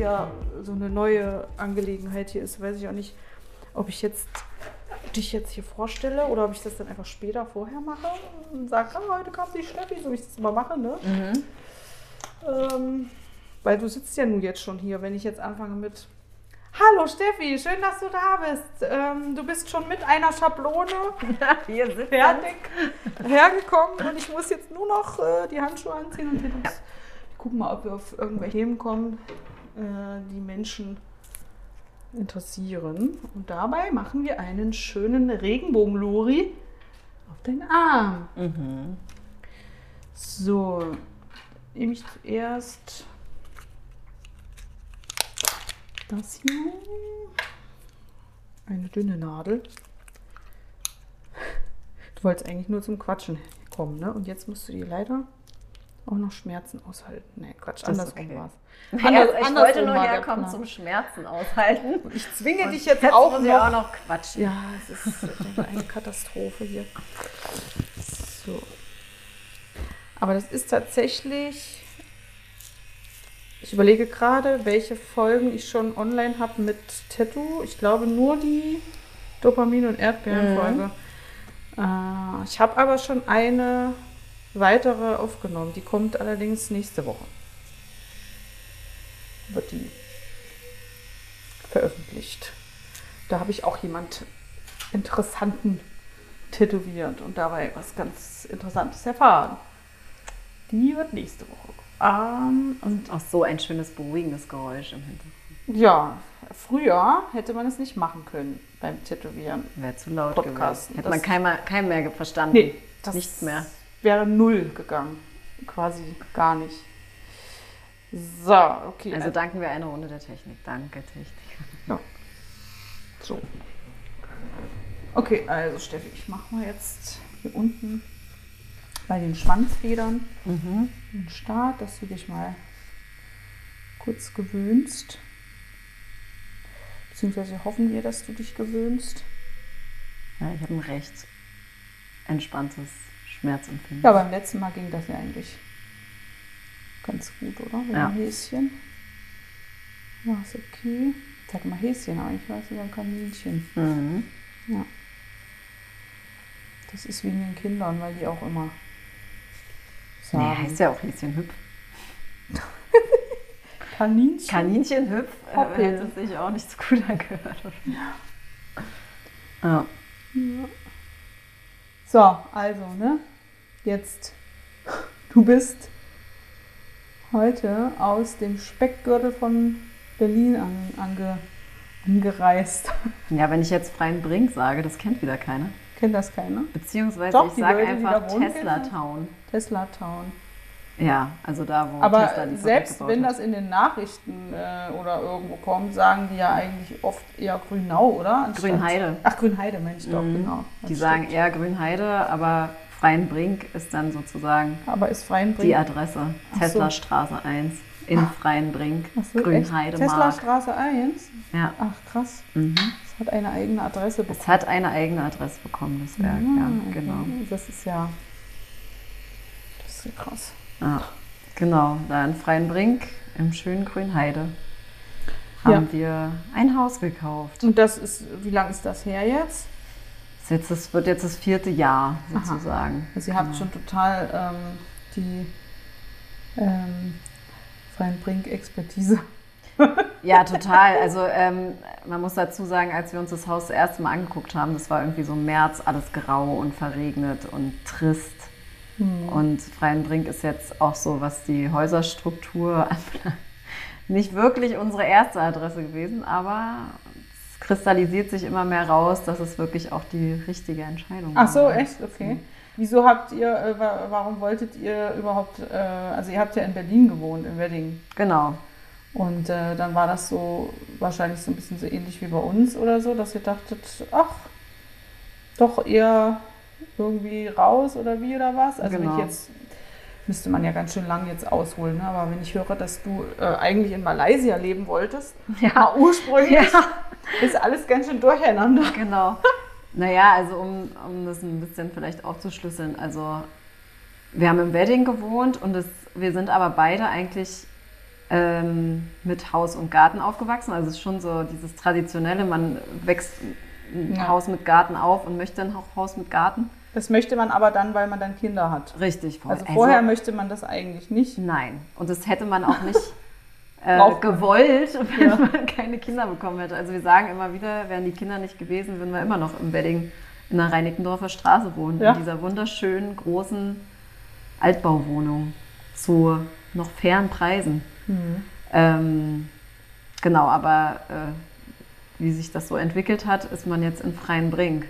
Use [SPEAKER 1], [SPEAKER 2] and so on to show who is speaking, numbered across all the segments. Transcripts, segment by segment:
[SPEAKER 1] Ja so eine neue Angelegenheit hier ist, weiß ich auch nicht, ob ich jetzt dich jetzt hier vorstelle oder ob ich das dann einfach später vorher mache und sage, ah, heute kommt die Steffi, so wie ich das immer mache, ne? Ähm, weil du sitzt ja nun jetzt schon hier, wenn ich jetzt anfange mit Hallo Steffi, schön, dass du da bist. Ähm, du bist schon mit einer Schablone
[SPEAKER 2] Hier sind
[SPEAKER 1] fertig hergekommen und ich muss jetzt nur noch äh, die Handschuhe anziehen und wir gucken mal, ob wir auf irgendwelche Themen kommen, äh, die Menschen interessieren. Und dabei machen wir einen schönen Regenbogen-Lori auf den Arm.
[SPEAKER 2] Mhm.
[SPEAKER 1] So, nehme ich zuerst das hier. Eine dünne Nadel. Du wolltest eigentlich nur zum Quatschen kommen, ne? Und jetzt musst du dir leider auch noch Schmerzen aushalten. Nee, Quatsch,
[SPEAKER 2] Das
[SPEAKER 1] andersrum
[SPEAKER 2] okay.
[SPEAKER 1] war's.
[SPEAKER 2] Also
[SPEAKER 1] Anders-
[SPEAKER 2] ich
[SPEAKER 1] andersrum
[SPEAKER 2] wollte nur
[SPEAKER 1] war
[SPEAKER 2] herkommen zum Schmerzen aushalten.
[SPEAKER 1] Ich zwinge
[SPEAKER 2] Und
[SPEAKER 1] dich jetzt, auch
[SPEAKER 2] muss
[SPEAKER 1] noch.
[SPEAKER 2] auch noch quatschen.
[SPEAKER 1] Ja, es ist eine Katastrophe hier. So. Aber das ist tatsächlich. Ich überlege gerade, welche Folgen ich schon online habe mit Tattoo. Ich glaube nur die Dopamin- und Erdbeeren-Folge. Äh, ich habe aber schon eine weitere aufgenommen. Die kommt allerdings nächste Woche. Wird die veröffentlicht. Da habe ich auch jemand Interessanten tätowiert und dabei was ganz Interessantes erfahren. Die wird nächste Woche. Ähm, und
[SPEAKER 2] Auch so ein schönes, beruhigendes Geräusch im Hintergrund.
[SPEAKER 1] ja, früher hätte man es nicht machen können beim Tätowieren.
[SPEAKER 2] Wäre zu laut
[SPEAKER 1] Podcast.
[SPEAKER 2] gewesen. Hätte
[SPEAKER 1] Das-
[SPEAKER 2] man keiner, keinem mehr verstanden.
[SPEAKER 1] Nee,
[SPEAKER 2] Nichts mehr.
[SPEAKER 1] Wäre null gegangen. Quasi gar nicht. So, okay.
[SPEAKER 2] Also danken wir eine Runde der Technik. Danke, Technik.
[SPEAKER 1] So. Okay, also Steffi, ich mache mal jetzt hier unten bei den Schwanzfedern den Start, dass du dich mal kurz gewöhnst. Beziehungsweise hoffen wir, dass du dich gewöhnst.
[SPEAKER 2] Ja, ich habe ein recht entspanntes Schmerzempfinden.
[SPEAKER 1] Ja, beim letzten Mal ging das ja eigentlich ganz gut, oder? Mit
[SPEAKER 2] Ja.
[SPEAKER 1] dem Häschen. War es okay. Sag mal Häschen, aber ich weiß über Kaninchen.
[SPEAKER 2] Mhm.
[SPEAKER 1] Ja. Das ist wegen den Kindern, weil die auch immer
[SPEAKER 2] Nee,
[SPEAKER 1] sagen.
[SPEAKER 2] heißt ja auch Häschenhüpf.
[SPEAKER 1] Kaninchen?
[SPEAKER 2] Kaninchenhüpf äh,
[SPEAKER 1] Hoppel.
[SPEAKER 2] hätte sich auch nicht so gut angehört. Ja.
[SPEAKER 1] So, also, ne? Jetzt, du bist heute aus dem Speckgürtel von Berlin an, ange, angereist.
[SPEAKER 2] ja, wenn ich jetzt freien Brink sage, das kennt wieder keiner.
[SPEAKER 1] Kennt das keiner?
[SPEAKER 2] Beziehungsweise
[SPEAKER 1] Doch,
[SPEAKER 2] ich sage einfach Tesla Town.
[SPEAKER 1] Tesla Town.
[SPEAKER 2] Ja, also da, wo
[SPEAKER 1] Aber
[SPEAKER 2] Tesla die
[SPEAKER 1] selbst wenn
[SPEAKER 2] hat.
[SPEAKER 1] das in den Nachrichten äh, oder irgendwo kommt, sagen die ja eigentlich oft eher Grünau, oder? Anstatt-
[SPEAKER 2] Grünheide.
[SPEAKER 1] Ach, Grünheide, meine ich doch,
[SPEAKER 2] Mhm.
[SPEAKER 1] genau.
[SPEAKER 2] Die
[SPEAKER 1] Das
[SPEAKER 2] sagen
[SPEAKER 1] stimmt.
[SPEAKER 2] eher Grünheide, aber Freienbrink ist dann sozusagen
[SPEAKER 1] Aber ist Freienbrink.
[SPEAKER 2] die Adresse.
[SPEAKER 1] Ach so.
[SPEAKER 2] Tesla Straße 1 in Freienbrink,
[SPEAKER 1] so,
[SPEAKER 2] Grünheide
[SPEAKER 1] echt? Tesla. Straße 1?
[SPEAKER 2] Ja.
[SPEAKER 1] Ach, krass.
[SPEAKER 2] Mhm.
[SPEAKER 1] Das hat eine eigene Adresse
[SPEAKER 2] Es hat eine eigene Adresse bekommen, das Werk.
[SPEAKER 1] Ah,
[SPEAKER 2] ja,
[SPEAKER 1] okay.
[SPEAKER 2] genau.
[SPEAKER 1] Das ist ja. Das ist ja krass.
[SPEAKER 2] Ja, genau, da in Freienbrink im schönen Grünheide haben wir ein Haus gekauft.
[SPEAKER 1] Und das ist, wie lange ist das her jetzt?
[SPEAKER 2] Jetzt, das wird jetzt das vierte Jahr
[SPEAKER 1] Aha.
[SPEAKER 2] sozusagen.
[SPEAKER 1] Also ihr habt
[SPEAKER 2] Genau.
[SPEAKER 1] schon total ähm, die ähm, Freienbrink-Expertise.
[SPEAKER 2] Ja, total. Also ähm, man muss dazu sagen, als wir uns das Haus das erste Mal angeguckt haben, das war irgendwie so März, alles grau und verregnet und trist. Hm. Und Freienbrink ist jetzt auch so, was die Häuserstruktur anbelangt, nicht wirklich unsere erste Adresse gewesen, aber kristallisiert sich immer mehr raus, dass es wirklich auch die richtige Entscheidung
[SPEAKER 1] war. Ach so, echt? Okay. Wieso habt ihr, äh, warum wolltet ihr überhaupt, äh, also ihr habt ja in Berlin gewohnt, in Wedding.
[SPEAKER 2] Genau.
[SPEAKER 1] Und äh, dann war das so wahrscheinlich so ein bisschen so ähnlich wie bei uns oder so, dass ihr dachtet, ach, doch eher irgendwie raus oder wie oder was. Also genau. wenn ich jetzt, müsste man ja ganz schön lang jetzt ausholen, ne? aber wenn ich höre, dass du äh, eigentlich in Malaysia leben wolltest, ja. ursprünglich, ja. Ist alles ganz schön durcheinander.
[SPEAKER 2] Genau. Naja, also um, um das ein bisschen vielleicht aufzuschlüsseln, also wir haben im Wedding gewohnt und es, wir sind aber beide eigentlich ähm, mit Haus und Garten aufgewachsen. Also es ist schon so dieses traditionelle, man wächst ein ja. Haus mit Garten auf und möchte ein Haus mit Garten.
[SPEAKER 1] Das möchte man aber dann, weil man dann Kinder hat.
[SPEAKER 2] Richtig.
[SPEAKER 1] Voll. Also vorher also, möchte man das eigentlich nicht.
[SPEAKER 2] Nein. Und das hätte man auch nicht äh, gewollt, wenn ja. man keine Kinder bekommen hätte. Also wir sagen immer wieder, wären die Kinder nicht gewesen, würden wir immer noch im Wedding in der Reinickendorfer Straße wohnen. Ja. In dieser wunderschönen, großen Altbauwohnung zu noch fairen Preisen. Mhm. Ähm, genau, aber äh, wie sich das so entwickelt hat, ist man jetzt in Freien Brink.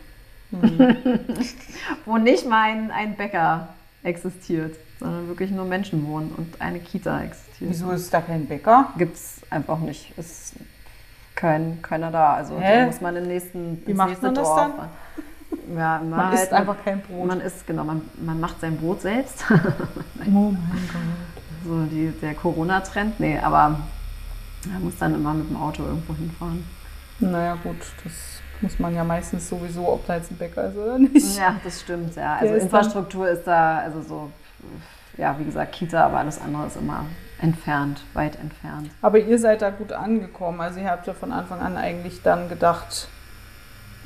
[SPEAKER 2] Mhm. Wo nicht mal ein, ein Bäcker existiert, sondern wirklich nur Menschen wohnen und eine Kita existiert.
[SPEAKER 1] Wieso ist da kein Bäcker?
[SPEAKER 2] Gibt es einfach nicht. Ist kein, keiner da. Also da muss man im nächsten
[SPEAKER 1] Wie macht man das Dorf. dann?
[SPEAKER 2] Ja, man,
[SPEAKER 1] man isst halt, einfach kein Brot.
[SPEAKER 2] Man isst, genau, man, man macht sein Brot selbst.
[SPEAKER 1] oh mein Gott.
[SPEAKER 2] So die, der Corona-Trend. Nee, aber man muss dann immer mit dem Auto irgendwo hinfahren.
[SPEAKER 1] Naja, gut, das muss man ja meistens sowieso, ob da jetzt ein Bäcker ist oder nicht.
[SPEAKER 2] Ja, das stimmt, ja. Also ist Infrastruktur ist da, also so, ja, wie gesagt, Kita, aber alles andere ist immer entfernt, weit entfernt.
[SPEAKER 1] Aber ihr seid da gut angekommen. Also ihr habt ja von Anfang an eigentlich dann gedacht,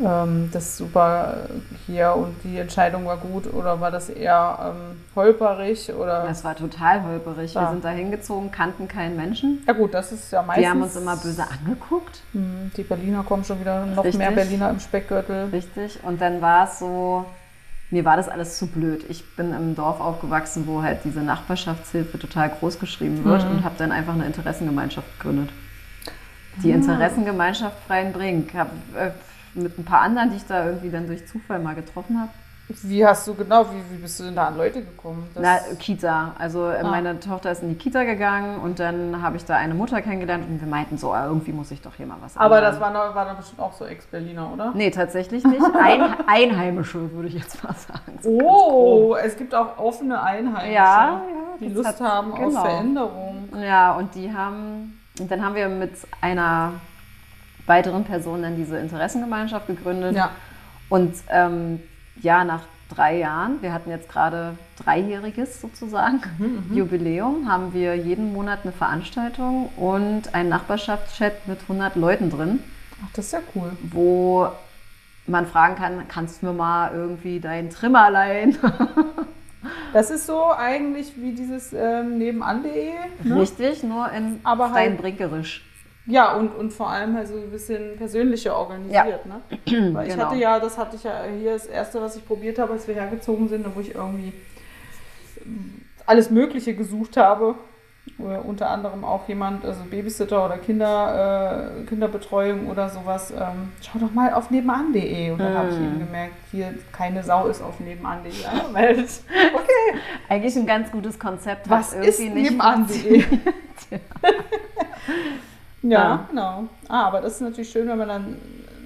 [SPEAKER 1] ähm, das ist super hier und die Entscheidung war gut oder war das eher ähm, holperig? Oder?
[SPEAKER 2] Das war total holperig. Ja. Wir sind da hingezogen, kannten keinen Menschen.
[SPEAKER 1] Ja gut, das ist ja meistens...
[SPEAKER 2] Die haben uns immer böse angeguckt.
[SPEAKER 1] Mhm, die Berliner kommen schon wieder, noch Richtig. mehr Berliner im Speckgürtel.
[SPEAKER 2] Richtig. Und dann war es so, mir war das alles zu blöd. Ich bin im Dorf aufgewachsen, wo halt diese Nachbarschaftshilfe total groß geschrieben wird mhm. und habe dann einfach eine Interessengemeinschaft gegründet. Die. Interessengemeinschaft Freien Brink. Hab, äh, mit ein paar anderen, die ich da irgendwie dann durch Zufall mal getroffen habe.
[SPEAKER 1] Wie hast du genau, wie, wie bist du denn da an Leute gekommen?
[SPEAKER 2] Das Na, Kita. Also äh, ah. meine Tochter ist in die Kita gegangen und dann habe ich da eine Mutter kennengelernt und wir meinten so, ah, irgendwie muss ich doch hier mal was
[SPEAKER 1] Aber ändern. das war, noch, war dann bestimmt auch so Ex-Berliner, oder?
[SPEAKER 2] Nee, tatsächlich nicht. Ein, Einheimische, würde ich jetzt mal sagen.
[SPEAKER 1] So oh, es gibt auch offene Einheimische, ja, ja, die Lust hat, haben genau. auf Veränderung.
[SPEAKER 2] Ja, und die haben, und dann haben wir mit einer weiteren Personen dann diese Interessengemeinschaft gegründet. Ja. Und ähm, ja, nach drei Jahren, wir hatten jetzt gerade dreijähriges sozusagen mhm, mhm, Jubiläum, haben wir jeden Monat eine Veranstaltung und einen Nachbarschaftschat mit 100 Leuten drin.
[SPEAKER 1] Ach, das ist ja cool.
[SPEAKER 2] Wo man fragen kann, kannst du mir mal irgendwie deinen Trimmer leihen?
[SPEAKER 1] Das ist so eigentlich wie dieses ähm, nebenan.de.
[SPEAKER 2] Ne? Richtig, nur in Aber halt, brinkerisch.
[SPEAKER 1] Ja, und, und vor allem halt so ein bisschen persönlicher organisiert. Ja. Ne? Weil ich genau. hatte ja, das hatte ich ja hier das erste, was ich probiert habe, als wir hergezogen sind, wo ich irgendwie alles Mögliche gesucht habe. Unter anderem auch jemand, also Babysitter oder Kinder, äh, Kinderbetreuung oder sowas. Ähm, schau doch mal auf nebenan.de. Und dann hm. habe ich eben gemerkt, hier keine Sau ist auf nebenan.de angemeldet.
[SPEAKER 2] Okay. Eigentlich ein ganz gutes Konzept.
[SPEAKER 1] Was ist nebenan.de? Ja, genau. Ah, aber das ist natürlich schön, wenn man dann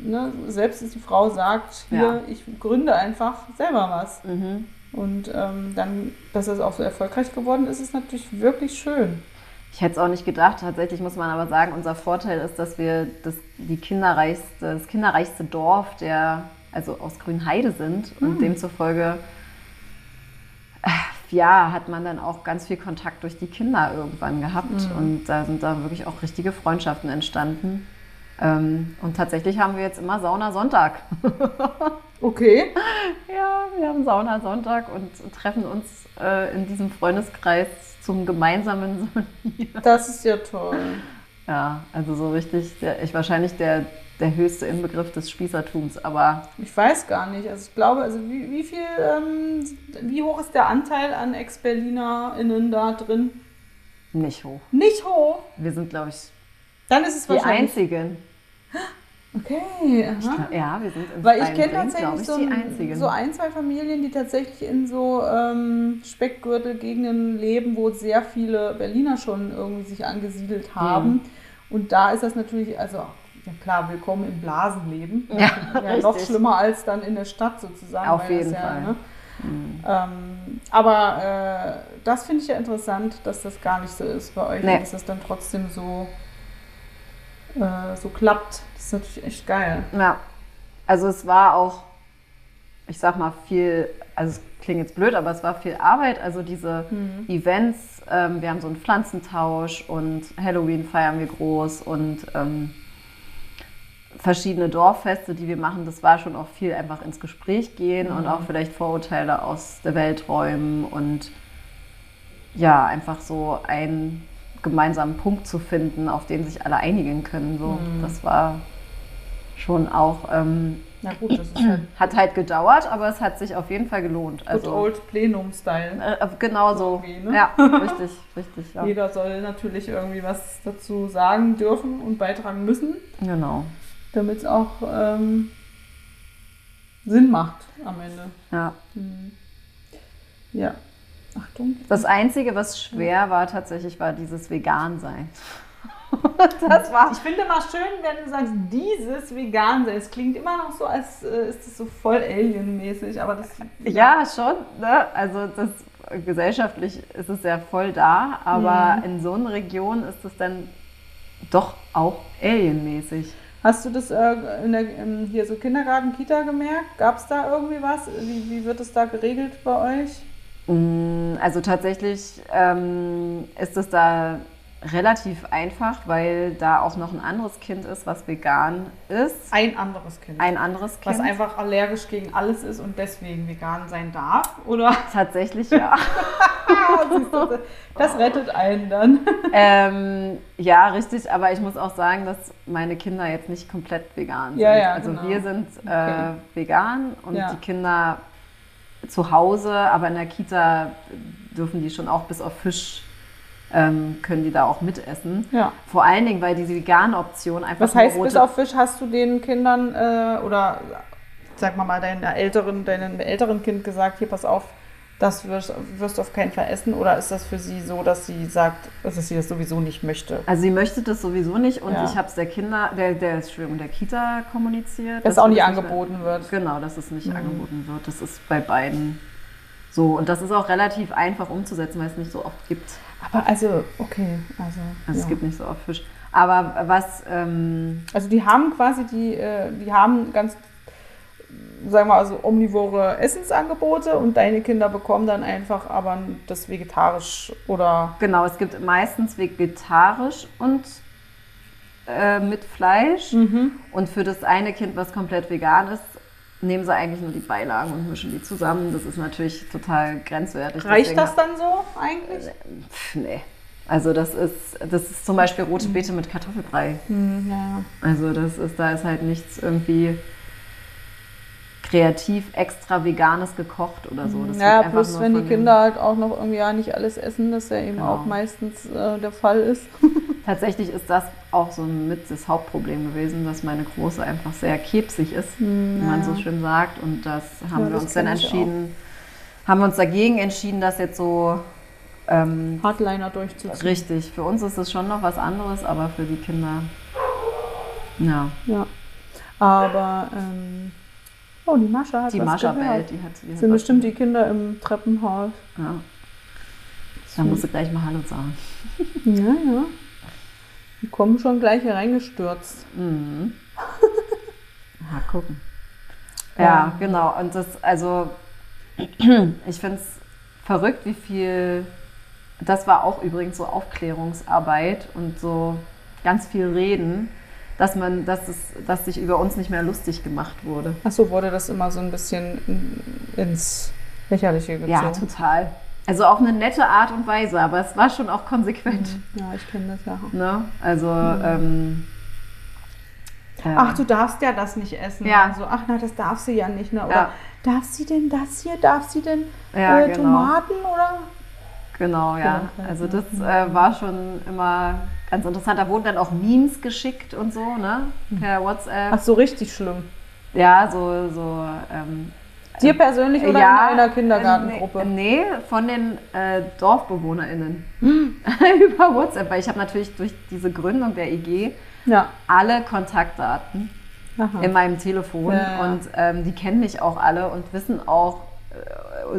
[SPEAKER 1] ne, selbst ist die Frau sagt, hier, ja. ich gründe einfach selber was. Mhm. Und ähm, dann, dass es auch so erfolgreich geworden ist, ist natürlich wirklich schön.
[SPEAKER 2] Ich hätte es auch nicht gedacht. Tatsächlich muss man aber sagen, unser Vorteil ist, dass wir das, die kinderreichste, das kinderreichste Dorf der, also aus Grünheide sind und hm. demzufolge ja, hat man dann auch ganz viel Kontakt durch die Kinder irgendwann gehabt. Mhm. Und da sind da wirklich auch richtige Freundschaften entstanden. Ähm, und tatsächlich haben wir jetzt immer Sauna Sonntag.
[SPEAKER 1] okay.
[SPEAKER 2] Ja, wir haben Sauna Sonntag und treffen uns äh, in diesem Freundeskreis zum gemeinsamen
[SPEAKER 1] Sonieren. Das ist ja toll.
[SPEAKER 2] Ja, also so richtig, der, ich wahrscheinlich der, der höchste Inbegriff des Spießertums, aber.
[SPEAKER 1] Ich weiß gar nicht. Also ich glaube, also wie, wie viel, ähm, wie hoch ist der Anteil an Ex-BerlinerInnen da drin?
[SPEAKER 2] Nicht hoch.
[SPEAKER 1] Nicht hoch?
[SPEAKER 2] Wir sind, glaube ich,
[SPEAKER 1] Dann ist es
[SPEAKER 2] die
[SPEAKER 1] wahrscheinlich.
[SPEAKER 2] Einzigen.
[SPEAKER 1] Okay, aha.
[SPEAKER 2] Glaub, ja, wir sind in
[SPEAKER 1] Weil ich kenne tatsächlich
[SPEAKER 2] ich,
[SPEAKER 1] so, ein, so ein, zwei Familien, die tatsächlich in so ähm, Speckgürtelgegenden leben, wo sehr viele Berliner schon irgendwie sich angesiedelt haben.
[SPEAKER 2] Mhm.
[SPEAKER 1] Und da ist das natürlich, also ja klar, willkommen im Blasenleben.
[SPEAKER 2] Ja,
[SPEAKER 1] noch
[SPEAKER 2] richtig.
[SPEAKER 1] schlimmer als dann in der Stadt sozusagen.
[SPEAKER 2] Auf jeden
[SPEAKER 1] ja,
[SPEAKER 2] Fall.
[SPEAKER 1] ne,
[SPEAKER 2] Mhm.
[SPEAKER 1] ähm, aber äh, das finde ich ja interessant, dass das gar nicht so ist bei euch,
[SPEAKER 2] Nee.
[SPEAKER 1] dass das dann trotzdem so, äh, so klappt. Das ist natürlich echt geil.
[SPEAKER 2] Ja, also es war auch, ich sag mal, viel, also es klingt jetzt blöd, aber es war viel Arbeit. Also diese
[SPEAKER 1] Mhm.
[SPEAKER 2] Events, ähm, wir haben so einen Pflanzentausch und Halloween feiern wir groß und ähm, verschiedene Dorffeste, die wir machen, das war schon auch viel einfach ins Gespräch gehen und auch vielleicht Vorurteile aus der Welt räumen und ja, einfach so einen gemeinsamen Punkt zu finden, auf den sich alle einigen können. So. Das war schon auch, ähm,
[SPEAKER 1] Na gut, das ist halt
[SPEAKER 2] hat halt gedauert, aber es hat sich auf jeden Fall gelohnt.
[SPEAKER 1] Good
[SPEAKER 2] Also,
[SPEAKER 1] Old Plenum-Style.
[SPEAKER 2] äh, genau so.
[SPEAKER 1] Ne?
[SPEAKER 2] Ja, richtig, richtig. Ja.
[SPEAKER 1] Jeder soll natürlich irgendwie was dazu sagen dürfen und beitragen müssen,
[SPEAKER 2] Genau.
[SPEAKER 1] damit es auch ähm, Sinn macht am Ende.
[SPEAKER 2] Ja.
[SPEAKER 1] Hm. Ja. Achtung.
[SPEAKER 2] Das Einzige, was schwer war tatsächlich, war dieses Vegan-Sein. das war
[SPEAKER 1] Ich finde mal schön, wenn du sagst, dieses Vegan sein. Es klingt immer noch so, als äh, ist es so voll alienmäßig, aber das.
[SPEAKER 2] Ja, schon. Ne? Also das gesellschaftlich ist es ja voll da, aber in so einer Region ist es dann doch auch alienmäßig.
[SPEAKER 1] Hast du das äh, in der, in hier so Kindergarten, Kita gemerkt? Gab es da irgendwie was? Wie, wie wird es da geregelt bei euch?
[SPEAKER 2] Mm, Also tatsächlich ähm, ist es da relativ einfach, weil da auch noch ein anderes Kind ist, was vegan ist.
[SPEAKER 1] Ein anderes Kind.
[SPEAKER 2] Ein anderes Kind.
[SPEAKER 1] was einfach allergisch gegen alles ist und deswegen vegan sein darf? Oder?
[SPEAKER 2] Tatsächlich ja.
[SPEAKER 1] Das rettet einen dann.
[SPEAKER 2] ähm, ja, richtig, aber ich muss auch sagen, dass meine Kinder jetzt nicht komplett vegan sind.
[SPEAKER 1] Ja, ja,
[SPEAKER 2] also
[SPEAKER 1] genau.
[SPEAKER 2] wir sind äh,
[SPEAKER 1] Okay.
[SPEAKER 2] vegan und
[SPEAKER 1] Ja.
[SPEAKER 2] die Kinder zu Hause, aber in der Kita dürfen die schon auch bis auf Fisch ähm, können die da auch mitessen.
[SPEAKER 1] Ja.
[SPEAKER 2] Vor allen Dingen, weil diese vegane Option einfach
[SPEAKER 1] Was heißt, bis auf Fisch hast du den Kindern äh, oder sag mal mal deiner älteren, deinem älteren Kind gesagt, hier pass auf, das wirst, wirst du auf keinen Fall essen? Oder ist das für sie so, dass sie sagt, dass sie das sowieso nicht möchte?
[SPEAKER 2] Also sie möchte das sowieso nicht und
[SPEAKER 1] Ja.
[SPEAKER 2] ich habe es der Kinder, der, der, Entschuldigung, der Kita kommuniziert.
[SPEAKER 1] Dass
[SPEAKER 2] dass
[SPEAKER 1] auch nicht angeboten wird.
[SPEAKER 2] Genau, dass es nicht
[SPEAKER 1] Mhm.
[SPEAKER 2] angeboten wird. Das ist bei beiden so. Und das ist auch relativ einfach umzusetzen, weil es nicht so oft gibt.
[SPEAKER 1] Aber also, okay, also.
[SPEAKER 2] Also
[SPEAKER 1] ja.
[SPEAKER 2] es gibt nicht so oft Fisch. Aber was, ähm,
[SPEAKER 1] Also die haben quasi die, äh, die haben ganz, sagen wir mal, also omnivore Essensangebote und deine Kinder bekommen dann einfach aber das vegetarisch oder
[SPEAKER 2] genau, es gibt meistens vegetarisch und äh, mit Fleisch.
[SPEAKER 1] Mhm.
[SPEAKER 2] Und für das eine Kind, was komplett vegan ist, nehmen sie eigentlich nur die Beilagen und mischen die zusammen. Das ist natürlich total grenzwertig.
[SPEAKER 1] reicht
[SPEAKER 2] Deswegen-
[SPEAKER 1] das dann so eigentlich?
[SPEAKER 2] Pff, nee. Also das ist, das ist zum Beispiel rote Beete mit Kartoffelbrei.
[SPEAKER 1] Hm, ja.
[SPEAKER 2] Also das ist, da ist halt nichts irgendwie kreativ extra Veganes gekocht oder so. Das
[SPEAKER 1] ja,
[SPEAKER 2] nur
[SPEAKER 1] wenn die Kinder halt auch noch irgendwie ja nicht alles essen, das ja eben
[SPEAKER 2] Genau.
[SPEAKER 1] auch meistens äh, der Fall ist.
[SPEAKER 2] Tatsächlich ist das auch so mit das Hauptproblem gewesen, dass meine Große einfach sehr kebsig ist, wie man so schön sagt. Und das haben
[SPEAKER 1] Hm, Ja,
[SPEAKER 2] wir
[SPEAKER 1] das
[SPEAKER 2] uns dann entschieden, haben wir uns dagegen entschieden, das jetzt so ähm,
[SPEAKER 1] Hardliner durchzuziehen.
[SPEAKER 2] richtig. Für uns ist es schon noch was anderes, aber für die Kinder, ja,
[SPEAKER 1] Ja. Aber, ähm, oh, die Mascha hat
[SPEAKER 2] die Mascha
[SPEAKER 1] gehört.
[SPEAKER 2] Welt, die hat, die hat
[SPEAKER 1] Sind bestimmt die Kinder im Treppenhaus.
[SPEAKER 2] Ja. Da musst du gleich mal Hallo sagen.
[SPEAKER 1] Ja, ja. Die kommen schon gleich hier reingestürzt.
[SPEAKER 2] Mhm. Mal gucken.
[SPEAKER 1] Ja.
[SPEAKER 2] Ja, genau. Und das, also, ich finde es verrückt, wie viel. Das war auch übrigens so Aufklärungsarbeit und so ganz viel Reden, dass man, dass es, dass sich über uns nicht mehr lustig gemacht wurde.
[SPEAKER 1] Achso, wurde das immer so ein bisschen in- ins Lächerliche gezogen.
[SPEAKER 2] Ja, total. Also auf eine nette Art und Weise, aber es war schon auch konsequent.
[SPEAKER 1] Ja, ich kenne das ja.
[SPEAKER 2] Ne? Also, ähm,
[SPEAKER 1] äh, ach, du darfst ja das nicht essen.
[SPEAKER 2] Ja.
[SPEAKER 1] Also, ach, na, das darf sie ja nicht. Ne? Oder
[SPEAKER 2] Ja.
[SPEAKER 1] darf sie denn das hier? Darf sie denn
[SPEAKER 2] Ja,
[SPEAKER 1] äh,
[SPEAKER 2] genau.
[SPEAKER 1] Tomaten oder?
[SPEAKER 2] Genau, ja.
[SPEAKER 1] Genau,
[SPEAKER 2] Also das äh, war schon immer ganz interessant. Da wurden dann auch Memes geschickt und so, ne? Per WhatsApp.
[SPEAKER 1] Ach so, richtig schlimm.
[SPEAKER 2] Ja, so, so ähm,
[SPEAKER 1] Dir persönlich oder
[SPEAKER 2] ja,
[SPEAKER 1] in einer Kindergartengruppe?
[SPEAKER 2] äh, Nee, von den äh, DorfbewohnerInnen.
[SPEAKER 1] Hm.
[SPEAKER 2] Über WhatsApp, weil ich habe natürlich durch diese Gründung der IG
[SPEAKER 1] Ja.
[SPEAKER 2] alle Kontaktdaten
[SPEAKER 1] Aha.
[SPEAKER 2] in meinem Telefon
[SPEAKER 1] Ja,
[SPEAKER 2] und ähm, die kennen mich auch alle und wissen auch, äh,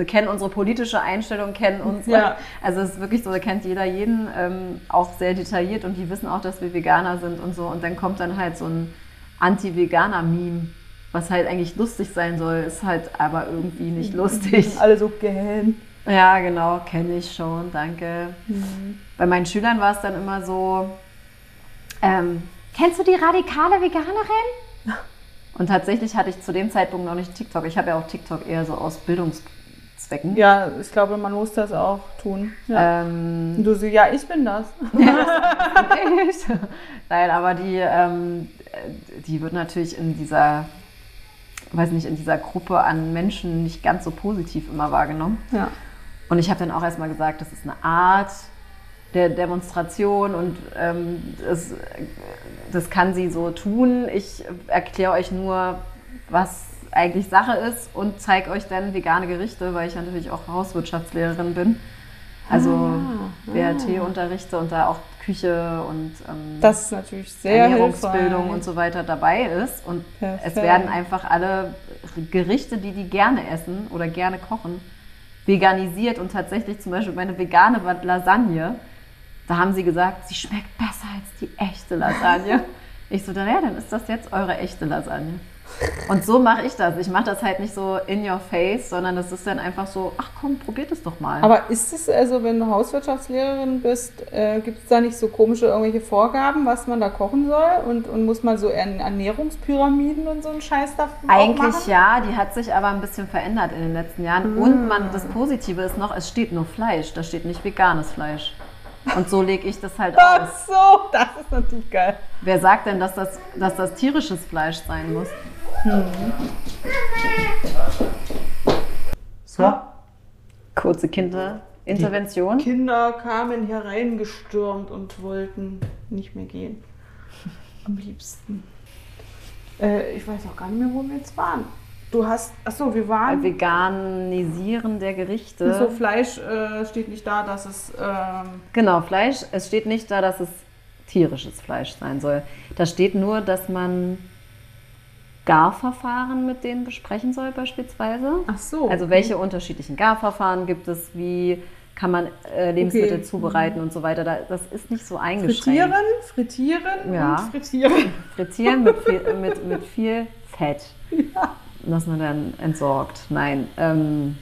[SPEAKER 2] kennen unsere politische Einstellung, kennen uns.
[SPEAKER 1] Ja.
[SPEAKER 2] Also es ist wirklich so, da kennt jeder jeden, ähm, auch sehr detailliert und die wissen auch, dass wir Veganer sind und so. Und dann kommt dann halt so ein Anti-Veganer-Meme, was halt eigentlich lustig sein soll, ist halt aber irgendwie nicht lustig.
[SPEAKER 1] Alle so gähn.
[SPEAKER 2] Ja, genau, kenne ich schon, danke.
[SPEAKER 1] Mhm.
[SPEAKER 2] Bei meinen Schülern war es dann immer so, ähm, kennst du die radikale Veganerin? Und tatsächlich hatte ich zu dem Zeitpunkt noch nicht TikTok. Ich habe ja auch TikTok eher so aus Bildungszwecken.
[SPEAKER 1] Ja, ich glaube, man muss das auch tun. Ja.
[SPEAKER 2] Ähm,
[SPEAKER 1] du so, ja, ich bin das.
[SPEAKER 2] Nein, aber die, ähm, die wird natürlich in dieser, weiß nicht, in dieser Gruppe an Menschen nicht ganz so positiv immer wahrgenommen.
[SPEAKER 1] Ja.
[SPEAKER 2] Und ich habe dann auch erstmal gesagt, das ist eine Art der Demonstration und ähm, das, das kann sie so tun. Ich erkläre euch nur, was eigentlich Sache ist und zeige euch dann vegane Gerichte, weil ich ja natürlich auch Hauswirtschaftslehrerin bin. Also
[SPEAKER 1] Ah,
[SPEAKER 2] BRT unterrichte und da auch Küche und ähm,
[SPEAKER 1] Das ist natürlich sehr
[SPEAKER 2] Ernährungsbildung
[SPEAKER 1] hilfreich.
[SPEAKER 2] und so weiter dabei ist. Und
[SPEAKER 1] Perfekt.
[SPEAKER 2] es werden einfach alle Gerichte, die die gerne essen oder gerne kochen, veganisiert. Und tatsächlich zum Beispiel meine vegane Lasagne, da haben sie gesagt, sie schmeckt besser als die echte Lasagne. Ich so, naja, dann ist das jetzt eure echte Lasagne. Und so mache ich das. Ich mache das halt nicht so in your face, sondern das ist dann einfach so, ach komm, probiert es doch mal.
[SPEAKER 1] Aber ist es also, wenn du Hauswirtschaftslehrerin bist, äh, gibt es da nicht so komische irgendwelche Vorgaben, was man da kochen soll? Und, und muss man so Ern- Ernährungspyramiden und so einen Scheiß da
[SPEAKER 2] Eigentlich ja, die hat sich aber ein bisschen verändert in den letzten Jahren. Und man, das Positive ist noch, es steht nur Fleisch, da steht nicht veganes Fleisch. Und so lege ich das halt
[SPEAKER 1] Ach
[SPEAKER 2] aus.
[SPEAKER 1] so, das ist natürlich geil.
[SPEAKER 2] Wer sagt denn, dass das, dass das tierisches Fleisch sein muss?
[SPEAKER 1] So.
[SPEAKER 2] Kurze Kinderintervention.
[SPEAKER 1] Kinder kamen hereingestürmt und wollten nicht mehr gehen. Am liebsten. Äh, ich weiß auch gar nicht mehr, wo wir jetzt waren. Du hast, achso, wir waren.
[SPEAKER 2] Veganisieren der Gerichte.
[SPEAKER 1] So, Fleisch äh, steht nicht da, dass es. Ähm,
[SPEAKER 2] Genau, Fleisch. Es steht nicht da, dass es tierisches Fleisch sein soll. Da steht nur, dass man Garverfahren mit denen besprechen soll, beispielsweise.
[SPEAKER 1] ach so.
[SPEAKER 2] Also welche unterschiedlichen Garverfahren gibt es, wie kann man äh, Lebensmittel
[SPEAKER 1] Okay.
[SPEAKER 2] zubereiten und so weiter. Da, das ist nicht so eingeschränkt.
[SPEAKER 1] Frittieren, frittieren
[SPEAKER 2] Ja.
[SPEAKER 1] und frittieren.
[SPEAKER 2] Frittieren mit viel, mit, mit viel Fett, das man dann entsorgt. Nein, ähm,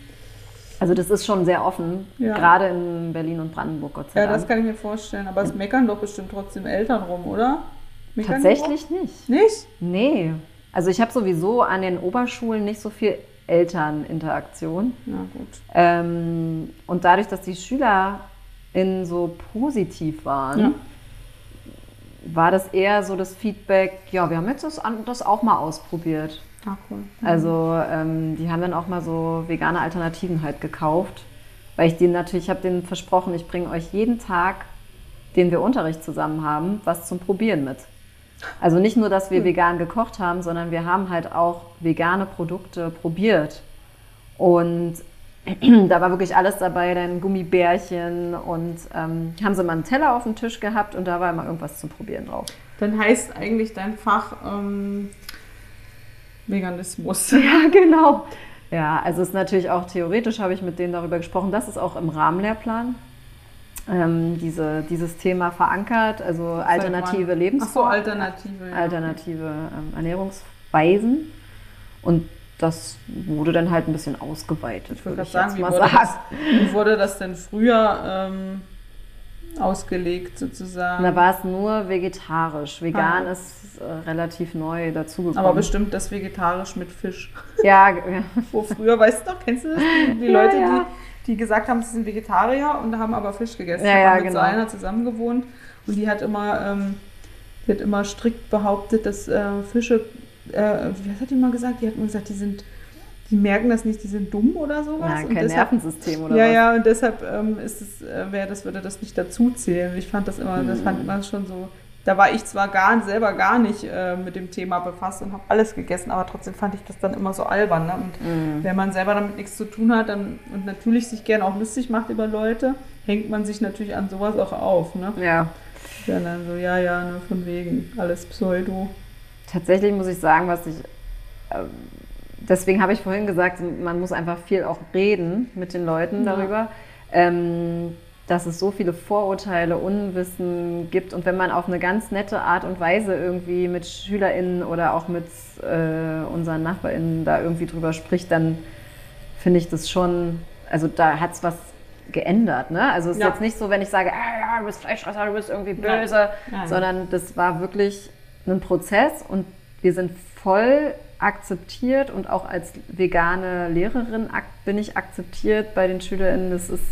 [SPEAKER 2] also das ist schon sehr offen,
[SPEAKER 1] Ja.
[SPEAKER 2] gerade in Berlin und Brandenburg, Gott sei
[SPEAKER 1] Ja,
[SPEAKER 2] Dank.
[SPEAKER 1] das kann ich mir vorstellen. Aber es meckern doch bestimmt trotzdem Eltern rum, oder? Meckern
[SPEAKER 2] Tatsächlich nicht.
[SPEAKER 1] Nicht?
[SPEAKER 2] Nee. Also ich habe sowieso an den Oberschulen nicht so viel Elterninteraktion.
[SPEAKER 1] Na gut.
[SPEAKER 2] Ähm, und dadurch, dass die Schüler in so positiv waren,
[SPEAKER 1] Ja.
[SPEAKER 2] war das eher so das Feedback, ja, wir haben jetzt das, das auch mal ausprobiert.
[SPEAKER 1] Ach cool.
[SPEAKER 2] Also ähm, die haben dann auch mal so vegane Alternativen halt gekauft, weil ich denen natürlich, ich habe denen versprochen, ich bringe euch jeden Tag, den wir Unterricht zusammen haben, was zum Probieren mit. Also nicht nur, dass wir vegan gekocht haben, sondern wir haben halt auch vegane Produkte probiert. Und da war wirklich alles dabei, dann Gummibärchen und ähm, haben sie mal einen Teller auf dem Tisch gehabt und da war immer irgendwas zum Probieren drauf.
[SPEAKER 1] Dann heißt eigentlich dein Fach ähm, Veganismus.
[SPEAKER 2] Ja, genau. Ja, also es ist natürlich auch theoretisch, habe ich mit denen darüber gesprochen. Das ist auch im Rahmenlehrplan. Ähm, diese, dieses Thema verankert, also alternative
[SPEAKER 1] Ach so, Alternative. Ja.
[SPEAKER 2] alternative ähm, Ernährungsweisen. Und das wurde dann halt ein bisschen ausgeweitet,
[SPEAKER 1] Ich
[SPEAKER 2] würde ich
[SPEAKER 1] sagen, wie wurde,
[SPEAKER 2] sagen.
[SPEAKER 1] das, wie wurde das denn früher ähm, ausgelegt sozusagen?
[SPEAKER 2] Da war es nur vegetarisch. Vegan
[SPEAKER 1] Ah.
[SPEAKER 2] ist äh, relativ neu dazugekommen.
[SPEAKER 1] Aber bestimmt das vegetarisch mit Fisch.
[SPEAKER 2] Ja,
[SPEAKER 1] Wo früher, weißt du noch, kennst du das? Die, die
[SPEAKER 2] Ja,
[SPEAKER 1] Leute,
[SPEAKER 2] ja.
[SPEAKER 1] die gesagt haben, sie sind Vegetarier und haben aber Fisch gegessen.
[SPEAKER 2] Ja, ja,
[SPEAKER 1] mit
[SPEAKER 2] genau.
[SPEAKER 1] so einer zusammen gewohnt und die hat immer, ähm, die hat immer strikt behauptet, dass äh, Fische, äh, was hat die mal gesagt? Die hat immer gesagt, die sind, die merken das nicht, die sind dumm oder sowas.
[SPEAKER 2] Ja, kein
[SPEAKER 1] deshalb,
[SPEAKER 2] Nervensystem oder
[SPEAKER 1] ja,
[SPEAKER 2] was?
[SPEAKER 1] ja, und deshalb ist es, äh, wäre das, würde das nicht dazu zählen. Ich fand das immer, das fand
[SPEAKER 2] Mhm.
[SPEAKER 1] immer schon so. Da war ich zwar gar, selber gar nicht äh, mit dem Thema befasst und habe alles gegessen, aber trotzdem fand ich das dann immer so albern. Ne? Und
[SPEAKER 2] Mhm.
[SPEAKER 1] wenn man selber damit nichts zu tun hat dann, und natürlich sich gerne auch lustig macht über Leute, hängt man sich natürlich an sowas auch auf. Ne?
[SPEAKER 2] Ja,
[SPEAKER 1] Ja, dann so, ja, ja, ne, von wegen, alles Pseudo.
[SPEAKER 2] tatsächlich muss ich sagen, was ich. ähm, Deswegen habe ich vorhin gesagt, man muss einfach viel auch reden mit den Leuten
[SPEAKER 1] Ja.
[SPEAKER 2] darüber, ähm, dass es so viele Vorurteile, Unwissen gibt. Und wenn man auf eine ganz nette Art und Weise irgendwie mit SchülerInnen oder auch mit äh, unseren NachbarInnen da irgendwie drüber spricht, dann finde ich das schon, also da hat es was geändert. Ne? Also es ist
[SPEAKER 1] Ja.
[SPEAKER 2] jetzt nicht so, wenn ich sage, ah, ja, du bist Fleischfresser, du bist irgendwie böse,
[SPEAKER 1] Nein.
[SPEAKER 2] sondern das war wirklich ein Prozess und wir sind voll akzeptiert und auch als vegane Lehrerin bin ich akzeptiert bei den SchülerInnen. Das ist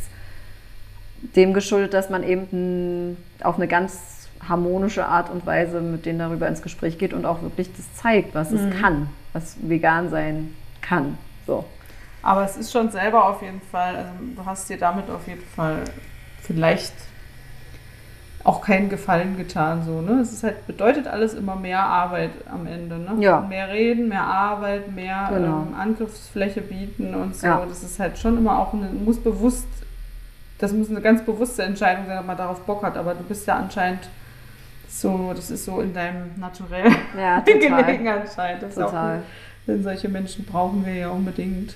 [SPEAKER 2] dem geschuldet, dass man eben auf eine ganz harmonische Art und Weise mit denen darüber ins Gespräch geht und auch wirklich das zeigt, was es kann, was vegan sein kann. So.
[SPEAKER 1] Aber es ist schon selber auf jeden Fall, also du hast dir damit auf jeden Fall vielleicht auch keinen Gefallen getan. So, ne? Es ist halt, bedeutet alles immer mehr Arbeit am Ende. Ne?
[SPEAKER 2] Ja.
[SPEAKER 1] Mehr reden, mehr Arbeit, mehr
[SPEAKER 2] Genau.
[SPEAKER 1] ähm, Angriffsfläche bieten und so.
[SPEAKER 2] Ja.
[SPEAKER 1] Das ist halt schon immer auch eine, muss bewusst, das muss eine ganz bewusste Entscheidung sein, ob man darauf Bock hat. Aber du bist ja anscheinend so, das ist so in deinem Naturell
[SPEAKER 2] Ja,
[SPEAKER 1] gelegen anscheinend. Das auch
[SPEAKER 2] Total.
[SPEAKER 1] Denn solche Menschen brauchen wir ja unbedingt.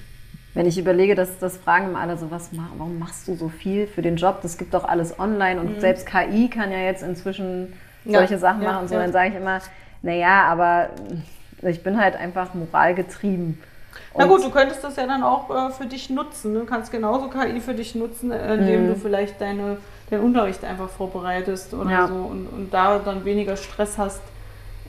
[SPEAKER 2] Wenn ich überlege, dass das fragen immer alle so, was, warum machst du so viel für den Job? Das gibt doch alles online und selbst KI kann ja jetzt inzwischen
[SPEAKER 1] Ja,
[SPEAKER 2] solche Sachen
[SPEAKER 1] ja,
[SPEAKER 2] machen und so.
[SPEAKER 1] ja.
[SPEAKER 2] Dann sage ich immer, naja, aber ich bin halt einfach moralgetrieben.
[SPEAKER 1] Na gut, du könntest das ja dann auch äh, für dich nutzen. Du kannst genauso KI für dich nutzen, äh, indem
[SPEAKER 2] Mhm.
[SPEAKER 1] du vielleicht deine, deinen Unterricht einfach vorbereitest oder
[SPEAKER 2] Ja.
[SPEAKER 1] so und, und da dann weniger Stress hast,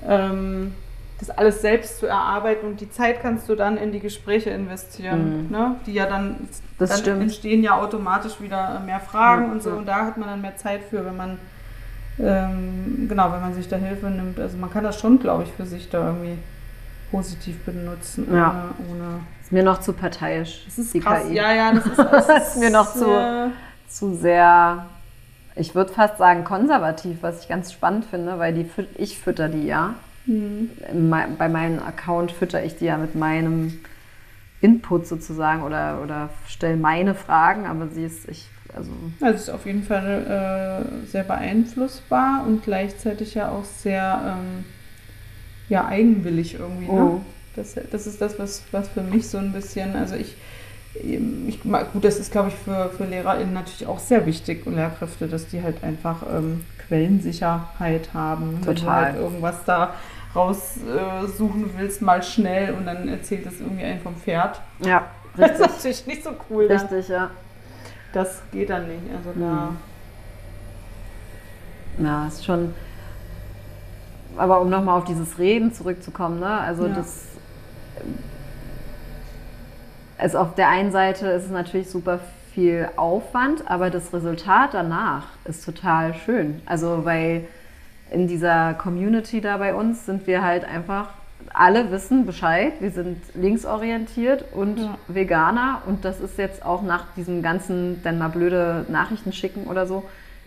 [SPEAKER 1] ähm, das alles selbst zu erarbeiten und die Zeit kannst du dann in die Gespräche investieren, ne? die ja dann,
[SPEAKER 2] Mhm. Das
[SPEAKER 1] dann entstehen ja automatisch wieder mehr Fragen
[SPEAKER 2] Ja,
[SPEAKER 1] und so
[SPEAKER 2] ja.
[SPEAKER 1] und da hat man dann mehr Zeit für, wenn man ähm, genau, wenn man sich da Hilfe nimmt. Also man kann das schon, glaube ich, für sich da irgendwie positiv benutzen,
[SPEAKER 2] Ja.
[SPEAKER 1] ohne, ohne
[SPEAKER 2] ist mir noch zu parteiisch.
[SPEAKER 1] das ist
[SPEAKER 2] die
[SPEAKER 1] krass.
[SPEAKER 2] KI.
[SPEAKER 1] Ja, ja, das ist, das
[SPEAKER 2] ist mir noch zu-
[SPEAKER 1] äh,
[SPEAKER 2] zu sehr, ich würde fast sagen konservativ, was ich ganz spannend finde, weil die, ich fütter die ja.
[SPEAKER 1] hm.
[SPEAKER 2] Mei- Bei meinem Account fütter ich die ja mit meinem Input sozusagen oder, oder stelle meine Fragen, aber sie ist, ich, also
[SPEAKER 1] Also ist auf jeden Fall äh, sehr beeinflussbar und gleichzeitig ja auch sehr ähm, ja, eigenwillig irgendwie. Ne?
[SPEAKER 2] Oh.
[SPEAKER 1] Das, das ist das, was, was für mich so ein bisschen, also ich, ich mag- gut, das ist, glaube ich, für, für LehrerInnen natürlich auch sehr wichtig und Lehrkräfte, dass die halt einfach ähm, Quellensicherheit haben. Wenn du
[SPEAKER 2] Total.
[SPEAKER 1] halt irgendwas da raussuchen willst, mal schnell und dann erzählt das irgendwie einen vom Pferd.
[SPEAKER 2] ja,
[SPEAKER 1] Das ist
[SPEAKER 2] richtig,
[SPEAKER 1] natürlich nicht so cool. Dann.
[SPEAKER 2] richtig, ja.
[SPEAKER 1] Das geht dann nicht. Also da.
[SPEAKER 2] Mhm. Ja, ist schon. Aber um nochmal auf dieses Reden zurückzukommen, ne? Also
[SPEAKER 1] Ja.
[SPEAKER 2] das. Also auf der einen Seite ist es natürlich super viel Aufwand, aber das Resultat danach ist total schön. Also weil in dieser Community da bei uns sind wir halt einfach, alle wissen Bescheid, wir sind linksorientiert und
[SPEAKER 1] Ja.
[SPEAKER 2] Veganer und das ist jetzt auch nach diesem ganzen, dann mal blöde Nachrichten schicken oder so,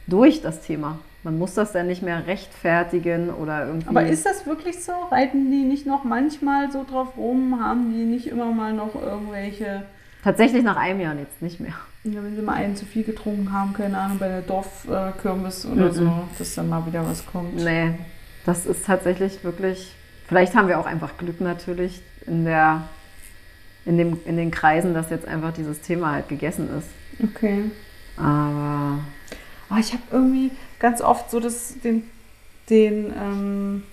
[SPEAKER 2] durch das Thema. Man muss das dann nicht mehr rechtfertigen oder irgendwie.
[SPEAKER 1] Aber ist das wirklich so? Reiten die nicht noch manchmal so drauf rum? Haben die nicht immer mal noch irgendwelche,
[SPEAKER 2] Tatsächlich nach einem Jahr jetzt nicht mehr.
[SPEAKER 1] ja, wenn sie mal einen zu viel getrunken haben, keine Ahnung, bei der Dorfkirmes oder
[SPEAKER 2] Mhm.
[SPEAKER 1] so, dass dann mal wieder was kommt?
[SPEAKER 2] Nee, das ist tatsächlich wirklich. Vielleicht haben wir auch einfach Glück natürlich in der in, dem, in den Kreisen, dass jetzt einfach dieses Thema halt gegessen ist.
[SPEAKER 1] Okay.
[SPEAKER 2] Aber
[SPEAKER 1] Aber ich habe irgendwie ganz oft so das, den, den, ähm,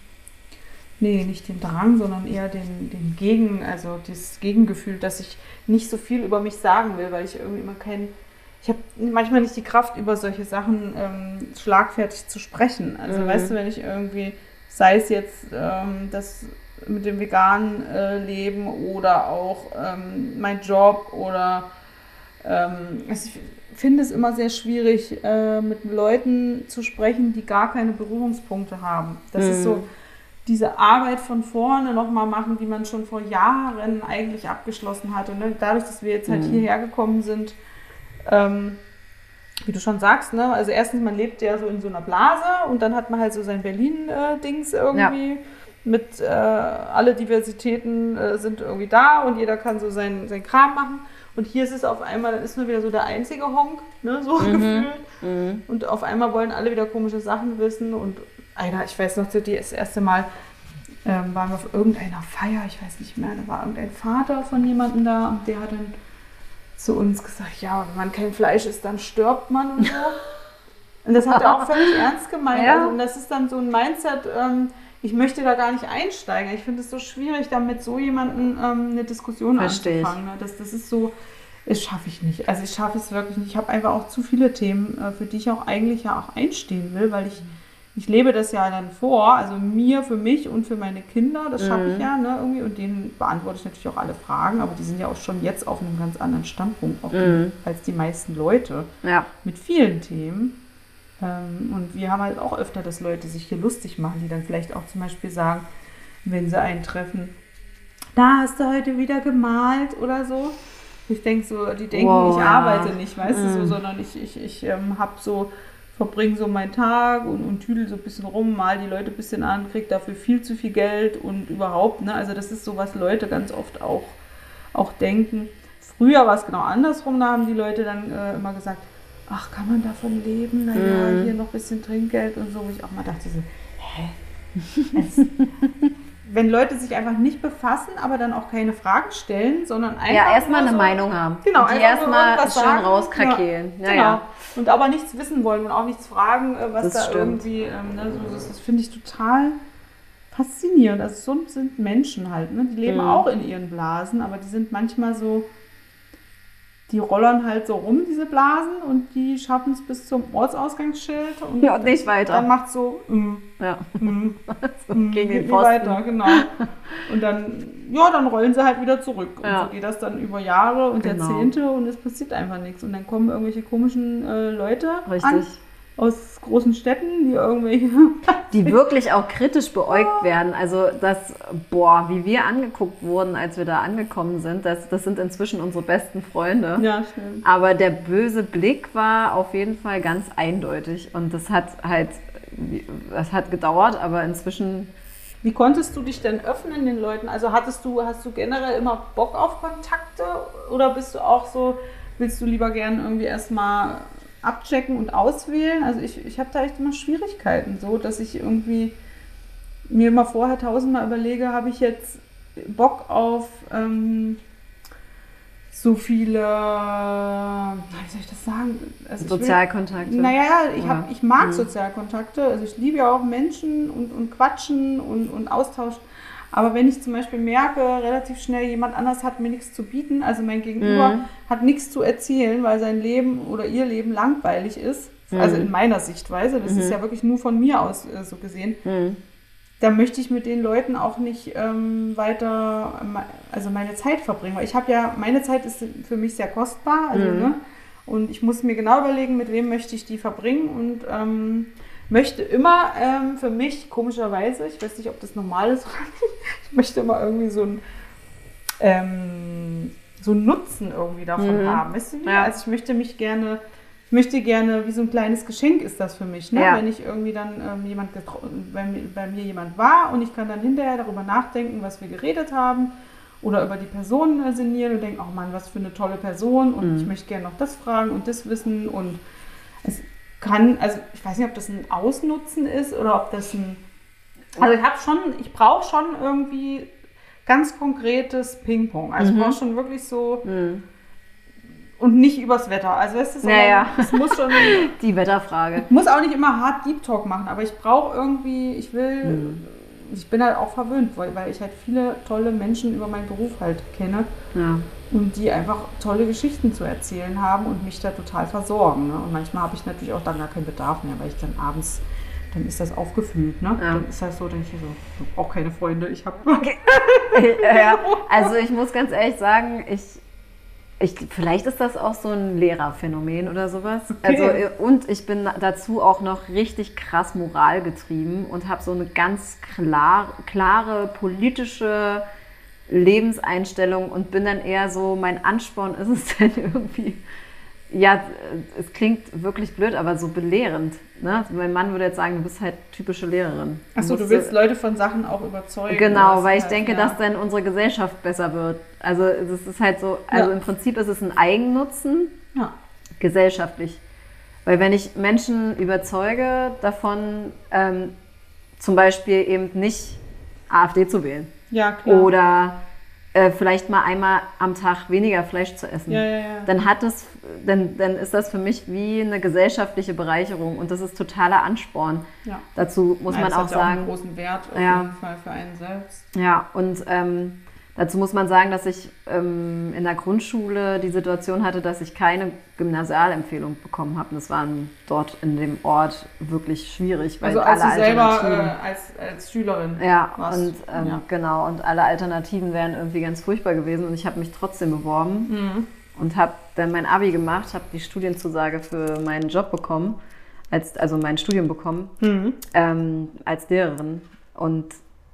[SPEAKER 1] nee, nicht den Drang, sondern eher den, den Gegen, also das Gegengefühl, dass ich nicht so viel über mich sagen will, weil ich irgendwie immer kein, ich habe manchmal nicht die Kraft, über solche Sachen ähm, schlagfertig zu sprechen. Also
[SPEAKER 2] Mhm.
[SPEAKER 1] weißt du, wenn ich irgendwie, sei es jetzt ähm, das mit dem veganen äh, Leben oder auch ähm, mein Job oder ähm, ich finde es immer sehr schwierig, äh, mit Leuten zu sprechen, die gar keine Berührungspunkte haben. Das mhm. ist so diese Arbeit von vorne nochmal machen, die man schon vor Jahren eigentlich abgeschlossen hatte. Ne? Dadurch, dass wir jetzt halt mhm. hierher gekommen sind, ähm, wie du schon sagst, ne? also erstens, man lebt ja so in so einer Blase und dann hat man halt so sein Berlin-Dings irgendwie. Ja. Mit äh, alle Diversitäten äh, sind irgendwie da und jeder kann so sein, sein Kram machen. Und hier ist es auf einmal, dann ist man wieder so der einzige Honk, ne, so mhm. gefühlt. Mhm. Und auf einmal wollen alle wieder komische Sachen wissen. Und einer, ich weiß noch, das erste Mal ähm, waren wir auf irgendeiner Feier, ich weiß nicht mehr, da war irgendein Vater von jemandem da und der hat dann zu uns gesagt, ja, wenn man kein Fleisch isst, dann stirbt man und so. Und das hat er auch völlig ernst gemeint. Ja. Also, und das ist dann so ein Mindset, ähm, ich möchte da gar nicht einsteigen. Ich finde es so schwierig, damit so jemanden ähm, eine Diskussion Versteh anzufangen. Ne? Das, das ist so, das schaffe ich nicht. Also ich schaffe es wirklich nicht. Ich habe einfach auch zu viele Themen, äh, für die ich auch eigentlich ja auch einstehen will, weil ich, ich lebe das ja dann vor, also mir, für mich und für meine Kinder, das schaffe mhm. ich ja ne, irgendwie und denen beantworte ich natürlich auch alle Fragen, aber die sind ja auch schon jetzt auf einem ganz anderen Standpunkt mhm. als die meisten Leute ja. mit vielen Themen. Ähm, und wir haben halt auch öfter, dass Leute sich hier lustig machen, die dann vielleicht auch zum Beispiel sagen, wenn sie einen treffen, da hast du heute wieder gemalt oder so. Ich denke so, die denken, wow, ich arbeite nicht, weißt mm. du, so, mhm. sondern ich, ich, ich ähm, habe so, verbringe so meinen Tag und, und tüdel so ein bisschen rum, mal die Leute ein bisschen an, kriege dafür viel zu viel Geld und überhaupt, ne? Also das ist so, was Leute ganz oft auch, auch denken. Früher war es genau andersrum, da haben die Leute dann äh, immer gesagt, ach, kann man davon leben? Naja, mhm. hier noch ein bisschen Trinkgeld und so, wo ich auch mal dachte so, hä? Es, wenn Leute sich einfach nicht befassen, aber dann auch keine Fragen stellen, sondern einfach.
[SPEAKER 2] Ja, erstmal eine so, Meinung haben.
[SPEAKER 1] Genau,
[SPEAKER 2] die erstmal schön sagen. rauskrakehlen.
[SPEAKER 1] Ja, ja, genau. Und aber nichts wissen wollen und auch nichts fragen, äh, was das da stimmt. irgendwie. Ähm, ne, so, das, das finde ich total faszinierend. Also so sind Menschen halt. Ne? Die leben mhm. auch in ihren Blasen, aber die sind manchmal so die rollern halt so rum, diese Blasen, und die schaffen es bis zum Ortsausgangsschild. Und
[SPEAKER 2] ja, nicht weiter.
[SPEAKER 1] Dann macht so, mm, ja. mm, mm, gegen den Posten. weiter, genau. Und dann, ja, dann rollen sie halt wieder zurück. Und ja. so geht das dann über Jahre und genau. Jahrzehnte und es passiert einfach nichts. Und dann kommen irgendwelche komischen äh, Leute Richtig. an aus großen Städten, die irgendwelche.
[SPEAKER 2] die wirklich auch kritisch beäugt werden. Also das, boah, wie wir angeguckt wurden, als wir da angekommen sind, das, das sind inzwischen unsere besten Freunde. Ja, stimmt. Aber der böse Blick war auf jeden Fall ganz eindeutig. Und das hat halt, das hat gedauert, aber inzwischen.
[SPEAKER 1] Wie konntest du dich denn öffnen den Leuten? Also hattest du, hast du generell immer Bock auf Kontakte oder bist du auch so, willst du lieber gern irgendwie erstmal abchecken und auswählen. Also ich, ich habe da echt immer Schwierigkeiten, so dass ich irgendwie mir immer vorher tausendmal überlege, habe ich jetzt Bock auf ähm, so viele, wie soll ich das sagen?
[SPEAKER 2] Also Sozialkontakte.
[SPEAKER 1] Will, naja, ich, hab, ich mag mhm. Sozialkontakte. Also ich liebe ja auch Menschen und, und Quatschen und, und Austausch. Aber wenn ich zum Beispiel merke, relativ schnell jemand anders hat mir nichts zu bieten, also mein Gegenüber mhm. hat nichts zu erzählen, weil sein Leben oder ihr Leben langweilig ist, mhm. also in meiner Sichtweise, das mhm. ist ja wirklich nur von mir aus äh, so gesehen, mhm. da möchte ich mit den Leuten auch nicht ähm, weiter, also meine Zeit verbringen. Weil ich habe ja, meine Zeit ist für mich sehr kostbar, also, mhm. ne? Und ich muss mir genau überlegen, mit wem möchte ich die verbringen und ähm, möchte immer ähm, für mich, komischerweise, ich weiß nicht, ob das normal ist oder nicht, ich möchte immer irgendwie so ein ähm, so einen Nutzen irgendwie davon mhm. haben. Weißt du wie? Ja. Also ich möchte mich gerne, ich möchte gerne, wie so ein kleines Geschenk ist das für mich, ne? Ja. wenn ich irgendwie dann ähm, jemand bei, bei mir jemand war und ich kann dann hinterher darüber nachdenken, was wir geredet haben oder über die Person äh, sinnieren und denken, oh Mann, was für eine tolle Person und mhm. ich möchte gerne noch das fragen und das wissen und es, kann, also ich weiß nicht, ob das ein Ausnutzen ist oder ob das ein. Also ich habe schon, ich brauche schon irgendwie ganz konkretes Ping-Pong. Also mhm. ich brauche schon wirklich so. Mhm. Und nicht übers Wetter. Also weißt du,
[SPEAKER 2] naja. es muss schon. Die Wetterfrage.
[SPEAKER 1] Ich muss auch nicht immer hart Deep Talk machen, aber ich brauche irgendwie, ich will. Mhm. Ich bin halt auch verwöhnt, weil, weil ich halt viele tolle Menschen über meinen Beruf halt kenne. Ja die einfach tolle Geschichten zu erzählen haben und mich da total versorgen. Ne? Und manchmal habe ich natürlich auch dann gar keinen Bedarf mehr, weil ich dann abends, dann ist das aufgefüllt. Ne? Ja. Dann ist das so, denke ich so, ich auch keine Freunde, ich habe... Okay.
[SPEAKER 2] ja, also ich muss ganz ehrlich sagen, ich ich, vielleicht ist das auch so ein Lehrerphänomen oder sowas. Okay. Also, äh, und ich bin dazu auch noch richtig krass moralgetrieben und habe so eine ganz klar, klare politische Lebenseinstellung und bin dann eher so, mein Ansporn ist es dann irgendwie ja, es klingt wirklich blöd, aber so belehrend. Ne? Mein Mann würde jetzt sagen, du bist halt typische Lehrerin.
[SPEAKER 1] Achso, du willst Leute von Sachen auch überzeugen.
[SPEAKER 2] Genau, weil ich halt, denke, ja. dass dann unsere Gesellschaft besser wird. Also es ist halt so, also ja. im Prinzip ist es ein Eigennutzen, ja. gesellschaftlich. Weil wenn ich Menschen überzeuge davon, ähm, zum Beispiel eben nicht AfD zu wählen. Ja, klar. Oder äh, vielleicht mal einmal am Tag weniger Fleisch zu essen. Ja, ja, ja. Dann hat es, dann, dann ist das für mich wie eine gesellschaftliche Bereicherung und das ist totaler Ansporn. Dazu muss man auch sagen. Das hat
[SPEAKER 1] auch einen großen Wert auf jeden Fall für einen selbst.
[SPEAKER 2] Ja, und ähm, Dazu muss man sagen, dass ich ähm, in der Grundschule die Situation hatte, dass ich keine Gymnasialempfehlung bekommen habe. Das war dort in dem Ort wirklich schwierig,
[SPEAKER 1] weil also als alle du selber äh, als, als Schülerin
[SPEAKER 2] ja warst. und ähm, ja. genau und alle Alternativen wären irgendwie ganz furchtbar gewesen und ich habe mich trotzdem beworben mhm. und habe dann mein Abi gemacht, habe die Studienzusage für meinen Job bekommen, als also mein Studium bekommen mhm. ähm, als Lehrerin und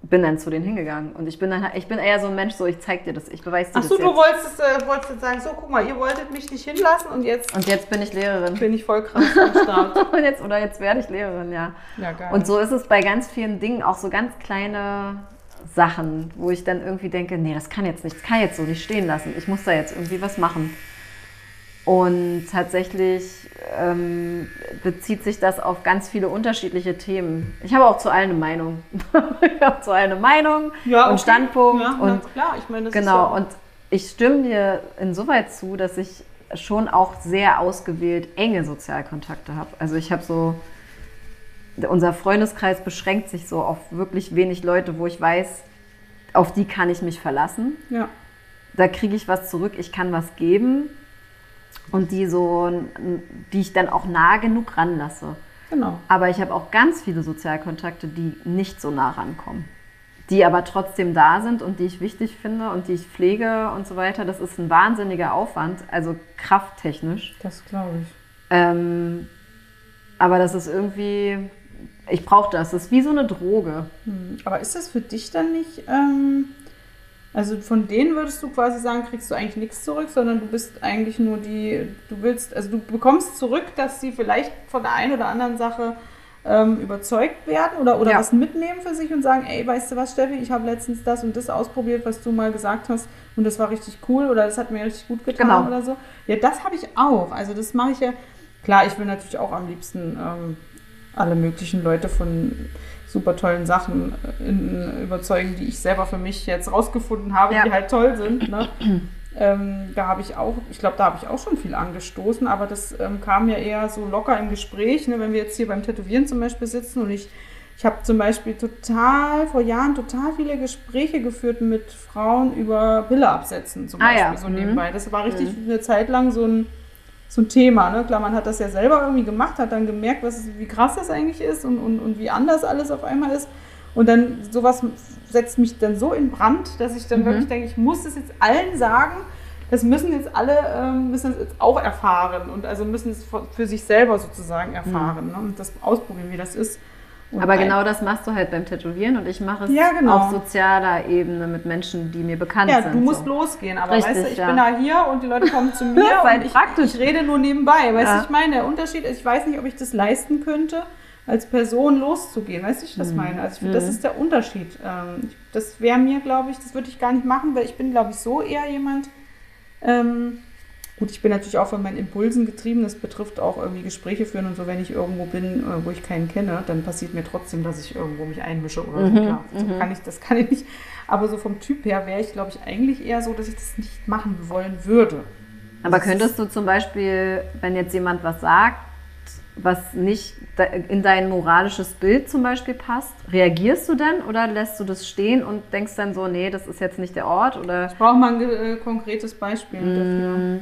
[SPEAKER 2] bin dann zu denen hingegangen. Und ich bin dann ich bin eher so ein Mensch, so ich zeig dir das, ich beweise dir Ach so,
[SPEAKER 1] das. Achso, du wolltest, äh, wolltest sagen, so guck mal, ihr wolltet mich nicht hinlassen und jetzt.
[SPEAKER 2] Und jetzt bin ich Lehrerin.
[SPEAKER 1] Bin ich voll krass am Start.
[SPEAKER 2] und jetzt, oder jetzt werde ich Lehrerin, ja. Ja, geil. Und so ist es bei ganz vielen Dingen, auch so ganz kleine Sachen, wo ich dann irgendwie denke, nee, das kann jetzt nicht, das kann jetzt so nicht stehen lassen. Ich muss da jetzt irgendwie was machen. Und tatsächlich ähm, bezieht sich das auf ganz viele unterschiedliche Themen. Ich habe auch zu allen eine Meinung. ich habe zu allen eine Meinung ja, okay. und Standpunkt. Ja, und klar, ich meine, das genau. Ja und ich stimme dir insoweit zu, dass ich schon auch sehr ausgewählt enge Sozialkontakte habe. Also ich habe so, unser Freundeskreis beschränkt sich so auf wirklich wenig Leute, wo ich weiß, auf die kann ich mich verlassen. Ja. Da kriege ich was zurück, ich kann was geben und die so, die ich dann auch nah genug ranlasse. Genau. Aber ich habe auch ganz viele Sozialkontakte, die nicht so nah rankommen. Die aber trotzdem da sind und die ich wichtig finde und die ich pflege und so weiter. Das ist ein wahnsinniger Aufwand, also krafttechnisch.
[SPEAKER 1] Das glaube ich.
[SPEAKER 2] Ähm, aber das ist irgendwie, ich brauche das. Das ist wie so eine Droge.
[SPEAKER 1] Hm. Aber ist das für dich dann nicht ähm, also von denen würdest du quasi sagen, kriegst du eigentlich nichts zurück, sondern du bist eigentlich nur die, du willst, also du bekommst zurück, dass sie vielleicht von der einen oder anderen Sache ähm, überzeugt werden oder, oder ja. was mitnehmen für sich und sagen, ey, weißt du was, Steffi, ich habe letztens das und das ausprobiert, was du mal gesagt hast und das war richtig cool oder das hat mir richtig gut getan genau. oder so. Ja, das habe ich auch. Also das mache ich ja, klar, ich will natürlich auch am liebsten ähm, alle möglichen Leute von super tollen Sachen äh, in, überzeugen, die ich selber für mich jetzt rausgefunden habe, ja. die halt toll sind. Ne? ähm, da habe ich auch, ich glaube, da habe ich auch schon viel angestoßen, aber das ähm, kam ja eher so locker im Gespräch, ne? wenn wir jetzt hier beim Tätowieren zum Beispiel sitzen und ich ich habe zum Beispiel total, vor Jahren total viele Gespräche geführt mit Frauen über Pille absetzen, zum ah, Beispiel ja. so mhm. nebenbei. Das war richtig mhm. eine Zeit lang so ein, so ein Thema. Ne? Klar, man hat das ja selber irgendwie gemacht, hat dann gemerkt, was, wie krass das eigentlich ist und, und, und wie anders alles auf einmal ist. Und dann sowas setzt mich dann so in Brand, dass ich dann mhm. wirklich denke, ich muss das jetzt allen sagen. Das müssen jetzt alle ähm, müssen es jetzt auch erfahren und also müssen es für sich selber sozusagen erfahren mhm. ne? und das ausprobieren, wie das ist.
[SPEAKER 2] Und Aber genau das machst du halt beim Tätowieren und ich mache es ja, genau. auf sozialer Ebene mit Menschen, die mir bekannt ja, sind.
[SPEAKER 1] Ja, du musst so. losgehen, aber Richtig, weißt du, ich ja. bin da hier und die Leute kommen zu mir und ich, ich, rede nur nebenbei. Weißt du, ich meine, der Unterschied ist, ich weiß nicht, ob ich das leisten könnte, als Person loszugehen. Weißt du, ich das mhm. meine? Also ich finde, das mhm. ist der Unterschied. Das wäre mir, glaube ich, das würde ich gar nicht machen, weil ich bin, glaube ich, so eher jemand, ähm, Gut, ich bin natürlich auch von meinen Impulsen getrieben. Das betrifft auch irgendwie Gespräche führen und so. Wenn ich irgendwo bin, äh, wo ich keinen kenne, dann passiert mir trotzdem, dass ich irgendwo mich einmische oder so. Mhm, Klar, so mhm. kann ich, das kann ich nicht. Aber so vom Typ her wäre ich, glaube ich, eigentlich eher so, dass ich das nicht machen wollen würde.
[SPEAKER 2] Aber könntest du zum Beispiel, wenn jetzt jemand was sagt, was nicht in dein moralisches Bild zum Beispiel passt, reagierst du dann oder lässt du das stehen und denkst dann so, nee, das ist jetzt nicht der Ort? Oder?
[SPEAKER 1] Ich brauche mal ein äh, konkretes Beispiel mmh. dafür.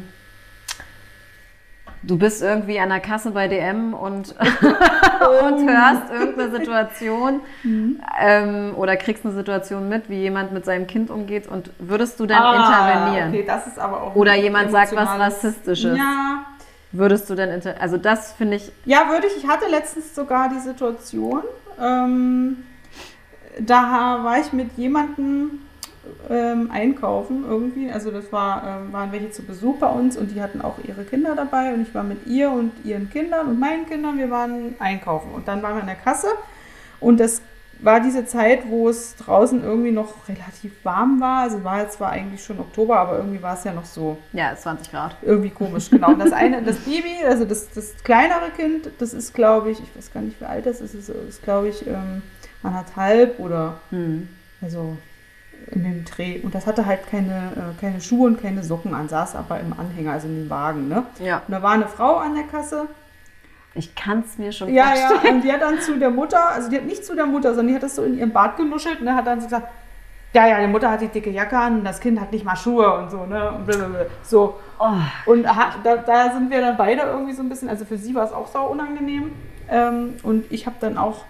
[SPEAKER 2] Du bist irgendwie an der Kasse bei DM und, und hörst irgendeine Situation mhm. ähm, oder kriegst eine Situation mit, wie jemand mit seinem Kind umgeht und würdest du dann ah, intervenieren?
[SPEAKER 1] Okay, das ist aber auch
[SPEAKER 2] oder jemand sagt was Rassistisches. Ja. Würdest du denn, inter also das finde ich.
[SPEAKER 1] Ja, würde ich. Ich hatte letztens sogar die Situation, ähm, da war ich mit jemandem ähm, einkaufen irgendwie. Also das war, ähm, waren welche zu Besuch bei uns und die hatten auch ihre Kinder dabei und ich war mit ihr und ihren Kindern und meinen Kindern, wir waren einkaufen und dann waren wir in der Kasse und das war diese Zeit, wo es draußen irgendwie noch relativ warm war. Also war jetzt zwar eigentlich schon Oktober, aber irgendwie war es ja noch so.
[SPEAKER 2] Ja, 20 Grad.
[SPEAKER 1] Irgendwie komisch, genau. Und das eine, das Baby, also das, das kleinere Kind, das ist, glaube ich, ich weiß gar nicht, wie alt das ist, ist, ist glaube ich, ähm, anderthalb oder hm. also in dem Dreh. Und das hatte halt keine, äh, keine Schuhe und keine Socken an, saß aber im Anhänger, also in dem Wagen. Ne?
[SPEAKER 2] Ja.
[SPEAKER 1] Und da war eine Frau an der Kasse.
[SPEAKER 2] Ich kann es mir schon
[SPEAKER 1] ja, vorstellen. Ja, und die hat dann zu der Mutter, also die hat nicht zu der Mutter, sondern die hat das so in ihrem Bart genuschelt und ne, hat dann so gesagt, ja, ja, die Mutter hat die dicke Jacke an, und das Kind hat nicht mal Schuhe und so, ne? Und blablabla. so. Oh. Und da, da, sind wir dann beide irgendwie so ein bisschen, also für sie war es auch sau unangenehm. Ähm, und ich habe dann auch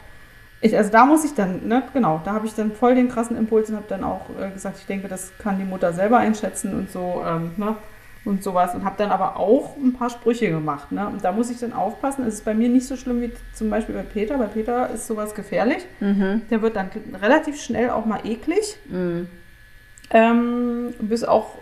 [SPEAKER 1] ich, also da muss ich dann, ne, genau, da habe ich dann voll den krassen Impuls und habe dann auch äh, gesagt, ich denke, das kann die Mutter selber einschätzen und so, ähm, ne, und sowas. Und habe dann aber auch ein paar Sprüche gemacht, ne, und da muss ich dann aufpassen. Es ist bei mir nicht so schlimm wie zum Beispiel bei Peter. Bei Peter ist sowas gefährlich. Mhm. Der wird dann relativ schnell auch mal eklig. Mhm. Ähm, bis auch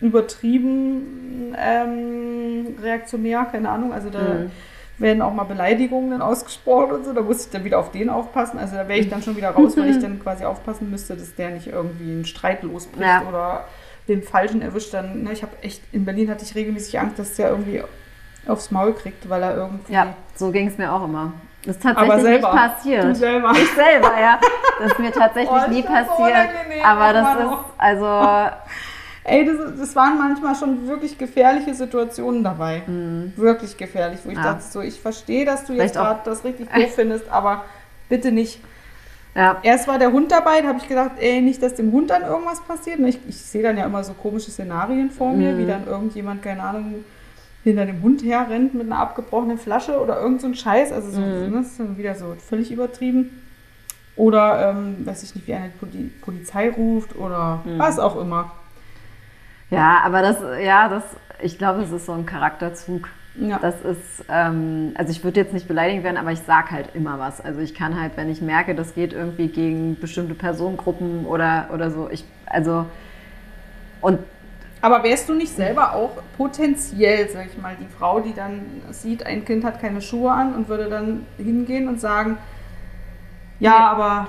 [SPEAKER 1] übertrieben ähm, reaktionär, keine Ahnung. Also da mhm werden auch mal Beleidigungen ausgesprochen und so. Da muss ich dann wieder auf den aufpassen. Also da wäre ich dann schon wieder raus, weil ich dann quasi aufpassen müsste, dass der nicht irgendwie einen Streit losbricht ja. oder den Falschen erwischt. Dann, ne, ich habe echt, in Berlin hatte ich regelmäßig Angst, dass der irgendwie aufs Maul kriegt, weil er irgendwie.
[SPEAKER 2] Ja, so ging es mir auch immer. Das ist tatsächlich selber, nicht passiert. Du selber. Ich selber, ja. Das ist mir tatsächlich oh, nie passiert. Aber das ist, also
[SPEAKER 1] ey, das, das, waren manchmal schon wirklich gefährliche Situationen dabei. Mhm. Wirklich gefährlich, wo ich ja. dachte, so, ich verstehe, dass du jetzt gerade das richtig doof findest, aber bitte nicht. Ja. Erst war der Hund dabei, da habe ich gedacht, ey, nicht, dass dem Hund dann irgendwas passiert. Ich, ich sehe dann ja immer so komische Szenarien vor mir, mhm. wie dann irgendjemand, keine Ahnung, hinter dem Hund herrennt mit einer abgebrochenen Flasche oder irgend so ein Scheiß. Also so, mhm. Ne, das ist dann wieder so völlig übertrieben. Oder, ähm, weiß ich nicht, wie eine Polizei ruft oder mhm. was auch immer.
[SPEAKER 2] Ja, aber das, ja, das, ich glaube, es ist so ein Charakterzug. Ja. Das ist, ähm, also ich würde jetzt nicht beleidigt werden, aber ich sage halt immer was. Also ich kann halt, wenn ich merke, das geht irgendwie gegen bestimmte Personengruppen oder, oder so, ich, also und
[SPEAKER 1] aber wärst du nicht selber auch potenziell, sag ich mal, die Frau, die dann sieht, ein Kind hat keine Schuhe an und würde dann hingehen und sagen, ja, nee. aber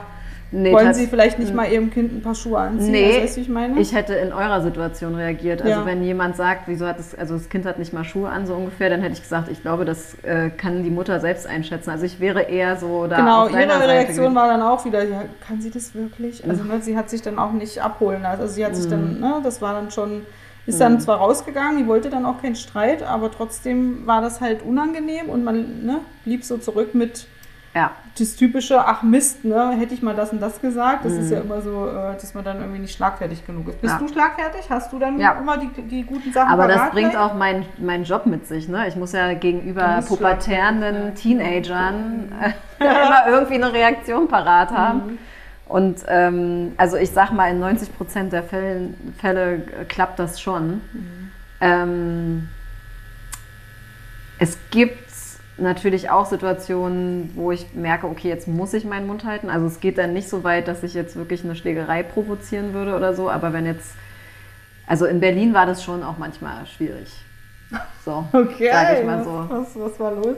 [SPEAKER 1] Nee, Wollen Sie vielleicht nicht mal Ihrem Kind ein paar Schuhe anziehen?
[SPEAKER 2] Nee, also, ich, meine? ich hätte in eurer Situation reagiert. Also ja. wenn jemand sagt, wieso hat es, also das Kind hat nicht mal Schuhe an, so ungefähr, dann hätte ich gesagt, ich glaube, das äh, kann die Mutter selbst einschätzen. Also ich wäre eher so da.
[SPEAKER 1] Genau, ihre Seite Reaktion war dann auch wieder, ja, kann sie das wirklich? Also ne, sie hat sich dann auch nicht abholen lassen. Also sie hat sich dann, mhm. ne, das war dann schon, ist dann mhm. zwar rausgegangen, die wollte dann auch keinen Streit, aber trotzdem war das halt unangenehm und man ne, blieb so zurück mit ja. Das typische, ach Mist, ne, hätte ich mal das und das gesagt. Das mhm. ist ja immer so, äh, dass man dann irgendwie nicht schlagfertig genug ist. Bist ja. du schlagfertig? Hast du dann ja. immer die, die guten Sachen
[SPEAKER 2] Aber das bringt gleich? auch meinen mein Job mit sich. Ne? Ich muss ja gegenüber pubertärenden Teenagern immer irgendwie eine Reaktion parat haben. Mhm. Und ähm, also ich sag mal, in 90 Prozent der Fälle, Fälle klappt das schon. Mhm. Ähm, es gibt natürlich auch Situationen, wo ich merke, okay, jetzt muss ich meinen Mund halten. Also es geht dann nicht so weit, dass ich jetzt wirklich eine Schlägerei provozieren würde oder so, aber wenn jetzt, also in Berlin war das schon auch manchmal schwierig. So,
[SPEAKER 1] okay, sag ich mal so. Was, was war los?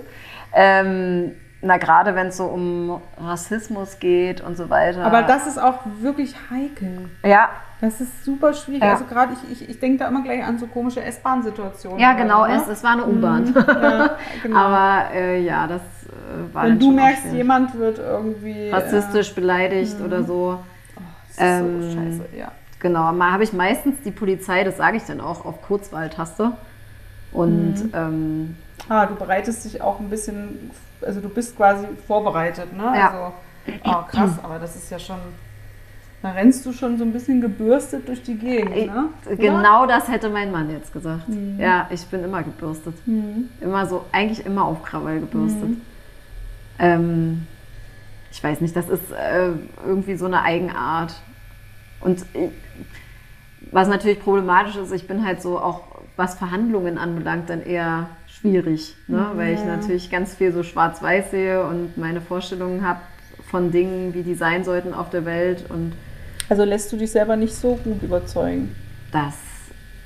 [SPEAKER 2] Ähm, na, gerade wenn es so um Rassismus geht und so weiter.
[SPEAKER 1] Aber das ist auch wirklich heikel.
[SPEAKER 2] Ja,
[SPEAKER 1] das ist super schwierig. Ja. Also gerade ich, ich, ich denke da immer gleich an so komische S-Bahn-Situationen.
[SPEAKER 2] Ja, genau, oder? es, es war eine U-Bahn. Mhm. Ja, genau. Aber äh, ja, das äh, war
[SPEAKER 1] Wenn du merkst, jemand wird irgendwie
[SPEAKER 2] rassistisch äh, beleidigt oder so.
[SPEAKER 1] Oh, das ist ähm, so scheiße, ja.
[SPEAKER 2] Genau, mal habe ich meistens die Polizei, das sage ich dann auch, auf Kurzwahltaste. Und mhm. ähm,
[SPEAKER 1] ah, du bereitest dich auch ein bisschen, also du bist quasi vorbereitet, ne? Ja. Also, oh, krass, aber das ist ja schon Da rennst du schon so ein bisschen gebürstet durch die Gegend, ne?
[SPEAKER 2] Genau ja? das hätte mein Mann jetzt gesagt. Mhm. Ja, ich bin immer gebürstet. Mhm. Immer so, eigentlich immer auf Krawall gebürstet. Mhm. Ähm, ich weiß nicht, das ist äh, irgendwie so eine Eigenart. Und ich, was natürlich problematisch ist, ich bin halt so auch, was Verhandlungen anbelangt, dann eher schwierig, ne? Weil ich natürlich ganz viel so schwarz-weiß sehe und meine Vorstellungen habe von Dingen, wie die sein sollten auf der Welt. Und
[SPEAKER 1] also lässt du dich selber nicht so gut überzeugen?
[SPEAKER 2] Das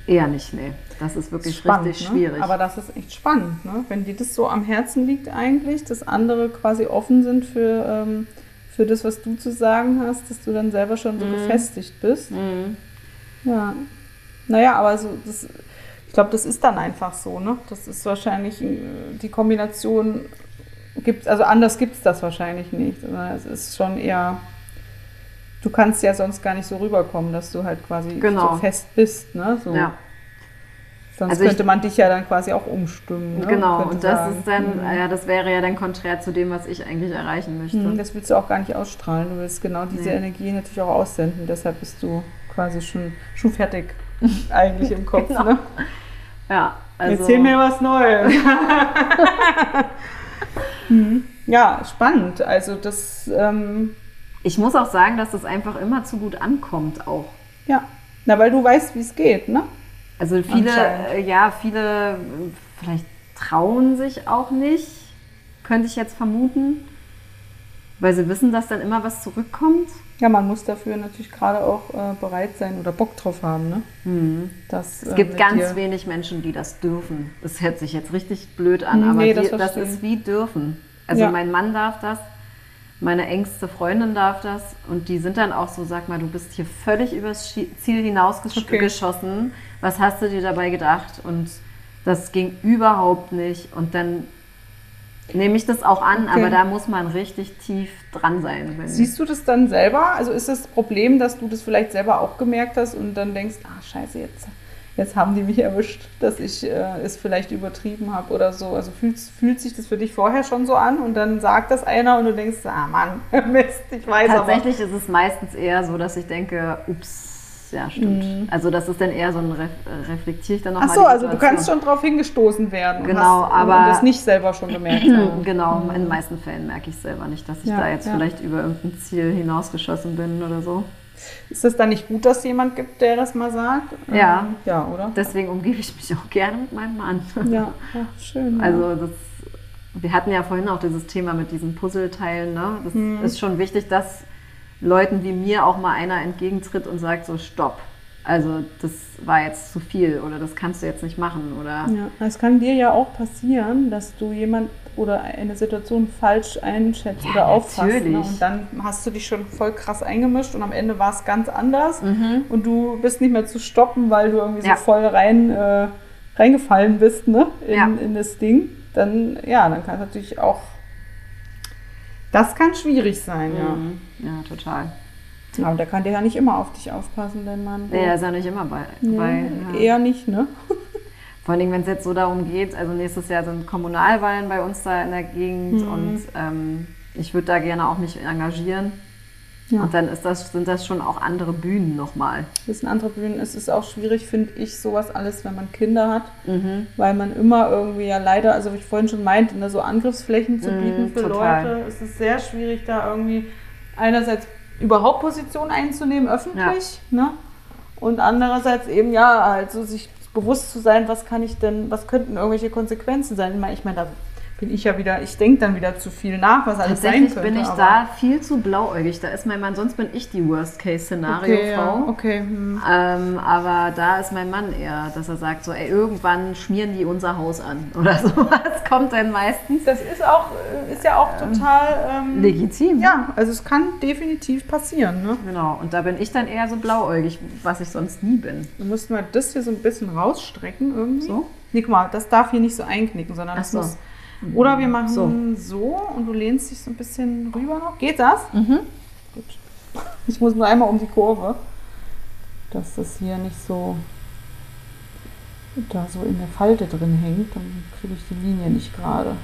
[SPEAKER 2] eher nicht, nee. Das ist wirklich spannend, richtig
[SPEAKER 1] ne?
[SPEAKER 2] schwierig.
[SPEAKER 1] Aber das ist echt spannend, ne? wenn dir das so am Herzen liegt eigentlich, dass andere quasi offen sind für, ähm, für das, was du zu sagen hast, dass du dann selber schon so mhm. gefestigt bist. Mhm. Ja. Naja, aber so, das, ich glaube, das ist dann einfach so, ne? Das ist wahrscheinlich äh, die Kombination gibt also anders gibt es das wahrscheinlich nicht. Es ist schon eher, du kannst ja sonst gar nicht so rüberkommen, dass du halt quasi genau. so fest bist, ne? So. Ja. Sonst also könnte man dich ja dann quasi auch umstimmen.
[SPEAKER 2] Ne? Genau, und das sagen. ist dann, mhm. ja, das wäre ja dann konträr zu dem, was ich eigentlich erreichen möchte. Mhm,
[SPEAKER 1] das willst du auch gar nicht ausstrahlen. Du willst genau diese nee. Energie natürlich auch aussenden. Deshalb bist du quasi schon, schon fertig eigentlich im Kopf. genau. ne?
[SPEAKER 2] Ja,
[SPEAKER 1] also. Erzähl mir was Neues. mhm. Ja, spannend. Also das. Ähm,
[SPEAKER 2] ich muss auch sagen, dass das einfach immer zu gut ankommt auch.
[SPEAKER 1] Ja. Na, weil du weißt, wie es geht, ne?
[SPEAKER 2] Also viele, ja, viele vielleicht trauen sich auch nicht, könnte ich jetzt vermuten, weil sie wissen, dass dann immer was zurückkommt.
[SPEAKER 1] Ja, man muss dafür natürlich gerade auch äh, bereit sein oder Bock drauf haben. Ne?
[SPEAKER 2] Mhm. Das, es äh, gibt ganz wenig Menschen, die das dürfen. Das hört sich jetzt richtig blöd an, aber nee, das, die, das, ist wie dürfen. Also ja. mein Mann darf das, meine engste Freundin darf das und die sind dann auch so, sag mal, du bist hier völlig übers Ziel hinausgeschossen. Okay. Was hast du dir dabei gedacht? Und das ging überhaupt nicht. Und dann nehme ich das auch an, okay. aber da muss man richtig tief dran sein.
[SPEAKER 1] Siehst du das dann selber? Also ist das Problem, dass du das vielleicht selber auch gemerkt hast und dann denkst, ah scheiße, jetzt, jetzt haben die mich erwischt, dass ich äh, es vielleicht übertrieben habe oder so. Also fühlt, fühlt sich das für dich vorher schon so an und dann sagt das einer und du denkst, ah Mann, Mist, ich weiß
[SPEAKER 2] Tatsächlich aber. ist es meistens eher so, dass ich denke, ups, ja, stimmt. Mhm. Also das ist dann eher so ein Ref reflektiere ich dann nochmal.
[SPEAKER 1] Ach so, also du kannst schon darauf hingestoßen werden.
[SPEAKER 2] Genau, hast, aber
[SPEAKER 1] und das nicht selber schon gemerkt haben.
[SPEAKER 2] genau, mhm. in den meisten Fällen merke ich selber nicht, dass ich ja, da jetzt ja. vielleicht über irgendein Ziel hinausgeschossen bin oder so.
[SPEAKER 1] Ist es dann nicht gut, dass es jemand gibt, der das mal sagt?
[SPEAKER 2] Ja.
[SPEAKER 1] Ähm, ja, oder?
[SPEAKER 2] Deswegen umgebe ich mich auch gerne mit meinem Mann.
[SPEAKER 1] Ja, ja schön.
[SPEAKER 2] Also das, wir hatten ja vorhin auch dieses Thema mit diesen Puzzleteilen. Ne? Das mhm. ist schon wichtig, dass Leuten wie mir auch mal einer entgegentritt und sagt so, stopp. Also das war jetzt zu viel oder das kannst du jetzt nicht machen oder.
[SPEAKER 1] Ja, es kann dir ja auch passieren, dass du jemand oder eine Situation falsch einschätzt ja, oder auffasst. Ne? Und dann hast du dich schon voll krass eingemischt und am Ende war es ganz anders mhm. und du bist nicht mehr zu stoppen, weil du irgendwie ja. so voll rein äh, reingefallen bist ne? in, ja. in das Ding. Dann ja, dann kann es natürlich auch das kann schwierig sein,
[SPEAKER 2] mhm. ja. Ja, total.
[SPEAKER 1] Aber der kann dir ja nicht immer auf dich aufpassen, dein Mann.
[SPEAKER 2] Nee, er ist ja nicht immer bei. Nee, bei
[SPEAKER 1] ja. Eher nicht, ne?
[SPEAKER 2] Vor allem, wenn es jetzt so darum geht, also nächstes Jahr sind Kommunalwahlen bei uns da in der Gegend mhm. und ähm, ich würde da gerne auch mich engagieren. Ja. Und dann ist das, sind das schon auch andere Bühnen nochmal.
[SPEAKER 1] Das sind andere Bühnen. Es ist auch schwierig, finde ich, sowas alles, wenn man Kinder hat, mhm. weil man immer irgendwie ja leider, also wie ich vorhin schon meinte, ne, so Angriffsflächen zu mhm, bieten für total. Leute. Es ist sehr schwierig, da irgendwie einerseits überhaupt Position einzunehmen, öffentlich, ja. ne? Und andererseits eben, ja, also sich bewusst zu sein, was kann ich denn, was könnten irgendwelche Konsequenzen sein. Ich meine, da bin ich ja wieder, ich denke dann wieder zu viel nach, was alles sein könnte.
[SPEAKER 2] bin ich da viel zu blauäugig. Da ist mein Mann, sonst bin ich die Worst-Case-Szenario-Frau.
[SPEAKER 1] Okay, ja, okay. Hm.
[SPEAKER 2] Ähm, aber da ist mein Mann eher, dass er sagt so, ey, irgendwann schmieren die unser Haus an oder so. Was kommt denn meistens?
[SPEAKER 1] Das ist auch, äh, ist ja auch ähm, total
[SPEAKER 2] ähm, legitim.
[SPEAKER 1] Ja, also es kann definitiv passieren. Ne?
[SPEAKER 2] Genau, und da bin ich dann eher so blauäugig, was ich sonst nie bin.
[SPEAKER 1] Du musst mal das hier so ein bisschen rausstrecken irgendwie. So? Nee, guck mal, das darf hier nicht so einknicken, sondern das so. muss oder wir machen so. so. und du lehnst dich so ein bisschen rüber noch. Geht das? Mhm. Gut. Ich muss nur einmal um die Kurve, dass das hier nicht so da so in der Falte drin hängt. Dann kriege ich die Linie nicht gerade.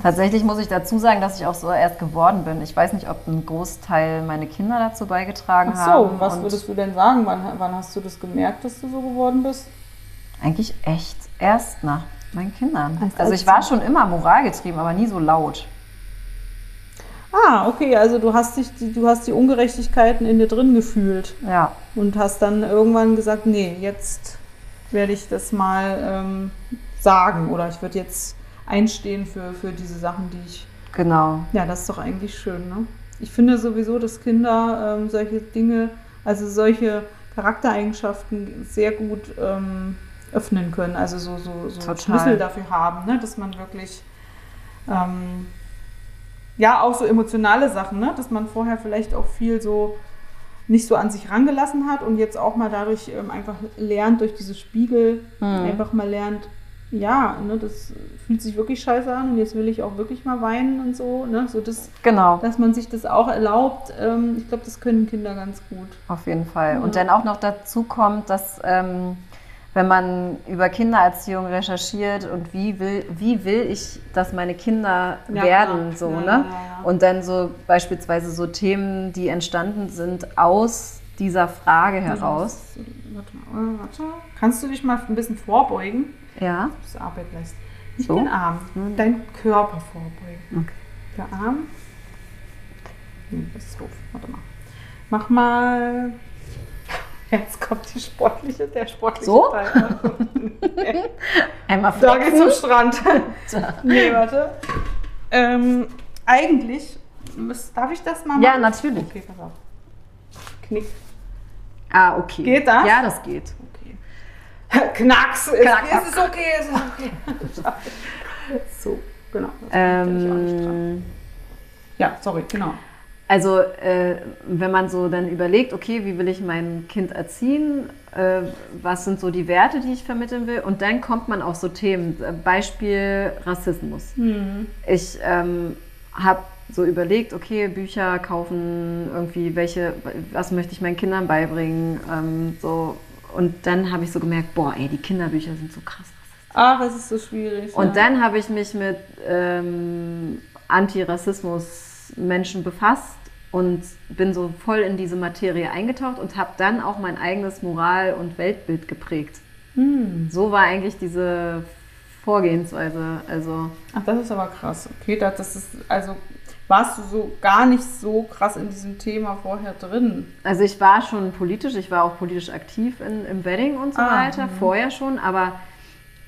[SPEAKER 2] Tatsächlich muss ich dazu sagen, dass ich auch so erst geworden bin. Ich weiß nicht, ob ein Großteil meine Kinder dazu beigetragen
[SPEAKER 1] Ach so,
[SPEAKER 2] haben.
[SPEAKER 1] was würdest du denn sagen? Wann, wann hast du das gemerkt, dass du so geworden bist?
[SPEAKER 2] Eigentlich echt erst nach meinen Kindern.
[SPEAKER 1] Als-
[SPEAKER 2] also
[SPEAKER 1] als-
[SPEAKER 2] ich war schon immer moralgetrieben, aber nie so laut.
[SPEAKER 1] Ah, okay, also du hast dich, die, du hast die Ungerechtigkeiten in dir drin gefühlt
[SPEAKER 2] Ja,
[SPEAKER 1] und hast dann irgendwann gesagt, nee, jetzt werde ich das mal ähm, sagen oder ich würde jetzt einstehen für, für diese Sachen, die ich.
[SPEAKER 2] genau.
[SPEAKER 1] Ja, das ist doch eigentlich schön, ne? Ich finde sowieso, dass Kinder ähm, solche Dinge, also solche Charaktereigenschaften sehr gut ähm, öffnen können, also so, so, so
[SPEAKER 2] Total.
[SPEAKER 1] Schlüssel dafür haben, ne? dass man wirklich ähm, ja auch so emotionale Sachen, ne? dass man vorher vielleicht auch viel so nicht so an sich rangelassen hat und jetzt auch mal dadurch ähm, einfach lernt, durch diese Spiegel
[SPEAKER 2] Mhm.
[SPEAKER 1] einfach mal lernt, ja, ne, das fühlt sich wirklich scheiße an und jetzt will ich auch wirklich mal weinen und so, ne? So das,
[SPEAKER 2] Genau,
[SPEAKER 1] dass man sich das auch erlaubt, ähm, ich glaube, das können Kinder ganz gut.
[SPEAKER 2] auf jeden Fall.
[SPEAKER 1] Ja.
[SPEAKER 2] Und dann auch noch dazu kommt, dass ähm, wenn man über Kindererziehung recherchiert und wie will, wie will ich, dass meine Kinder
[SPEAKER 1] Ja,
[SPEAKER 2] werden, so,
[SPEAKER 1] Ja,
[SPEAKER 2] ne?
[SPEAKER 1] ja.
[SPEAKER 2] Und dann so beispielsweise so Themen, die entstanden sind aus dieser Frage heraus.
[SPEAKER 1] Warte mal, warte. Kannst du dich mal ein bisschen vorbeugen?
[SPEAKER 2] Ja.
[SPEAKER 1] Das Arbeit leisten. Nicht
[SPEAKER 2] So?
[SPEAKER 1] den Arm,
[SPEAKER 2] Hm.
[SPEAKER 1] deinen Körper vorbeugen.
[SPEAKER 2] Okay.
[SPEAKER 1] Der Arm. Hm, das ist doof. Warte mal. Mach mal. Jetzt kommt die sportliche, der sportliche
[SPEAKER 2] So?
[SPEAKER 1] Teil.
[SPEAKER 2] Einmal
[SPEAKER 1] Da geht's zum
[SPEAKER 2] flexen.
[SPEAKER 1] Strand. nee, warte. Ähm, eigentlich, müß- darf ich das mal machen?
[SPEAKER 2] Ja, natürlich.
[SPEAKER 1] Okay, pass auf. Knick.
[SPEAKER 2] Ah, okay.
[SPEAKER 1] Geht das?
[SPEAKER 2] Ja, das geht.
[SPEAKER 1] Okay. Knacks. Es,
[SPEAKER 2] Knack,
[SPEAKER 1] es ist okay, es ist okay. so, genau. Das kann ich auch nicht dran.
[SPEAKER 2] Ähm,
[SPEAKER 1] ja, sorry, genau.
[SPEAKER 2] Also, äh, wenn man so dann überlegt, okay, wie will ich mein Kind erziehen? Äh, was sind so die Werte, die ich vermitteln will? Und dann kommt man auf so Themen. Äh, Beispiel Rassismus.
[SPEAKER 1] Hm.
[SPEAKER 2] Ich ähm, habe so überlegt, okay, Bücher kaufen, irgendwie, welche, was möchte ich meinen Kindern beibringen? Ähm, so. Und dann habe ich so gemerkt, boah, ey, die Kinderbücher sind so krass.
[SPEAKER 1] Ach, es ist so schwierig.
[SPEAKER 2] Und
[SPEAKER 1] ja.
[SPEAKER 2] dann habe ich mich mit ähm, Antirassismus-Menschen befasst und bin so voll in diese Materie eingetaucht und habe dann auch mein eigenes Moral- und Weltbild geprägt.
[SPEAKER 1] Hm.
[SPEAKER 2] So war eigentlich diese Vorgehensweise. Also
[SPEAKER 1] Ach, das ist aber krass. Okay, das, das ist, also warst du so gar nicht so krass in diesem Thema vorher drin.
[SPEAKER 2] Also ich war schon politisch, ich war auch politisch aktiv in, im Wedding und so
[SPEAKER 1] Ah,
[SPEAKER 2] weiter,
[SPEAKER 1] mhm.
[SPEAKER 2] vorher schon, aber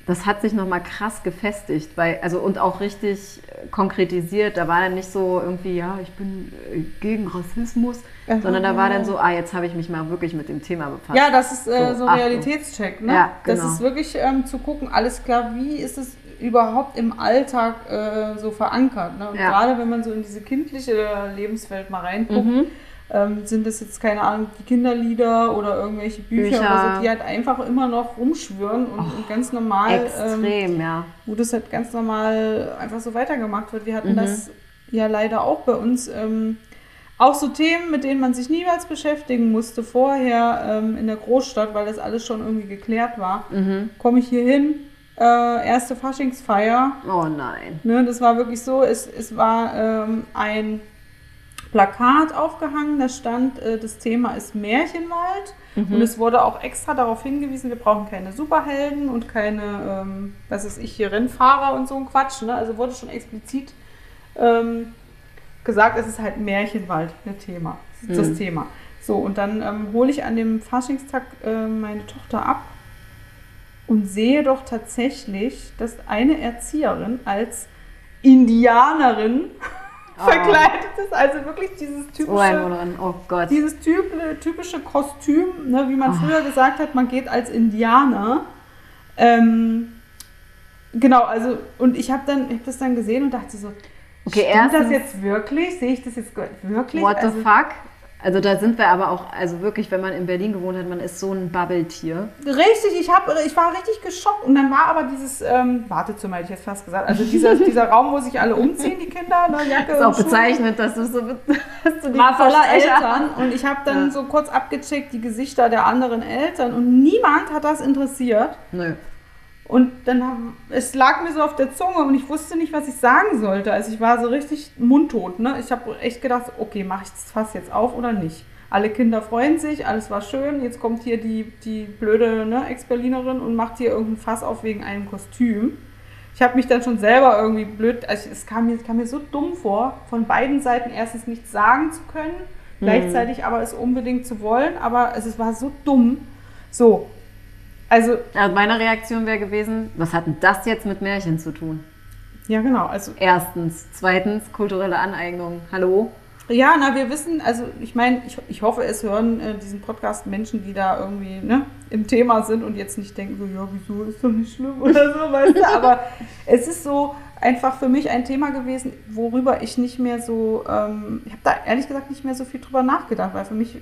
[SPEAKER 2] das hat sich nochmal krass gefestigt, weil, also und auch richtig äh, konkretisiert. Da war dann nicht so irgendwie, ja, ich bin äh, gegen Rassismus,
[SPEAKER 1] Aha.
[SPEAKER 2] sondern da war dann so, ah, jetzt habe ich mich mal wirklich mit dem Thema befasst.
[SPEAKER 1] Ja, das ist äh,
[SPEAKER 2] So,
[SPEAKER 1] so,
[SPEAKER 2] Achtung.
[SPEAKER 1] Realitätscheck, ne?
[SPEAKER 2] Ja,
[SPEAKER 1] Das
[SPEAKER 2] genau.
[SPEAKER 1] ist wirklich ähm, zu gucken, alles klar, wie ist es überhaupt im Alltag äh, so verankert. Ne? Und
[SPEAKER 2] Ja.
[SPEAKER 1] gerade wenn man so in diese kindliche Lebenswelt mal reinguckt,
[SPEAKER 2] Mhm.
[SPEAKER 1] Ähm, sind das jetzt keine Ahnung, die Kinderlieder oder irgendwelche Bücher,
[SPEAKER 2] Bücher.
[SPEAKER 1] Oder so, die halt einfach immer noch rumschwören und, und ganz normal, ähm,
[SPEAKER 2] Extrem, ja.
[SPEAKER 1] wo das halt ganz normal einfach so weitergemacht wird. Wir hatten
[SPEAKER 2] Mhm.
[SPEAKER 1] das ja leider auch bei uns. Ähm, auch so Themen, mit denen man sich niemals beschäftigen musste vorher ähm, in der Großstadt, weil das alles schon irgendwie geklärt war.
[SPEAKER 2] Mhm.
[SPEAKER 1] Komme ich hier hin, äh, erste Faschingsfeier.
[SPEAKER 2] Oh nein.
[SPEAKER 1] Ne, das war wirklich so, es, es war ähm, ein Plakat aufgehangen, da stand, äh, das Thema ist Märchenwald. Und es wurde auch extra darauf hingewiesen, wir brauchen keine Superhelden und keine, ähm, was weiß ich, hier Rennfahrer und so ein Quatsch. Ne? Also wurde schon explizit ähm, gesagt, es ist halt Märchenwald, das Thema. Das, ist das
[SPEAKER 2] Mhm.
[SPEAKER 1] Thema. So, und dann ähm, hole ich an dem Faschingstag äh, meine Tochter ab und sehe doch tatsächlich, dass eine Erzieherin als Indianerin verkleidet ist. Also wirklich dieses typische,
[SPEAKER 2] oh Gott.
[SPEAKER 1] dieses typ, typische Kostüm, ne, wie man
[SPEAKER 2] Oh.
[SPEAKER 1] früher gesagt hat, man geht als Indianer. Ähm, genau, also und ich habe dann, ich hab das dann gesehen und dachte so,
[SPEAKER 2] Okay,
[SPEAKER 1] stimmt das
[SPEAKER 2] erstens-
[SPEAKER 1] jetzt wirklich? Sehe ich das jetzt wirklich?
[SPEAKER 2] What the
[SPEAKER 1] also,
[SPEAKER 2] fuck? Also da sind wir aber auch, also wirklich, wenn man in Berlin gewohnt hat, man ist so ein Bubble-Tier.
[SPEAKER 1] Richtig, ich, hab, ich war richtig geschockt. Und dann war aber dieses ähm, Wartezimmer, hätte ich jetzt fast gesagt. Also dieser, dieser Raum, wo sich alle umziehen, die Kinder, ne, Jacke
[SPEAKER 2] Ist auch
[SPEAKER 1] Schuhe.
[SPEAKER 2] bezeichnet, dass du so dass du die
[SPEAKER 1] war voller Eltern und ich habe dann
[SPEAKER 2] Ja.
[SPEAKER 1] so kurz abgecheckt die Gesichter der anderen Eltern und niemand hat das interessiert.
[SPEAKER 2] Nö.
[SPEAKER 1] Und dann haben, es lag mir so auf der Zunge und ich wusste nicht, was ich sagen sollte. Also ich war so richtig mundtot. Ne? Ich habe echt gedacht, okay, mache ich das Fass jetzt auf oder nicht? Alle Kinder freuen sich, alles war schön. Jetzt kommt hier die, die blöde ne, Ex-Berlinerin und macht hier irgendein Fass auf wegen einem Kostüm. Ich habe mich dann schon selber irgendwie blöd, also es kam mir, kam mir so dumm vor, von beiden Seiten erstens nichts sagen zu können, mhm. gleichzeitig aber es unbedingt zu wollen, aber es, es war so dumm. So,
[SPEAKER 2] also, also meine Reaktion wäre gewesen, was hat denn das jetzt mit Märchen zu tun?
[SPEAKER 1] Ja, genau. Also
[SPEAKER 2] Erstens. Zweitens, kulturelle Aneignung. Hallo?
[SPEAKER 1] Ja, na, wir wissen, also ich meine, ich, ich hoffe, es hören äh, diesen Podcast Menschen, die da irgendwie ne, im Thema sind und jetzt nicht denken, so, ja, wieso ist doch nicht schlimm oder so, weißt du, aber es ist so einfach für mich ein Thema gewesen, worüber ich nicht mehr so, ähm, ich habe da ehrlich gesagt nicht mehr so viel drüber nachgedacht, weil für mich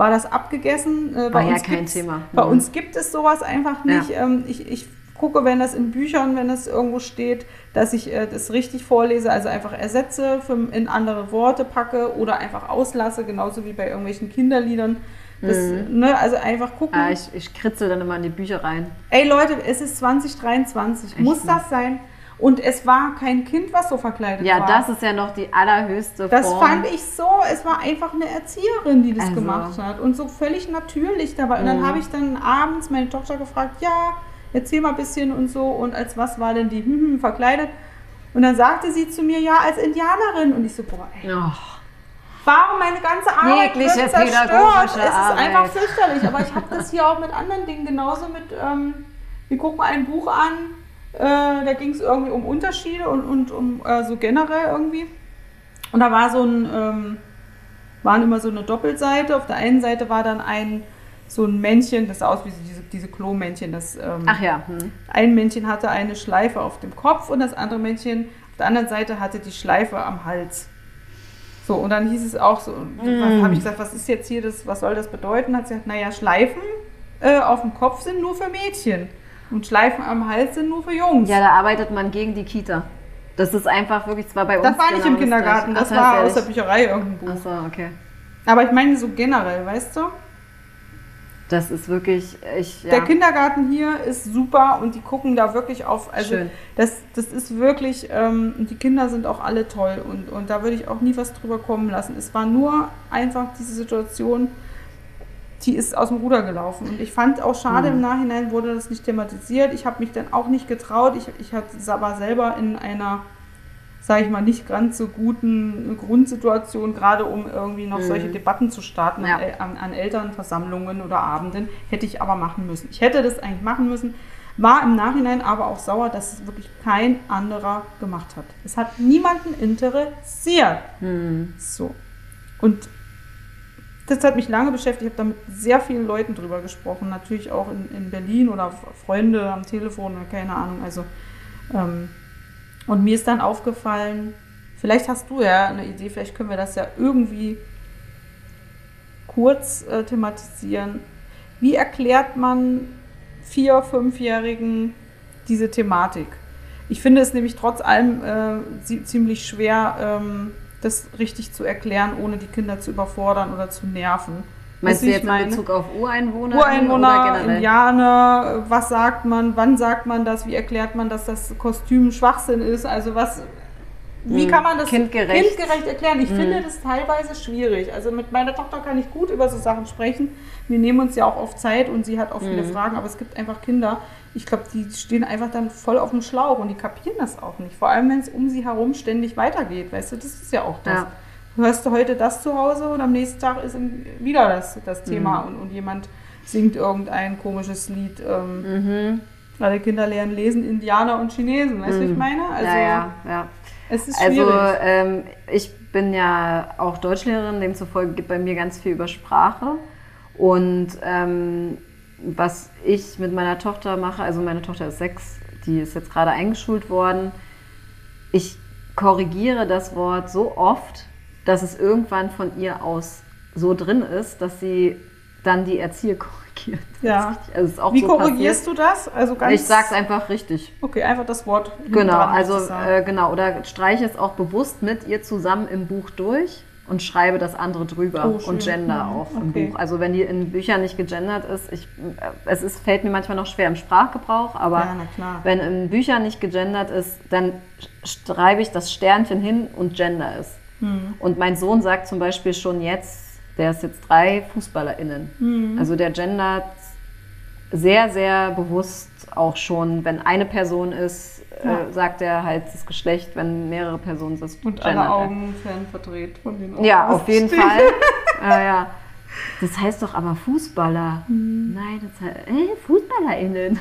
[SPEAKER 1] war das abgegessen.
[SPEAKER 2] Äh, war ja kein Thema.
[SPEAKER 1] Bei mhm. uns gibt es sowas einfach nicht. Ja. Ähm, ich, ich gucke, wenn das in Büchern, wenn es irgendwo steht, dass ich äh, das richtig vorlese, also einfach ersetze, für, in andere Worte packe oder einfach auslasse, genauso wie bei irgendwelchen Kinderliedern. Das, mhm. ne, also einfach gucken.
[SPEAKER 2] Ah, ich, ich kritzel dann immer in die Bücher rein.
[SPEAKER 1] Ey Leute, es ist 2023. Echt? Muss das sein? Und es war kein Kind, was so verkleidet
[SPEAKER 2] ja,
[SPEAKER 1] war.
[SPEAKER 2] Ja, das ist ja noch die allerhöchste
[SPEAKER 1] Form. Das fand ich so. Es war einfach eine Erzieherin, die das also. gemacht hat. Und so völlig natürlich dabei. Und dann mhm. habe ich dann abends meine Tochter gefragt, ja, erzähl mal ein bisschen und so. Und als was war denn die hm, hm, verkleidet? Und dann sagte sie zu mir, ja, als Indianerin. Und ich so, boah, ey. Oh. Warum meine ganze Arbeit
[SPEAKER 2] Jegliche wird zerstört? Es ist
[SPEAKER 1] Arbeit. einfach fürchterlich. Aber ich habe das hier auch mit anderen Dingen genauso mit, ähm, wir gucken ein Buch an, äh, da ging es irgendwie um Unterschiede und, und um äh, so generell irgendwie. Und da war so ein, ähm, waren immer so eine Doppelseite. Auf der einen Seite war dann ein so ein Männchen, das sah aus wie diese, diese Klo-Männchen. Das, ähm,
[SPEAKER 2] Ach ja. Hm.
[SPEAKER 1] Ein Männchen hatte eine Schleife auf dem Kopf und das andere Männchen auf der anderen Seite hatte die Schleife am Hals. So, und dann hieß es auch so, mm. habe ich gesagt, was ist jetzt hier das, was soll das bedeuten? Hat sie gesagt, naja, Schleifen äh, auf dem Kopf sind nur für Mädchen. Und Schleifen am Hals sind nur für Jungs.
[SPEAKER 2] Ja, da arbeitet man gegen die Kita. Das ist einfach wirklich zwar bei uns.
[SPEAKER 1] Das war nicht genau im Kindergarten, das, das war aus der Bücherei irgendwo.
[SPEAKER 2] Ach so, okay.
[SPEAKER 1] Aber ich meine so generell, weißt du?
[SPEAKER 2] Das ist wirklich, ich,
[SPEAKER 1] ja. Der Kindergarten hier ist super und die gucken da wirklich auf. Also Schön. Das, das ist wirklich, ähm, die Kinder sind auch alle toll und, und da würde ich auch nie was drüber kommen lassen. Es war nur einfach diese Situation, die ist aus dem Ruder gelaufen. Und ich fand auch schade, mhm. im Nachhinein wurde das nicht thematisiert. Ich habe mich dann auch nicht getraut. Ich, ich war selber in einer, sage ich mal, nicht ganz so guten Grundsituation, gerade um irgendwie noch mhm. solche Debatten zu starten ja. an, an Elternversammlungen oder Abenden. Hätte ich aber machen müssen. Ich hätte das eigentlich machen müssen. War im Nachhinein aber auch sauer, dass es wirklich kein anderer gemacht hat. Es hat niemanden interessiert. Mhm. So. Und das hat mich lange beschäftigt. Ich habe da mit sehr vielen Leuten drüber gesprochen. Natürlich auch in, in Berlin oder Freunde am Telefon oder keine Ahnung. Also, ähm, und mir ist dann aufgefallen, vielleicht hast du ja eine Idee, vielleicht können wir das ja irgendwie kurz äh, thematisieren. Wie erklärt man vier-, fünfjährigen diese Thematik? Ich finde es nämlich trotz allem äh, ziemlich schwer, ähm, das richtig zu erklären, ohne die Kinder zu überfordern oder zu nerven.
[SPEAKER 2] Meinst du jetzt in Bezug auf Ureinwohner?
[SPEAKER 1] Ureinwohner, Indianer, was sagt man, wann sagt man das, wie erklärt man, dass das Kostüm Schwachsinn ist? Also was, wie hm, kann man das
[SPEAKER 2] kindgerecht,
[SPEAKER 1] kindgerecht erklären? Ich hm. finde das teilweise schwierig. Also mit meiner Tochter kann ich gut über so Sachen sprechen. Wir nehmen uns ja auch oft Zeit und sie hat auch viele hm. Fragen, aber es gibt einfach Kinder, ich glaube, die stehen einfach dann voll auf dem Schlauch und die kapieren das auch nicht. Vor allem, wenn es um sie herum ständig weitergeht. Weißt du, das ist ja auch das. Ja. Du hörst du heute das zu Hause und am nächsten Tag ist wieder das, das Thema mhm. und, und jemand singt irgendein komisches Lied. Ähm, mhm. Alle Kinder lernen lesen, Indianer und Chinesen. Weißt du, mhm. wie ich meine?
[SPEAKER 2] Also, ja, ja, ja. Es ist also, schwierig. Also, ähm, ich bin ja auch Deutschlehrerin, demzufolge geht bei mir ganz viel über Sprache. Und ähm, was ich mit meiner Tochter mache, also meine Tochter ist sechs, die ist jetzt gerade eingeschult worden, ich korrigiere das Wort so oft, dass es irgendwann von ihr aus so drin ist, dass sie dann die Erzieher korrigiert.
[SPEAKER 1] Ja. Also Wie so korrigierst passiert. du das?
[SPEAKER 2] Also ganz ich sag's einfach richtig.
[SPEAKER 1] Okay, einfach das Wort.
[SPEAKER 2] Genau, also äh, genau. Oder streiche es auch bewusst mit ihr zusammen im Buch durch und schreibe das andere drüber
[SPEAKER 1] Oh,
[SPEAKER 2] und gender
[SPEAKER 1] Mhm,
[SPEAKER 2] auch im
[SPEAKER 1] okay.
[SPEAKER 2] Buch. Also wenn die in Büchern nicht gegendert ist, ich, äh, es ist, fällt mir manchmal noch schwer im Sprachgebrauch, aber
[SPEAKER 1] Ja,
[SPEAKER 2] wenn in Büchern nicht gegendert ist, dann sch- schreibe ich das Sternchen hin und gender ist.
[SPEAKER 1] Hm.
[SPEAKER 2] Und mein Sohn sagt zum Beispiel schon jetzt, der ist jetzt drei FußballerInnen.
[SPEAKER 1] Hm.
[SPEAKER 2] Also der gendert sehr, sehr bewusst auch schon, wenn eine Person ist,
[SPEAKER 1] Ja.
[SPEAKER 2] äh, sagt er halt das Geschlecht, wenn mehrere Personen sind.
[SPEAKER 1] Und alle. Augen fern verdreht von den
[SPEAKER 2] Ja,
[SPEAKER 1] Augen.
[SPEAKER 2] auf jeden Fall. ja, ja. Das heißt doch aber Fußballer.
[SPEAKER 1] Hm.
[SPEAKER 2] Nein, das heißt äh, FußballerInnen.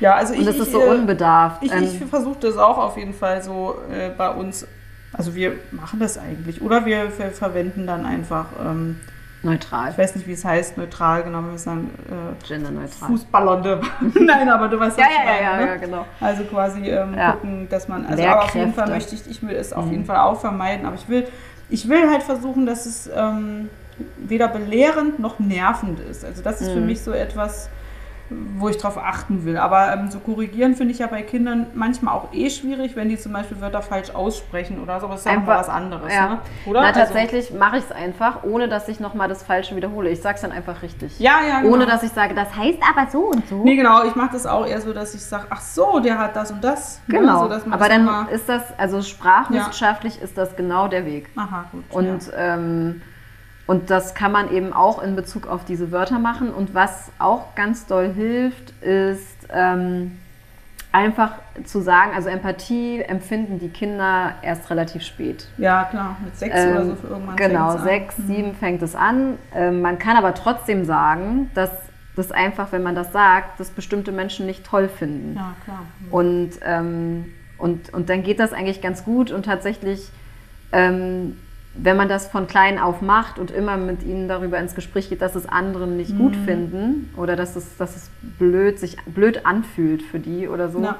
[SPEAKER 1] Ja, also ich,
[SPEAKER 2] Und das
[SPEAKER 1] ich,
[SPEAKER 2] ist so
[SPEAKER 1] äh,
[SPEAKER 2] unbedarft.
[SPEAKER 1] Ich,
[SPEAKER 2] Ähm,
[SPEAKER 1] ich versuche das auch auf jeden Fall so äh, bei uns. Also wir machen das eigentlich. Oder wir, wir verwenden dann einfach, ähm,
[SPEAKER 2] neutral.
[SPEAKER 1] ich weiß nicht, wie es heißt, neutral, genau, wir sagen äh,
[SPEAKER 2] Genderneutral.
[SPEAKER 1] Fußballernde. Nein, aber du weißt
[SPEAKER 2] Ja,
[SPEAKER 1] was ich
[SPEAKER 2] ja, ja,
[SPEAKER 1] meine,
[SPEAKER 2] ja,
[SPEAKER 1] ne?
[SPEAKER 2] ja, genau.
[SPEAKER 1] Also quasi ähm,
[SPEAKER 2] Ja.
[SPEAKER 1] gucken, dass man, also aber auf jeden Fall möchte ich, ich will es auf
[SPEAKER 2] Mhm.
[SPEAKER 1] jeden Fall auch vermeiden, aber ich will, ich will halt versuchen, dass es ähm, weder belehrend noch nervend ist. Also das ist für
[SPEAKER 2] Mhm.
[SPEAKER 1] mich so etwas, wo ich drauf achten will. Aber ähm, so korrigieren finde ich ja bei Kindern manchmal auch eh schwierig, wenn die zum Beispiel Wörter falsch aussprechen oder so, aber das ist ja
[SPEAKER 2] Einfach-
[SPEAKER 1] was anderes,
[SPEAKER 2] ja.
[SPEAKER 1] ne? oder?
[SPEAKER 2] Na,
[SPEAKER 1] Also-
[SPEAKER 2] tatsächlich mache ich es einfach, ohne dass ich nochmal das Falsche wiederhole. Ich sage es dann einfach richtig.
[SPEAKER 1] ja, ja, genau.
[SPEAKER 2] Ohne dass ich sage, das heißt aber so und so.
[SPEAKER 1] Nee, genau, ich mache das auch eher so, dass ich sage, ach so, der hat das und das. ne?
[SPEAKER 2] Genau.
[SPEAKER 1] So, dass man
[SPEAKER 2] aber dann ist das, also sprachwissenschaftlich ist das genau der Weg.
[SPEAKER 1] Aha, gut.
[SPEAKER 2] Und,
[SPEAKER 1] ja.
[SPEAKER 2] ähm, und das kann man eben auch in Bezug auf diese Wörter machen. Und was auch ganz doll hilft, ist ähm, einfach zu sagen, also Empathie empfinden die Kinder erst relativ spät.
[SPEAKER 1] Ja, klar, mit sechs
[SPEAKER 2] Ähm,
[SPEAKER 1] oder so für irgendwann.
[SPEAKER 2] Genau,
[SPEAKER 1] fängt's an.
[SPEAKER 2] sechs,
[SPEAKER 1] Mhm.
[SPEAKER 2] sieben fängt es an. Ähm, man kann aber trotzdem sagen, dass das einfach, wenn man das sagt, dass bestimmte Menschen nicht toll finden.
[SPEAKER 1] Ja, klar. Mhm.
[SPEAKER 2] Und, ähm, und, und dann geht das eigentlich ganz gut und tatsächlich, ähm, wenn man das von klein auf macht und immer mit ihnen darüber ins Gespräch geht, dass es anderen nicht gut
[SPEAKER 1] Mhm.
[SPEAKER 2] finden oder dass es, dass es blöd, sich blöd anfühlt für die oder so,
[SPEAKER 1] Ja.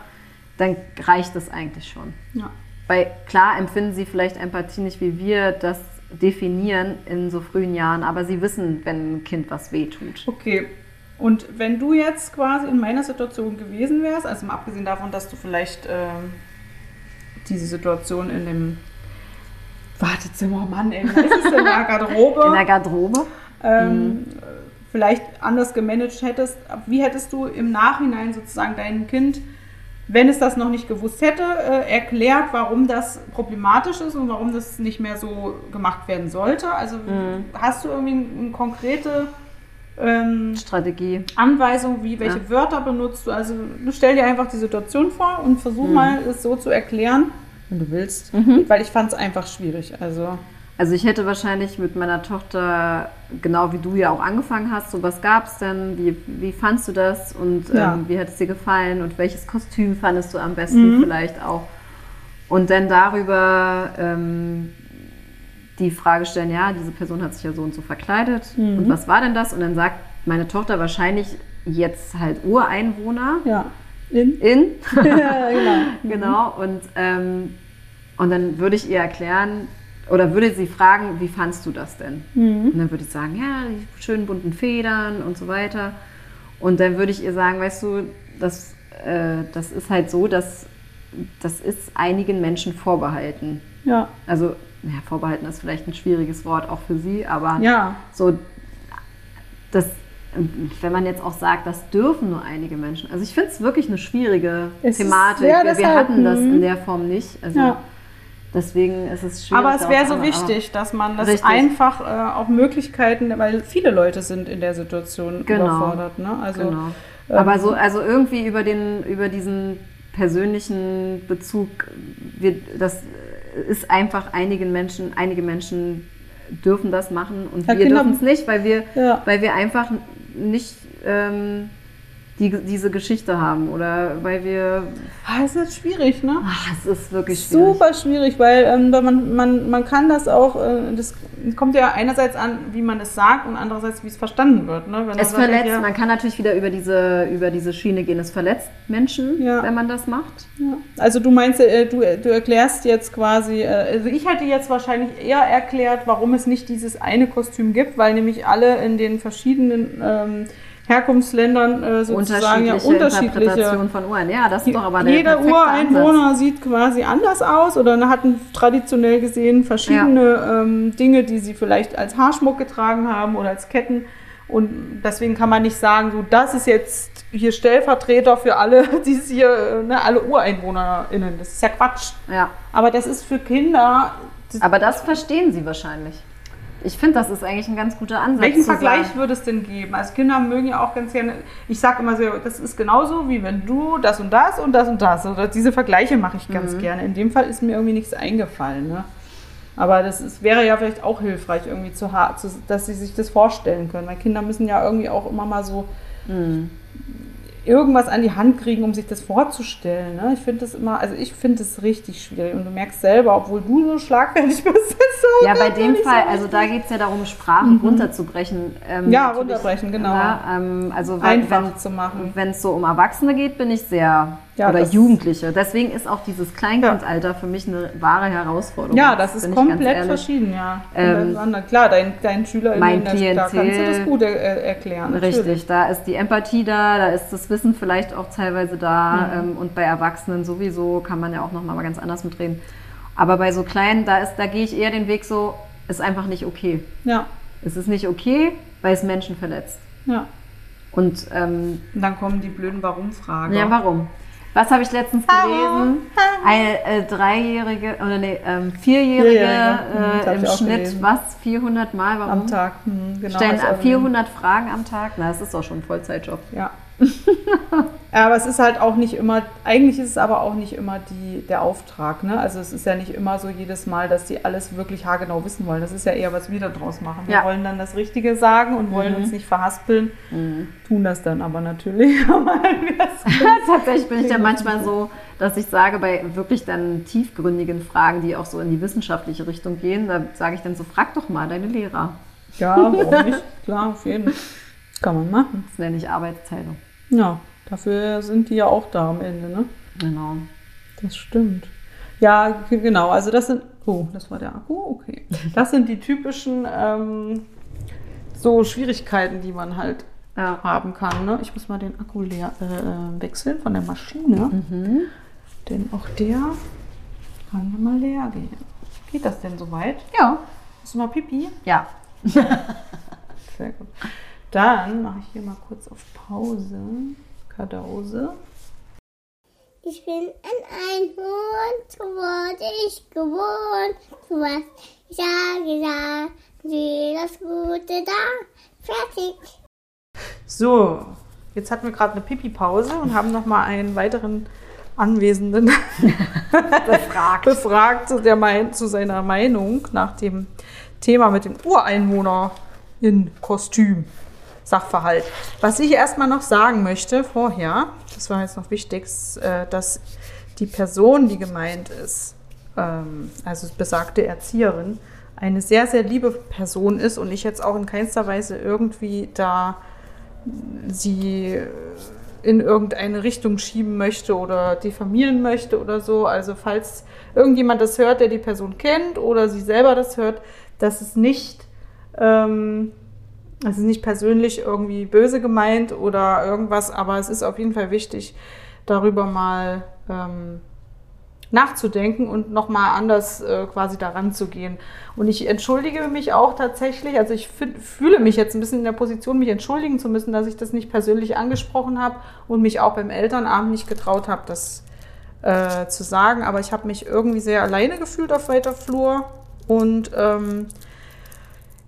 [SPEAKER 2] dann reicht das eigentlich schon.
[SPEAKER 1] Ja.
[SPEAKER 2] Weil klar empfinden sie vielleicht Empathie nicht, wie wir das definieren in so frühen Jahren, aber sie wissen, wenn ein Kind was wehtut.
[SPEAKER 1] Okay. Und wenn du jetzt quasi in meiner Situation gewesen wärst, also mal abgesehen davon, dass du vielleicht ähm, diese Situation in dem Wartezimmer, Mann, ey, was ist denn da, Garderobe?
[SPEAKER 2] In der Garderobe?
[SPEAKER 1] ähm, vielleicht anders gemanagt hättest, wie hättest du im Nachhinein sozusagen deinem Kind, wenn es das noch nicht gewusst hätte, äh, erklärt, warum das problematisch ist und warum das nicht mehr so gemacht werden sollte? Also
[SPEAKER 2] Mhm.
[SPEAKER 1] hast du irgendwie eine, eine konkrete ähm,
[SPEAKER 2] Strategie.
[SPEAKER 1] Anweisung, wie welche
[SPEAKER 2] Ja.
[SPEAKER 1] Wörter benutzt du? Also stell dir einfach die Situation vor und versuch
[SPEAKER 2] Mhm.
[SPEAKER 1] mal es so zu erklären, wenn du willst,
[SPEAKER 2] Mhm.
[SPEAKER 1] weil ich fand es einfach schwierig. Also
[SPEAKER 2] Also ich hätte wahrscheinlich mit meiner Tochter, genau wie du ja auch angefangen hast, so was gab es denn, wie, wie fandst du das und
[SPEAKER 1] Ja.
[SPEAKER 2] ähm, wie hat es dir gefallen und welches Kostüm fandest du am besten
[SPEAKER 1] Mhm.
[SPEAKER 2] vielleicht auch. Und dann darüber ähm, die Frage stellen, ja, diese Person hat sich ja so und so verkleidet
[SPEAKER 1] Mhm.
[SPEAKER 2] und was war denn das? Und dann sagt meine Tochter wahrscheinlich jetzt halt Ureinwohner
[SPEAKER 1] ja, in.
[SPEAKER 2] in.
[SPEAKER 1] ja, genau.
[SPEAKER 2] Genau, und, ähm, und dann würde ich ihr erklären, oder würde sie fragen, wie fandst du das denn?
[SPEAKER 1] Mhm.
[SPEAKER 2] Und dann würde ich sagen, ja, die schönen bunten Federn und so weiter. Und dann würde ich ihr sagen, weißt du, das, äh, das ist halt so, dass das ist einigen Menschen vorbehalten.
[SPEAKER 1] Ja,
[SPEAKER 2] Also, ja, vorbehalten ist vielleicht ein schwieriges Wort auch für sie, aber
[SPEAKER 1] ja.
[SPEAKER 2] so, das, wenn man jetzt auch sagt, das dürfen nur einige Menschen. Also ich finde es wirklich eine schwierige
[SPEAKER 1] Es ist-
[SPEAKER 2] Thematik.
[SPEAKER 1] ja,
[SPEAKER 2] wir, wir hatten das
[SPEAKER 1] mhm.
[SPEAKER 2] in der Form nicht. Also
[SPEAKER 1] Ja.
[SPEAKER 2] Deswegen ist es schwierig.
[SPEAKER 1] Aber es wäre so wichtig, dass man das
[SPEAKER 2] Richtig.
[SPEAKER 1] einfach äh, auch Möglichkeiten, weil viele Leute sind in der Situation
[SPEAKER 2] Genau.
[SPEAKER 1] überfordert. Ne? Also,
[SPEAKER 2] genau.
[SPEAKER 1] ähm,
[SPEAKER 2] Aber so, also irgendwie über den, über diesen persönlichen Bezug, wir, das ist einfach einigen Menschen, einige Menschen dürfen das machen und
[SPEAKER 1] Ja,
[SPEAKER 2] wir
[SPEAKER 1] Kinder-
[SPEAKER 2] dürfen es nicht, weil wir,
[SPEAKER 1] Ja.
[SPEAKER 2] weil wir einfach nicht ähm, die, diese Geschichte haben oder weil wir,
[SPEAKER 1] Ah, es ist schwierig, ne?
[SPEAKER 2] ach, es ist wirklich schwierig.
[SPEAKER 1] Super schwierig, weil ähm, man, man, man kann das auch, äh, das kommt ja einerseits an, wie man es sagt und andererseits, wie es verstanden wird. Ne? Wenn
[SPEAKER 2] Es
[SPEAKER 1] sagt,
[SPEAKER 2] verletzt,
[SPEAKER 1] ja,
[SPEAKER 2] man kann natürlich wieder über diese, über diese Schiene gehen. Es verletzt Menschen,
[SPEAKER 1] Ja.
[SPEAKER 2] wenn man das macht.
[SPEAKER 1] Ja. Also du meinst, äh, du, du erklärst jetzt quasi, äh, also ich hätte jetzt wahrscheinlich eher erklärt, warum es nicht dieses eine Kostüm gibt, weil nämlich alle in den verschiedenen ähm, Herkunftsländern äh, sozusagen ja unterschiedliche
[SPEAKER 2] von Uhren. Ja, das ist doch aber der
[SPEAKER 1] Jeder Ureinwohner sieht quasi anders aus oder hatten traditionell gesehen verschiedene ja. ähm, Dinge, die sie vielleicht als Haarschmuck getragen haben oder als Ketten. Und deswegen kann man nicht sagen, so das ist jetzt hier Stellvertreter für alle, die hier, ne, alle UreinwohnerInnen. Das ist ja Quatsch.
[SPEAKER 2] Ja.
[SPEAKER 1] Aber das ist für Kinder.
[SPEAKER 2] Das aber das verstehen sie wahrscheinlich. Ich finde, das ist eigentlich ein ganz guter Ansatz.
[SPEAKER 1] Welchen Vergleich würde es denn geben? Also Kinder mögen ja auch ganz gerne, ich sage immer so, das ist genauso wie wenn du das und das und das und das. Oder diese Vergleiche mache ich ganz mhm. gerne. In dem Fall ist mir irgendwie nichts eingefallen. Ne? Aber das ist, wäre ja vielleicht auch hilfreich, irgendwie zu, zu, dass sie sich das vorstellen können. Weil Kinder müssen ja irgendwie auch immer mal so mhm irgendwas an die Hand kriegen, um sich das vorzustellen. Ne? Ich finde das immer, also ich finde es richtig schwierig. Und du merkst selber, obwohl du so schlagfertig bist.
[SPEAKER 2] So ja, bei dem Fall, so also da geht es ja darum, Sprachen mhm. runterzubrechen.
[SPEAKER 1] Ähm, ja, runterbrechen, genau.
[SPEAKER 2] Na, ähm, also
[SPEAKER 1] Einfach wenn, zu machen.
[SPEAKER 2] Wenn es so um Erwachsene geht, bin ich sehr ja, oder Jugendliche. Deswegen ist auch dieses Kleinkindalter ja. für mich eine wahre Herausforderung.
[SPEAKER 1] Ja, das ist komplett verschieden, ja. Ähm, Klar, dein, dein Schüler
[SPEAKER 2] mein Klientel,
[SPEAKER 1] da kannst du das gut er erklären.
[SPEAKER 2] Richtig, natürlich. da ist die Empathie da, da ist das Wissen vielleicht auch teilweise da mhm. ähm, und bei Erwachsenen sowieso kann man ja auch nochmal ganz anders mitreden. Aber bei so Kleinen, da, da gehe ich eher den Weg so, ist einfach nicht okay.
[SPEAKER 1] Ja.
[SPEAKER 2] Es ist nicht okay, weil es Menschen verletzt.
[SPEAKER 1] Ja.
[SPEAKER 2] Und, ähm,
[SPEAKER 1] und dann kommen die blöden Warum-Fragen.
[SPEAKER 2] Ja, warum? Was habe ich letztens gelesen? Eine äh, dreijährige oder nee, ähm, vierjährige ja, äh, im Schnitt, gelesen. was? 400 Mal? Warum?
[SPEAKER 1] Am Tag. Hm,
[SPEAKER 2] genau, Stellen 400 Fragen am Tag? Na, das ist doch schon ein Vollzeitjob.
[SPEAKER 1] Ja. aber es ist halt auch nicht immer, eigentlich ist es aber auch nicht immer die, der Auftrag. Ne? Also es ist ja nicht immer so jedes Mal, dass die alles wirklich haargenau wissen wollen. Das ist ja eher, was wir da draus machen. Wir ja. wollen dann das Richtige sagen und wollen mhm. uns nicht verhaspeln, mhm. tun das dann aber natürlich.
[SPEAKER 2] Tatsächlich bin ich ja manchmal so, dass ich sage, bei wirklich dann tiefgründigen Fragen, die auch so in die wissenschaftliche Richtung gehen, da sage ich dann so, frag doch mal deine Lehrer.
[SPEAKER 1] Ja, warum nicht? Klar, auf jeden Fall. Kann man machen.
[SPEAKER 2] Das nenne ich Arbeitsteilung.
[SPEAKER 1] Ja, dafür sind die ja auch da am Ende, ne?
[SPEAKER 2] Genau.
[SPEAKER 1] Das stimmt. Ja, genau. Also das sind. Oh, das war der Akku? Okay. Das sind die typischen ähm, so Schwierigkeiten, die man halt ja. haben kann. Ne? Ich muss mal den Akku leer, äh, wechseln von der Maschine. Mhm. Denn auch der kann mal leer gehen. Geht das denn soweit?
[SPEAKER 2] Ja.
[SPEAKER 1] Du mal Pipi?
[SPEAKER 2] Ja.
[SPEAKER 1] Sehr gut. Dann mache ich hier mal kurz auf Pause. Kadause.
[SPEAKER 3] Ich bin ein Einhorn, so wurde ich gewohnt. Du hast ja gesagt, das Gute da. Fertig.
[SPEAKER 1] So, jetzt hatten wir gerade eine Pipi-Pause und haben nochmal einen weiteren Anwesenden befragt, befragt der, zu seiner Meinung nach dem Thema mit dem Ureinwohner in Kostüm. Sachverhalt. Was ich erstmal noch sagen möchte vorher, das war jetzt noch wichtig, äh, dass die Person, die gemeint ist, ähm, also besagte Erzieherin, eine sehr, sehr liebe Person ist und ich jetzt auch in keinster Weise irgendwie da sie in irgendeine Richtung schieben möchte oder diffamieren möchte oder so. Also falls irgendjemand das hört, der die Person kennt oder sie selber das hört, dass es nicht ähm, es ist nicht persönlich irgendwie böse gemeint oder irgendwas, aber es ist auf jeden Fall wichtig, darüber mal ähm, nachzudenken und nochmal anders äh, quasi daran zu gehen. Und ich entschuldige mich auch tatsächlich, also ich fühle mich jetzt ein bisschen in der Position, mich entschuldigen zu müssen, dass ich das nicht persönlich angesprochen habe und mich auch beim Elternabend nicht getraut habe, das äh, zu sagen. Aber ich habe mich irgendwie sehr alleine gefühlt auf weiter Flur und ähm,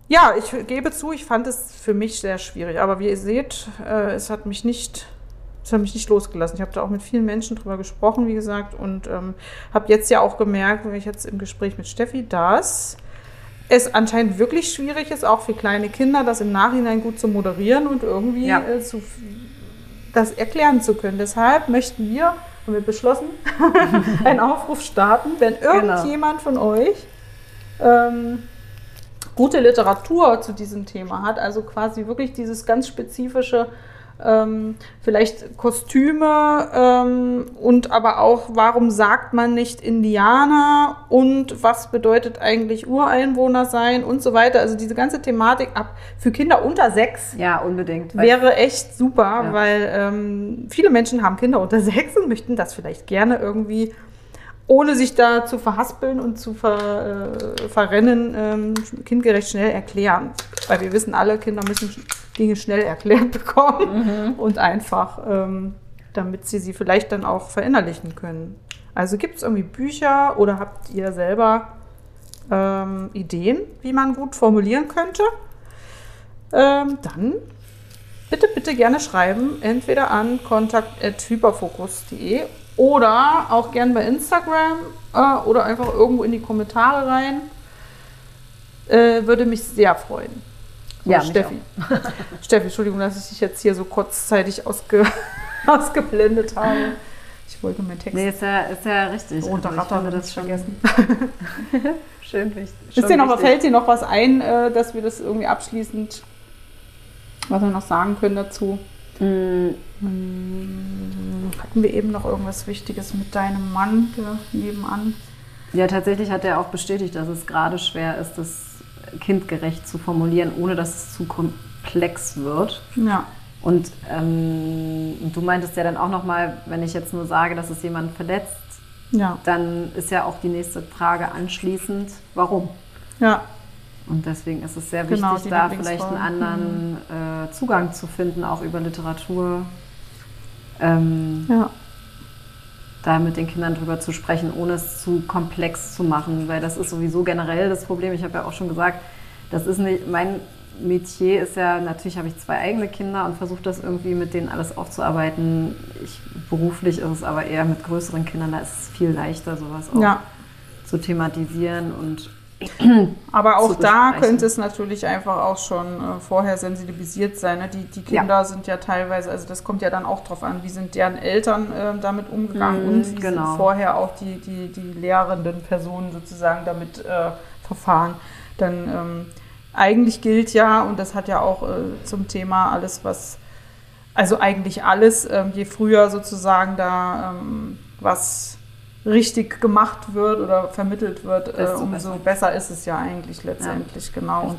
[SPEAKER 1] ja, ich gebe zu, ich fand es für mich sehr schwierig. Aber wie ihr seht, äh, es hat mich nicht, es hat mich nicht losgelassen. Ich habe da auch mit vielen Menschen drüber gesprochen, wie gesagt, und ähm, habe jetzt ja auch gemerkt, wenn ich jetzt im Gespräch mit Steffi, dass es anscheinend wirklich schwierig ist, auch für kleine Kinder, das im Nachhinein gut zu moderieren und irgendwie ja. äh, zu, das erklären zu können. Deshalb möchten wir, haben wir beschlossen, einen Aufruf starten, wenn genau. irgendjemand genau. von euch ähm, gute Literatur zu diesem Thema hat, also quasi wirklich dieses ganz spezifische ähm, vielleicht Kostüme ähm, und aber auch, warum sagt man nicht Indianer und was bedeutet eigentlich Ureinwohner sein und so weiter. Also diese ganze Thematik ab für Kinder unter sechs.
[SPEAKER 2] Ja, unbedingt.
[SPEAKER 1] Wäre echt super, ja. weil ähm, viele Menschen haben Kinder unter sechs und möchten das vielleicht gerne irgendwie ohne sich da zu verhaspeln und zu ver, äh, verrennen, ähm, kindgerecht schnell erklären. Weil wir wissen alle, Kinder müssen Dinge schnell erklärt bekommen mhm. und einfach, ähm, damit sie sie vielleicht dann auch verinnerlichen können. Also gibt es irgendwie Bücher oder habt ihr selber ähm, Ideen, wie man gut formulieren könnte? Ähm, dann bitte, bitte gerne schreiben, entweder an kontakt.hyperfokus.de oder auch gern bei Instagram äh, oder einfach irgendwo in die Kommentare rein. Äh, würde mich sehr freuen.
[SPEAKER 2] So, ja,
[SPEAKER 1] Steffi. Steffi, Entschuldigung, dass ich dich jetzt hier so kurzzeitig ausge ausgeblendet habe. Ich wollte meinen Text.
[SPEAKER 2] Nee, ist ja, ist ja richtig.
[SPEAKER 1] Runterrattern, also das schon vergessen.
[SPEAKER 2] Schön wichtig.
[SPEAKER 1] Ist dir noch, was, fällt dir noch was ein, äh, dass wir das irgendwie abschließend, was wir noch sagen können dazu? Mm. Hatten wir eben noch irgendwas Wichtiges mit deinem Mann nebenan?
[SPEAKER 2] Ja, tatsächlich hat er auch bestätigt, dass es gerade schwer ist, das kindgerecht zu formulieren, ohne dass es zu komplex wird.
[SPEAKER 1] Ja.
[SPEAKER 2] Und ähm, du meintest ja dann auch nochmal, wenn ich jetzt nur sage, dass es jemand verletzt, ja. dann ist ja auch die nächste Frage anschließend, warum?
[SPEAKER 1] Ja.
[SPEAKER 2] Und deswegen ist es sehr genau, wichtig, da vielleicht einen anderen mhm. äh, Zugang zu finden, auch über Literatur. Ähm, ja. Da mit den Kindern drüber zu sprechen, ohne es zu komplex zu machen, weil das ist sowieso generell das Problem. Ich habe ja auch schon gesagt, das ist nicht, mein Metier ist ja, natürlich habe ich zwei eigene Kinder und versuche das irgendwie mit denen alles aufzuarbeiten. Ich, beruflich ist es aber eher mit größeren Kindern, da ist es viel leichter, sowas auch ja. zu thematisieren und
[SPEAKER 1] aber auch da könnte es natürlich einfach auch schon äh, vorher sensibilisiert sein. Ne? Die, die Kinder ja. sind ja teilweise, also das kommt ja dann auch drauf an, wie sind deren Eltern äh, damit umgegangen mm, und wie genau. sind vorher auch die, die, die lehrenden Personen sozusagen damit äh, verfahren. Dann ähm, eigentlich gilt ja, und das hat ja auch äh, zum Thema alles, was, also eigentlich alles, ähm, je früher sozusagen da ähm, was richtig gemacht wird oder vermittelt wird, äh, umso besser. besser. ist es ja eigentlich letztendlich, ja. genau. Und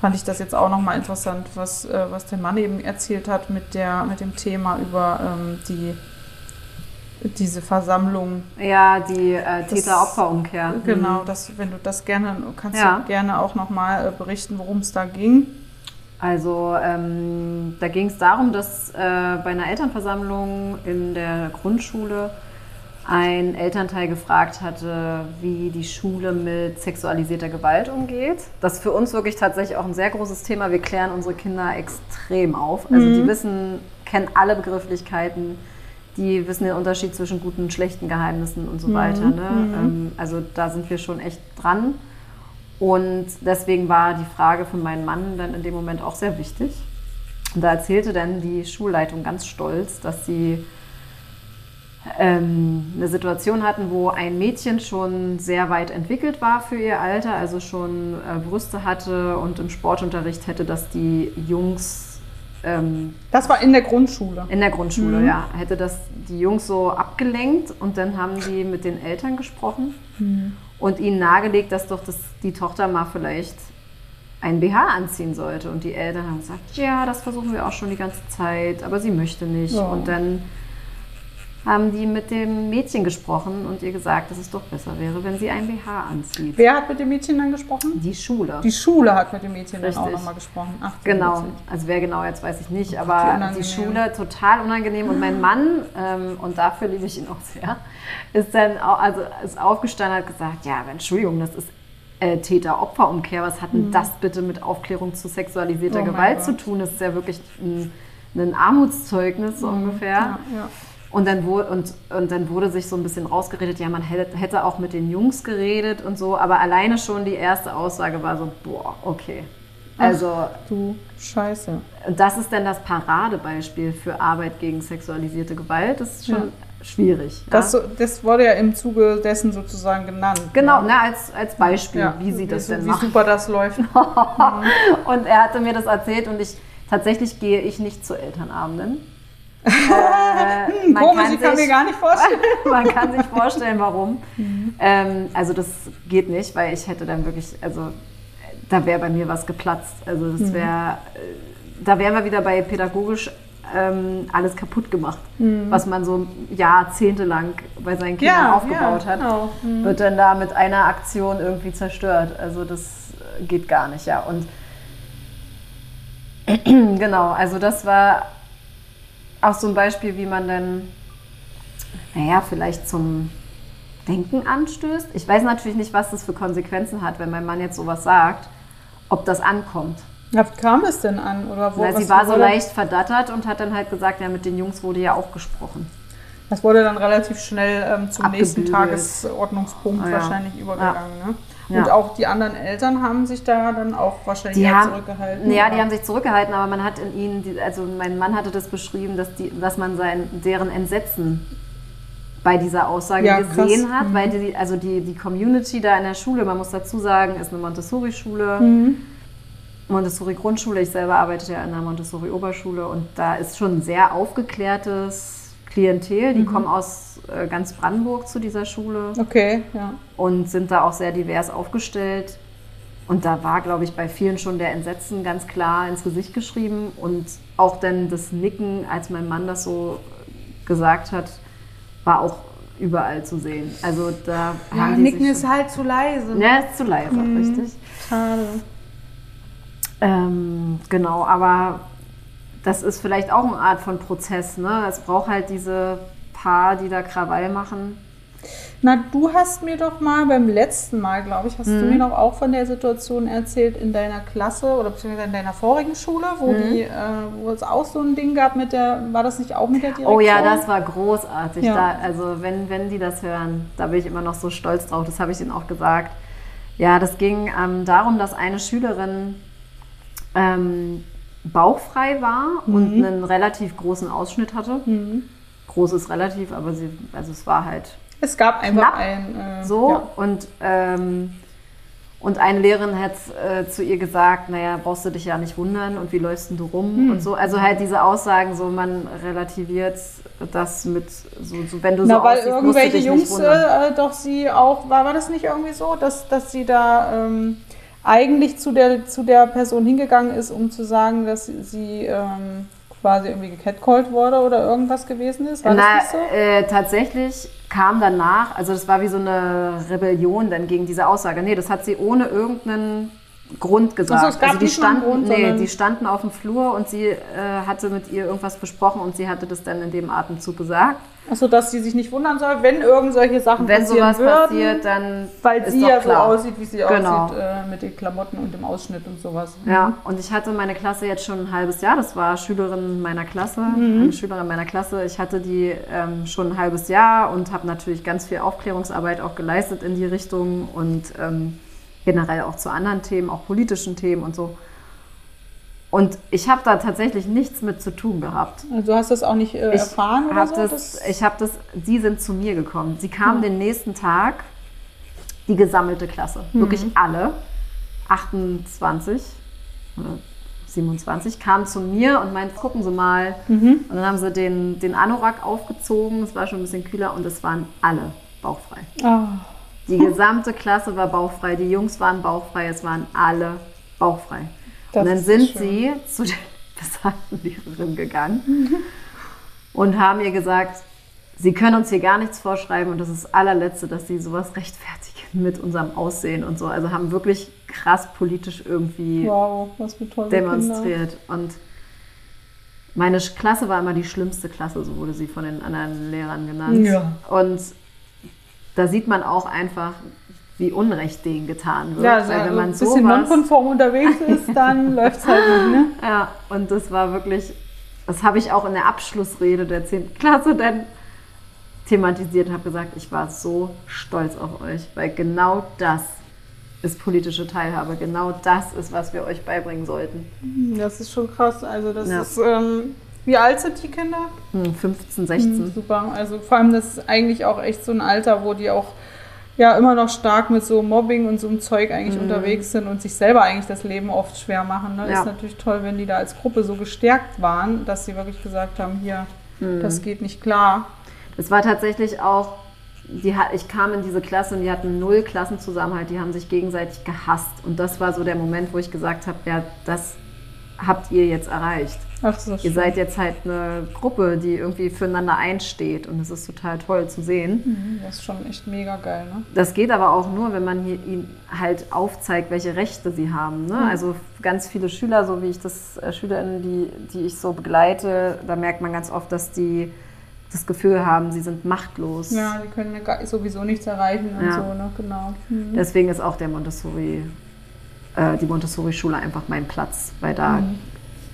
[SPEAKER 1] fand ich das jetzt auch nochmal interessant, was, äh, was der Mann eben erzählt hat mit, der, mit dem Thema über ähm, die diese Versammlung.
[SPEAKER 2] Ja, die äh, Täter-Opfer-Umkehr.
[SPEAKER 1] Genau, mhm. das, wenn du das gerne, kannst ja. du gerne auch nochmal äh, berichten, worum es da ging.
[SPEAKER 2] Also ähm, da ging es darum, dass äh, bei einer Elternversammlung in der Grundschule ein Elternteil gefragt hatte, wie die Schule mit sexualisierter Gewalt umgeht. Das ist für uns wirklich tatsächlich auch ein sehr großes Thema. Wir klären unsere Kinder extrem auf. Also mhm. die wissen, kennen alle Begrifflichkeiten, die wissen den Unterschied zwischen guten und schlechten Geheimnissen und so mhm. weiter. Ne? Mhm. Ähm, also da sind wir schon echt dran. Und deswegen war die Frage von meinem Mann dann in dem Moment auch sehr wichtig. Und da erzählte dann die Schulleitung ganz stolz, dass sie ähm, eine Situation hatten, wo ein Mädchen schon sehr weit entwickelt war für ihr Alter, also schon äh, Brüste hatte und im Sportunterricht hätte das die Jungs. Ähm,
[SPEAKER 1] das war in der Grundschule.
[SPEAKER 2] In der Grundschule, mhm. ja. Hätte das die Jungs so abgelenkt und dann haben die mit den Eltern gesprochen mhm. und ihnen nahegelegt, dass doch das, die Tochter mal vielleicht ein BH anziehen sollte. Und die Eltern haben gesagt, ja, das versuchen wir auch schon die ganze Zeit, aber sie möchte nicht. Ja. Und dann haben die mit dem Mädchen gesprochen und ihr gesagt, dass es doch besser wäre, wenn sie ein BH anzieht.
[SPEAKER 1] Wer hat mit dem Mädchen dann gesprochen?
[SPEAKER 2] Die Schule.
[SPEAKER 1] Die Schule hat mit dem Mädchen Richtig. dann auch nochmal gesprochen.
[SPEAKER 2] Ach, genau. Also wer genau jetzt weiß ich nicht, aber die, Schule total unangenehm und mein Mann ähm, und dafür liebe ich ihn auch sehr, ist dann auch, also ist aufgestanden und hat gesagt, ja, Entschuldigung, das ist äh, Täter-Opfer-Umkehr. Was hat denn mhm. das bitte mit Aufklärung zu sexualisierter oh Gewalt zu tun? Das ist ja wirklich ein, ein Armutszeugnis so mhm. ungefähr. Ja, ja. Und dann, wurde, und, und dann wurde sich so ein bisschen rausgeredet, ja, man hätte, auch mit den Jungs geredet und so, aber alleine schon die erste Aussage war so, boah, okay.
[SPEAKER 1] Also, Ach, du Scheiße.
[SPEAKER 2] Und das ist dann das Paradebeispiel für Arbeit gegen sexualisierte Gewalt. Das ist schon ja. schwierig.
[SPEAKER 1] Das, ja? das wurde ja im Zuge dessen sozusagen genannt.
[SPEAKER 2] Genau, ne? als, als Beispiel, ja. wie sie das wie, denn
[SPEAKER 1] Wie super das läuft.
[SPEAKER 2] und er hatte mir das erzählt und ich Tatsächlich gehe ich nicht zu Elternabenden.
[SPEAKER 1] Äh, man Komisch, kann ich kann sich, mir gar nicht vorstellen.
[SPEAKER 2] man kann sich vorstellen, warum. Mhm. Ähm, also das geht nicht, weil ich hätte dann wirklich, also da wäre bei mir was geplatzt. Also das wäre, mhm. da wären wir wieder bei pädagogisch ähm, alles kaputt gemacht, mhm. was man so jahrzehntelang bei seinen Kindern ja, aufgebaut ja, hat, genau. mhm. wird dann da mit einer Aktion irgendwie zerstört. Also das geht gar nicht, ja. Und genau, also das war auch so ein Beispiel, wie man dann, naja, vielleicht zum Denken anstößt. Ich weiß natürlich nicht, was das für Konsequenzen hat, wenn mein Mann jetzt sowas sagt, ob das ankommt.
[SPEAKER 1] Ja, kam es denn an? Oder
[SPEAKER 2] wo, Na, sie war so leicht verdattert und hat dann halt gesagt, ja, mit den Jungs wurde ja auch gesprochen.
[SPEAKER 1] Das wurde dann relativ schnell ähm, zum nächsten Tagesordnungspunkt oh, ja. wahrscheinlich übergegangen. Ja. Ne? Und ja. auch die anderen Eltern haben sich da dann auch wahrscheinlich
[SPEAKER 2] die haben,
[SPEAKER 1] zurückgehalten.
[SPEAKER 2] Ja, oder? die haben sich zurückgehalten, aber man hat in ihnen, also mein Mann hatte das beschrieben, dass, die, dass man sein, deren Entsetzen bei dieser Aussage ja, gesehen krass. hat, mhm. weil die, also die, die Community da in der Schule, man muss dazu sagen, ist eine Montessori-Schule. Mhm. Montessori-Grundschule. Ich selber arbeite ja in einer Montessori-Oberschule und da ist schon sehr aufgeklärtes Klientel. Die mhm. kommen aus äh, ganz Brandenburg zu dieser Schule.
[SPEAKER 1] Okay, ja.
[SPEAKER 2] Und sind da auch sehr divers aufgestellt. Und da war, glaube ich, bei vielen schon der Entsetzen ganz klar ins Gesicht geschrieben und auch dann das Nicken, als mein Mann das so gesagt hat, war auch überall zu sehen. Also da
[SPEAKER 1] ja, haben die Nicken ist halt zu leise.
[SPEAKER 2] Ja, ist zu leise, mhm. richtig.
[SPEAKER 1] Schade.
[SPEAKER 2] Ähm, genau, aber das ist vielleicht auch eine Art von Prozess. Ne? Es braucht halt diese paar, die da Krawall machen.
[SPEAKER 1] Na, du hast mir doch mal beim letzten Mal, glaube ich, hast mhm. du mir doch auch von der Situation erzählt in deiner Klasse oder beziehungsweise in deiner vorigen Schule, wo, mhm. die, äh, wo es auch so ein Ding gab mit der, war das nicht auch mit der Direktion?
[SPEAKER 2] Oh ja, das war großartig. Ja. Da, also wenn, wenn die das hören, da bin ich immer noch so stolz drauf, das habe ich ihnen auch gesagt. Ja, das ging ähm, darum, dass eine Schülerin ähm, bauchfrei war mhm. und einen relativ großen Ausschnitt hatte. Mhm. Groß ist relativ, aber sie, also es war halt.
[SPEAKER 1] Es gab einfach ein.
[SPEAKER 2] Äh, so ja. und ähm, und eine Lehrerin hat äh, zu ihr gesagt, naja, brauchst du dich ja nicht wundern und wie läufst du rum mhm. und so. Also halt diese Aussagen, so man relativiert das mit, so, so wenn du Na, so
[SPEAKER 1] weil aussiehst, irgendwelche Jungs äh, doch sie auch, war, war das nicht irgendwie so, dass, dass sie da ähm, eigentlich zu der, zu der Person hingegangen ist, um zu sagen, dass sie ähm, quasi irgendwie gecatcallt wurde oder irgendwas gewesen ist?
[SPEAKER 2] War Na, das nicht so? Äh, tatsächlich kam danach, also das war wie so eine Rebellion dann gegen diese Aussage. Nee, das hat sie ohne irgendeinen Grund gesagt. Also,
[SPEAKER 1] es gab
[SPEAKER 2] also die
[SPEAKER 1] standen, Grund,
[SPEAKER 2] nee, die standen auf dem Flur und sie äh, hatte mit ihr irgendwas besprochen und sie hatte das dann in dem Atemzug gesagt.
[SPEAKER 1] Achso, dass sie sich nicht wundern soll, wenn irgend solche Sachen
[SPEAKER 2] wenn
[SPEAKER 1] passieren
[SPEAKER 2] sowas würden, passiert, dann
[SPEAKER 1] weil sie ja so aussieht, wie sie genau. aussieht äh, mit den Klamotten und dem Ausschnitt und sowas.
[SPEAKER 2] Ja, und ich hatte meine Klasse jetzt schon ein halbes Jahr. Das war Schülerin meiner Klasse, mhm. eine Schülerin meiner Klasse. Ich hatte die ähm, schon ein halbes Jahr und habe natürlich ganz viel Aufklärungsarbeit auch geleistet in die Richtung und ähm, generell auch zu anderen Themen, auch politischen Themen und so. Und ich habe da tatsächlich nichts mit zu tun gehabt.
[SPEAKER 1] Also du hast das auch nicht äh, erfahren
[SPEAKER 2] ich oder so? Das, ich habe das, die sind zu mir gekommen. Sie kamen hm. den nächsten Tag, die gesammelte Klasse, hm. wirklich alle, 28 oder 27, kamen zu mir und meinten, gucken Sie mal. Mhm. Und dann haben sie den, den Anorak aufgezogen, es war schon ein bisschen kühler und es waren alle bauchfrei. Oh. Die gesamte Klasse war bauchfrei, die Jungs waren bauchfrei, es waren alle bauchfrei. Das und dann sind sie zu der besagten Lehrerin gegangen und haben ihr gesagt, sie können uns hier gar nichts vorschreiben und das ist das allerletzte, dass sie sowas rechtfertigen mit unserem Aussehen und so. Also haben wirklich krass politisch irgendwie
[SPEAKER 1] wow,
[SPEAKER 2] demonstriert. Kinder. Und meine Klasse war immer die schlimmste Klasse, so wurde sie von den anderen Lehrern genannt.
[SPEAKER 1] Ja.
[SPEAKER 2] Und da sieht man auch einfach, wie Unrecht denen getan wird.
[SPEAKER 1] Ja, also Weil wenn man ein bisschen nonkonform unterwegs ist, dann läuft es halt nicht. Ne?
[SPEAKER 2] Ja, und das war wirklich, das habe ich auch in der Abschlussrede der 10. Klasse dann thematisiert, habe gesagt, ich war so stolz auf euch, weil genau das ist politische Teilhabe. Genau das ist, was wir euch beibringen sollten.
[SPEAKER 1] Das ist schon krass. Also das ja. ist, ähm, wie alt sind die Kinder?
[SPEAKER 2] 15, hm, 16. Hm,
[SPEAKER 1] super. Also vor allem das ist eigentlich auch echt so ein Alter, wo die auch ja immer noch stark mit so Mobbing und so einem Zeug eigentlich mhm. unterwegs sind und sich selber eigentlich das Leben oft schwer machen. Ne? Ja. Ist natürlich toll, wenn die da als Gruppe so gestärkt waren, dass sie wirklich gesagt haben, hier, mhm. das geht nicht klar.
[SPEAKER 2] Es war tatsächlich auch, die, ich kam in diese Klasse und die hatten null Klassenzusammenhalt, die haben sich gegenseitig gehasst. Und das war so der Moment, wo ich gesagt habe, ja, das habt ihr jetzt erreicht. Ach, das ihr schön. seid jetzt halt eine Gruppe, die irgendwie füreinander einsteht und das ist total toll zu sehen.
[SPEAKER 1] Mhm, das ist schon echt mega geil, ne?
[SPEAKER 2] Das geht aber auch nur, wenn man ihnen halt aufzeigt, welche Rechte sie haben. Ne? Mhm. Also ganz viele Schüler, so wie ich das äh, Schülerinnen, die, die ich so begleite, da merkt man ganz oft, dass die das Gefühl haben, sie sind machtlos.
[SPEAKER 1] Ja, die können sowieso nichts erreichen und ja. so, ne? Genau.
[SPEAKER 2] Mhm. Deswegen ist auch der Montessori, äh, die Montessori-Schule einfach mein Platz, weil da mhm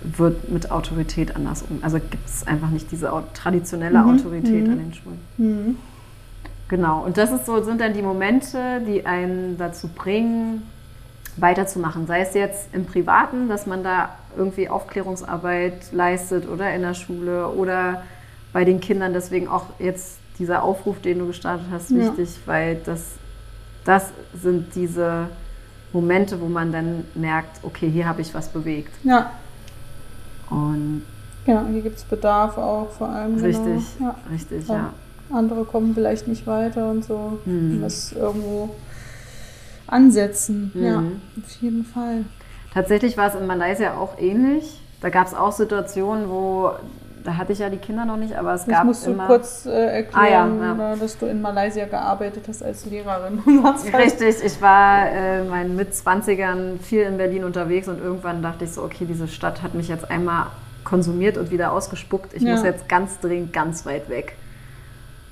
[SPEAKER 2] wird mit Autorität anders um. Also gibt es einfach nicht diese traditionelle mhm. Autorität mhm. an den Schulen. Mhm. Genau, und das ist so, sind dann die Momente, die einen dazu bringen, weiterzumachen. Sei es jetzt im Privaten, dass man da irgendwie Aufklärungsarbeit leistet oder in der Schule oder bei den Kindern. Deswegen auch jetzt dieser Aufruf, den du gestartet hast, ja. wichtig, weil das, das sind diese Momente, wo man dann merkt, okay, hier habe ich was bewegt.
[SPEAKER 1] Ja.
[SPEAKER 2] Und
[SPEAKER 1] ja, hier gibt es Bedarf auch vor allem.
[SPEAKER 2] Genau. Richtig, genau. ja. richtig, ja.
[SPEAKER 1] Andere kommen vielleicht nicht weiter und so. Mhm. Das irgendwo ansetzen. Mhm. Ja, auf jeden Fall.
[SPEAKER 2] Tatsächlich war es in Malaysia auch ähnlich. Da gab es auch Situationen, wo da hatte ich ja die Kinder noch nicht, aber es das gab
[SPEAKER 1] musst
[SPEAKER 2] immer...
[SPEAKER 1] du kurz äh, erklären, ah, ja, ja. dass du in Malaysia gearbeitet hast als Lehrerin.
[SPEAKER 2] Richtig, ich war äh, in meinen Mitzwanzigern viel in Berlin unterwegs und irgendwann dachte ich so, okay, diese Stadt hat mich jetzt einmal konsumiert und wieder ausgespuckt. Ich ja. muss jetzt ganz dringend ganz weit weg.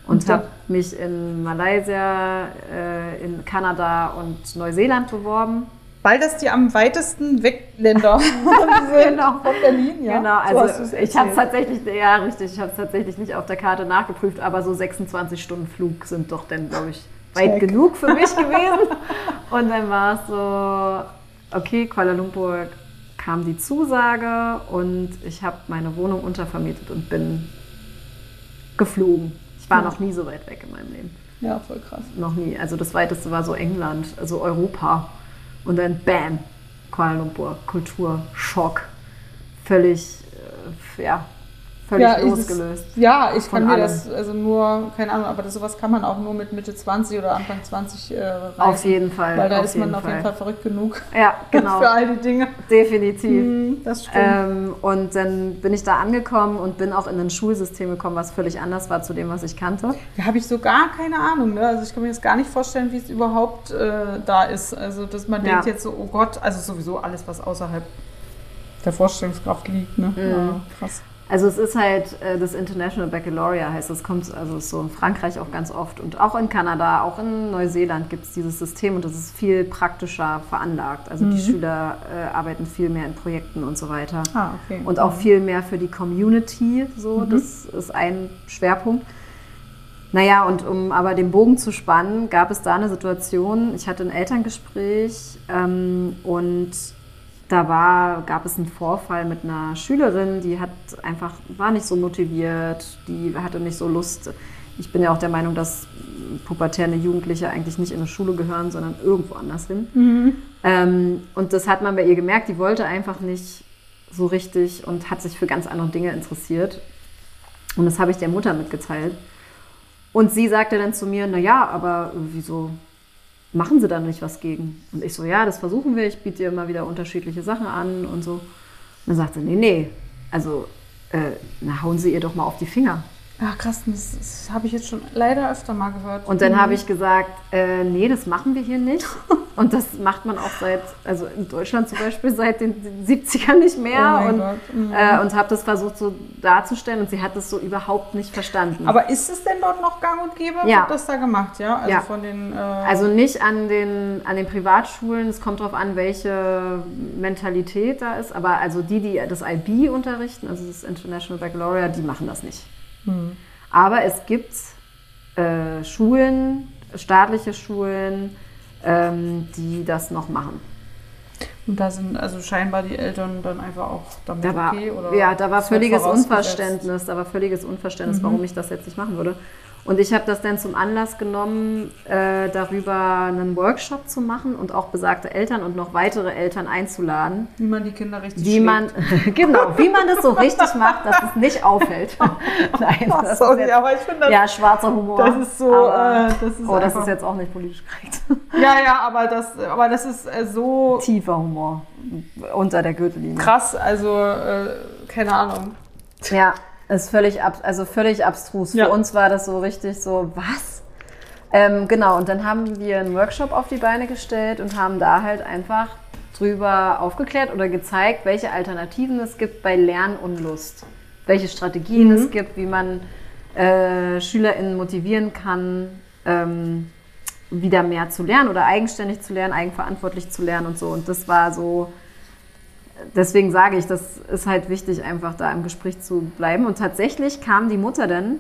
[SPEAKER 2] Und habe mich in Malaysia, äh, in Kanada und Neuseeland beworben
[SPEAKER 1] weil das die am weitesten weg Länder genau. von Berlin, ja.
[SPEAKER 2] Genau, also so ich habe es tatsächlich, ja richtig, ich habe es tatsächlich nicht auf der Karte nachgeprüft, aber so 26 Stunden Flug sind doch dann, glaube ich, weit Check. genug für mich gewesen. Und dann war es so, okay, Kuala Lumpur kam die Zusage und ich habe meine Wohnung untervermietet und bin geflogen. Ich war ja. noch nie so weit weg in meinem Leben.
[SPEAKER 1] Ja, voll krass.
[SPEAKER 2] Noch nie. Also das weiteste war so England, also Europa. Und dann bam, Kuala Lumpur, Kulturschock. Völlig, äh, ja, völlig ja, losgelöst.
[SPEAKER 1] Ist, ja, ich kann mir allem. das, also nur, keine Ahnung, aber das, sowas kann man auch nur mit Mitte 20 oder Anfang 20 äh, reisen.
[SPEAKER 2] Auf jeden Fall.
[SPEAKER 1] Weil da ist man auf jeden Fall verrückt genug.
[SPEAKER 2] Ja, genau.
[SPEAKER 1] für all die Dinge.
[SPEAKER 2] Definitiv.
[SPEAKER 1] Mhm, das stimmt.
[SPEAKER 2] Ähm, und dann bin ich da angekommen und bin auch in ein Schulsystem gekommen, was völlig anders war zu dem, was ich kannte.
[SPEAKER 1] Da habe ich so gar keine Ahnung. Ne? Also ich kann mir jetzt gar nicht vorstellen, wie es überhaupt äh, da ist. Also dass man ja. denkt jetzt so, oh Gott, also sowieso alles, was außerhalb der Vorstellungskraft liegt. Ne? Mhm. Ja,
[SPEAKER 2] krass. Also es ist halt äh, das International Baccalaureate heißt es kommt also so in Frankreich auch ganz oft und auch in Kanada, auch in Neuseeland gibt es dieses System und das ist viel praktischer veranlagt. Also mhm. die Schüler äh, arbeiten viel mehr in Projekten und so weiter
[SPEAKER 1] ah, okay.
[SPEAKER 2] und auch mhm. viel mehr für die Community. So, mhm. das ist ein Schwerpunkt. Naja, und um aber den Bogen zu spannen, gab es da eine Situation, ich hatte ein Elterngespräch ähm, und da war, gab es einen Vorfall mit einer Schülerin, die hat einfach, war nicht so motiviert, die hatte nicht so Lust. Ich bin ja auch der Meinung, dass pubertäre Jugendliche eigentlich nicht in eine Schule gehören, sondern irgendwo anders hin. Mhm. Ähm, und das hat man bei ihr gemerkt, die wollte einfach nicht so richtig und hat sich für ganz andere Dinge interessiert. Und das habe ich der Mutter mitgeteilt. Und sie sagte dann zu mir, naja, aber wieso machen sie da nicht was gegen? Und ich so, ja, das versuchen wir, ich biete dir immer wieder unterschiedliche Sachen an und so. Und dann sagt sie, nee, nee, also äh, na, hauen Sie ihr doch mal auf die Finger.
[SPEAKER 1] Ach krass, das, das habe ich jetzt schon leider öfter mal gehört.
[SPEAKER 2] Und dann mhm. habe ich gesagt, äh, nee, das machen wir hier nicht. Und das macht man auch seit, also in Deutschland zum Beispiel seit den 70ern nicht mehr. Oh und, mhm. äh, und habe das versucht so darzustellen und sie hat das so überhaupt nicht verstanden.
[SPEAKER 1] Aber ist es denn dort noch gang und gäbe?
[SPEAKER 2] Ja.
[SPEAKER 1] Wird das da gemacht, ja?
[SPEAKER 2] Also ja. von den... Äh also nicht an den, an den Privatschulen, es kommt darauf an, welche Mentalität da ist. Aber also die, die das IB unterrichten, also das International Baccalaureate, die machen das nicht. Mhm. Aber es gibt äh, Schulen, staatliche Schulen, ähm, die das noch machen.
[SPEAKER 1] Und da sind also scheinbar die Eltern dann einfach auch damit
[SPEAKER 2] da war,
[SPEAKER 1] okay? Oder
[SPEAKER 2] ja, da war völliges Unverständnis. Da war völliges Unverständnis, mhm. warum ich das jetzt nicht machen würde. Und ich habe das dann zum Anlass genommen, äh, darüber einen Workshop zu machen und auch besagte Eltern und noch weitere Eltern einzuladen.
[SPEAKER 1] Wie man die Kinder richtig
[SPEAKER 2] Wie man, genau, wie man das so richtig macht, dass es nicht auffällt.
[SPEAKER 1] Nein, Ach, sorry, jetzt, aber ich finde das...
[SPEAKER 2] Ja, schwarzer Humor.
[SPEAKER 1] Das ist so... Aber, äh, das ist
[SPEAKER 2] oh, das ist jetzt auch nicht politisch korrekt.
[SPEAKER 1] Ja, ja, aber das, aber das ist äh, so...
[SPEAKER 2] Tiefer Humor unter der Gürtellinie.
[SPEAKER 1] Krass, also äh, keine Ahnung.
[SPEAKER 2] Ja, ist völlig, ab, also völlig abstrus. Ja. Für uns war das so richtig so, was? Ähm, genau, und dann haben wir einen Workshop auf die Beine gestellt und haben da halt einfach drüber aufgeklärt oder gezeigt, welche Alternativen es gibt bei Lernunlust. Welche Strategien mhm. es gibt, wie man äh, SchülerInnen motivieren kann, ähm, wieder mehr zu lernen oder eigenständig zu lernen, eigenverantwortlich zu lernen und so. Und das war so deswegen sage ich, das ist halt wichtig, einfach da im Gespräch zu bleiben. Und tatsächlich kam die Mutter dann,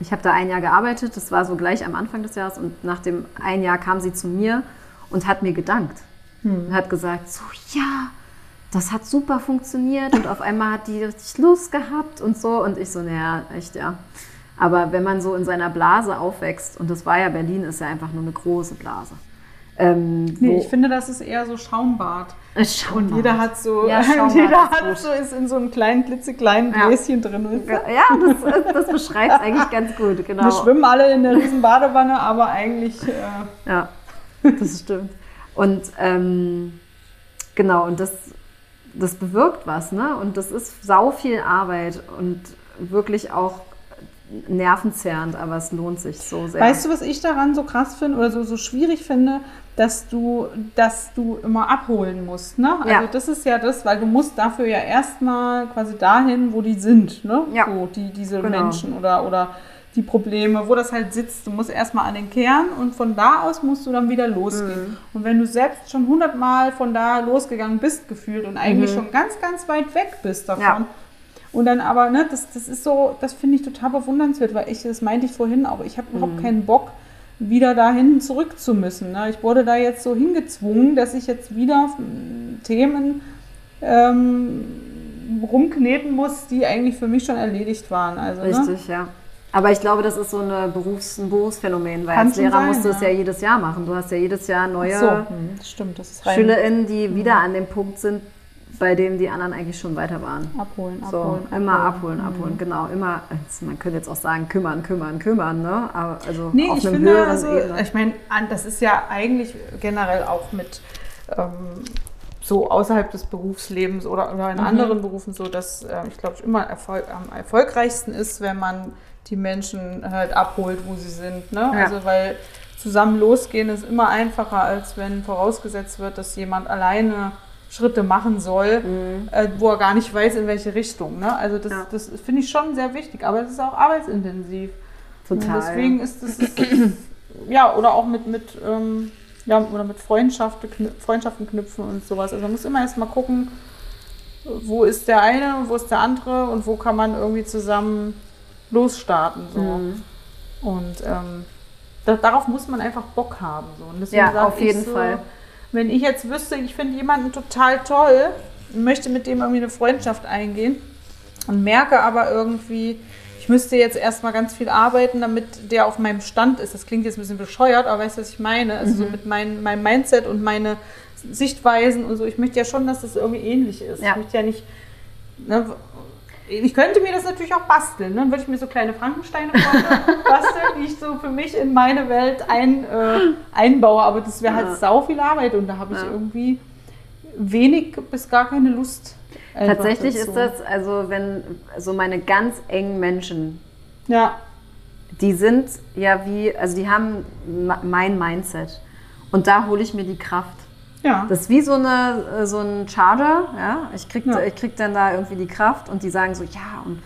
[SPEAKER 2] ich habe da ein Jahr gearbeitet, das war so gleich am Anfang des Jahres, und nach dem ein Jahr kam sie zu mir und hat mir gedankt. Hm. Und hat gesagt, so ja, das hat super funktioniert und auf einmal hat die richtig Lust gehabt und so. Und ich so, naja, echt, ja. Aber wenn man so in seiner Blase aufwächst, und das war ja Berlin, ist ja einfach nur eine große Blase.
[SPEAKER 1] Ähm, nee, ich finde, das ist eher so Schaumbad.
[SPEAKER 2] Schaumbad.
[SPEAKER 1] Und jeder hat so, ja, jeder hat so, ist in so einem kleinen, klitzekleinen Bläschen ja. drin.
[SPEAKER 2] Ja, das, das beschreibt es eigentlich ganz gut, genau.
[SPEAKER 1] Wir schwimmen alle in der riesen Badewanne, aber eigentlich... Äh
[SPEAKER 2] ja, das stimmt. Und ähm, genau, und das, das bewirkt was, ne? Und das ist sau viel Arbeit und wirklich auch nervenzerrend, aber es lohnt sich so sehr.
[SPEAKER 1] Weißt du, was ich daran so krass finde oder so, so schwierig finde? dass du, dass du immer abholen musst. Ne? Also ja. das ist ja das, weil du musst dafür ja erstmal quasi dahin, wo die sind, ne? Ja. So, die, diese genau. Menschen oder, oder die Probleme, wo das halt sitzt. Du musst erstmal an den Kern und von da aus musst du dann wieder losgehen. Mhm. Und wenn du selbst schon hundertmal von da losgegangen bist, gefühlt und eigentlich mhm. schon ganz, ganz weit weg bist davon. Ja. Und dann aber, ne, das, das ist so, das finde ich total bewundernswert, weil ich, das meinte ich vorhin auch, ich habe mhm. überhaupt keinen Bock, wieder dahin zurück zu müssen. Ne? Ich wurde da jetzt so hingezwungen, dass ich jetzt wieder Themen ähm, rumkneten muss, die eigentlich für mich schon erledigt waren. Also,
[SPEAKER 2] ne? Richtig, ne? ja. Aber ich glaube, das ist so eine Berufs-, ein Berufsphänomen, weil Kann als Lehrer sein, musst du es ja. jedes Jahr machen. Du hast ja jedes Jahr neue so, hm,
[SPEAKER 1] stimmt,
[SPEAKER 2] SchülerInnen, die mhm. wieder an dem Punkt sind, bei dem die anderen eigentlich schon weiter waren.
[SPEAKER 1] Abholen,
[SPEAKER 2] so,
[SPEAKER 1] abholen.
[SPEAKER 2] Immer abholen, abholen, mhm. genau. Immer, man könnte jetzt auch sagen, kümmern, kümmern, kümmern, ne? Aber also
[SPEAKER 1] nee, auf einem finde, höheren also, Ebene. Ich meine, das ist ja eigentlich generell auch mit ähm, so außerhalb des Berufslebens oder, oder in mhm. anderen Berufen so, dass äh, ich glaube, immer Erfolg, am erfolgreichsten ist, wenn man die Menschen halt abholt, wo sie sind. Ne? Ja. Also weil zusammen losgehen ist immer einfacher, als wenn vorausgesetzt wird, dass jemand alleine Schritte machen soll, mhm. äh, wo er gar nicht weiß, in welche Richtung. Ne? Also das, ja. das finde ich schon sehr wichtig, aber es ist auch arbeitsintensiv. Total. Und deswegen ist es, ja, oder auch mit, mit, ähm, ja, oder mit Freundschaften, Freundschaften knüpfen und sowas. Also man muss immer erst mal gucken, wo ist der eine und wo ist der andere und wo kann man irgendwie zusammen losstarten. So. Mhm. Und ähm, da, darauf muss man einfach Bock haben. So. Und
[SPEAKER 2] ja, auf jeden so, Fall
[SPEAKER 1] wenn ich jetzt wüsste, ich finde jemanden total toll und möchte mit dem irgendwie eine Freundschaft eingehen und merke aber irgendwie, ich müsste jetzt erstmal ganz viel arbeiten, damit der auf meinem Stand ist. Das klingt jetzt ein bisschen bescheuert, aber weißt du, was ich meine? Also mhm. so mit mein, meinem Mindset und meine Sichtweisen und so. Ich möchte ja schon, dass das irgendwie ähnlich ist. Ja. Ich möchte ja nicht. Ne, ich könnte mir das natürlich auch basteln. Ne? Dann würde ich mir so kleine Frankensteine basteln, die ich so für mich in meine Welt ein, äh, einbaue. Aber das wäre halt ja. sau viel Arbeit und da habe ich ja. irgendwie wenig bis gar keine Lust.
[SPEAKER 2] Tatsächlich ist das, also wenn so meine ganz engen Menschen,
[SPEAKER 1] ja.
[SPEAKER 2] die sind ja wie, also die haben mein Mindset. Und da hole ich mir die Kraft. Ja. Das ist wie so, eine, äh, so ein Charger. Ja? Ich, krieg, ja. ich krieg dann da irgendwie die Kraft und die sagen so, ja, und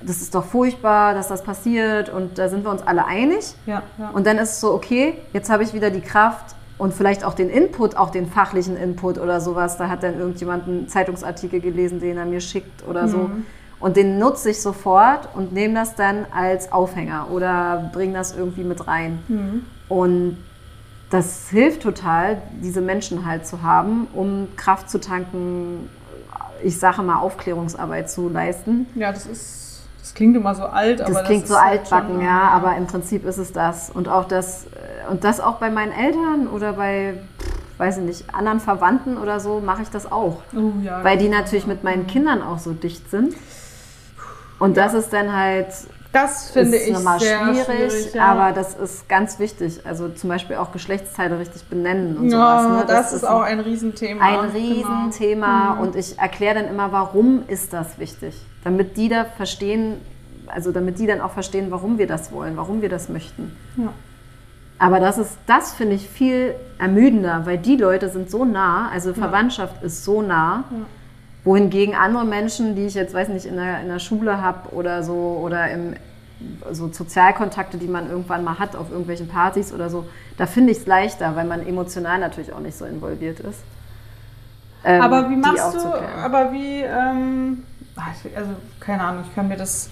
[SPEAKER 2] das ist doch furchtbar, dass das passiert und da sind wir uns alle einig.
[SPEAKER 1] Ja, ja.
[SPEAKER 2] Und dann ist es so, okay, jetzt habe ich wieder die Kraft und vielleicht auch den Input, auch den fachlichen Input oder sowas. Da hat dann irgendjemand einen Zeitungsartikel gelesen, den er mir schickt oder so. Mhm. Und den nutze ich sofort und nehme das dann als Aufhänger oder bringe das irgendwie mit rein. Mhm. Und das hilft total, diese Menschen halt zu haben, um Kraft zu tanken, ich sage mal, Aufklärungsarbeit zu leisten.
[SPEAKER 1] Ja, das ist, Das klingt immer so alt,
[SPEAKER 2] aber das klingt das so halt altbacken, halt ja, aber im Prinzip ist es das. Und auch das, äh, und das auch bei meinen Eltern oder bei, weiß ich nicht, anderen Verwandten oder so mache ich das auch. Oh, ja, Weil die natürlich mit meinen Kindern auch so dicht sind. Und ja. das ist dann halt.
[SPEAKER 1] Das finde ich nochmal sehr schwierig, schwierig
[SPEAKER 2] ja. aber das ist ganz wichtig. Also zum Beispiel auch Geschlechtsteile richtig benennen und ja, sowas.
[SPEAKER 1] Ne? Das, das, ist auch ein Riesenthema.
[SPEAKER 2] Ein genau. Riesenthema genau. und ich erkläre dann immer, warum ist das wichtig, damit die da verstehen, also damit die dann auch verstehen, warum wir das wollen, warum wir das möchten. Ja. Aber das ist, das finde ich viel ermüdender, weil die Leute sind so nah, also Verwandtschaft ja. ist so nah. Ja wohingegen andere Menschen, die ich jetzt, weiß nicht, in der, in der Schule habe oder so, oder im, so Sozialkontakte, die man irgendwann mal hat auf irgendwelchen Partys oder so, da finde ich es leichter, weil man emotional natürlich auch nicht so involviert ist.
[SPEAKER 1] Ähm, aber wie machst du, aber wie, ähm, also keine Ahnung, ich kann mir das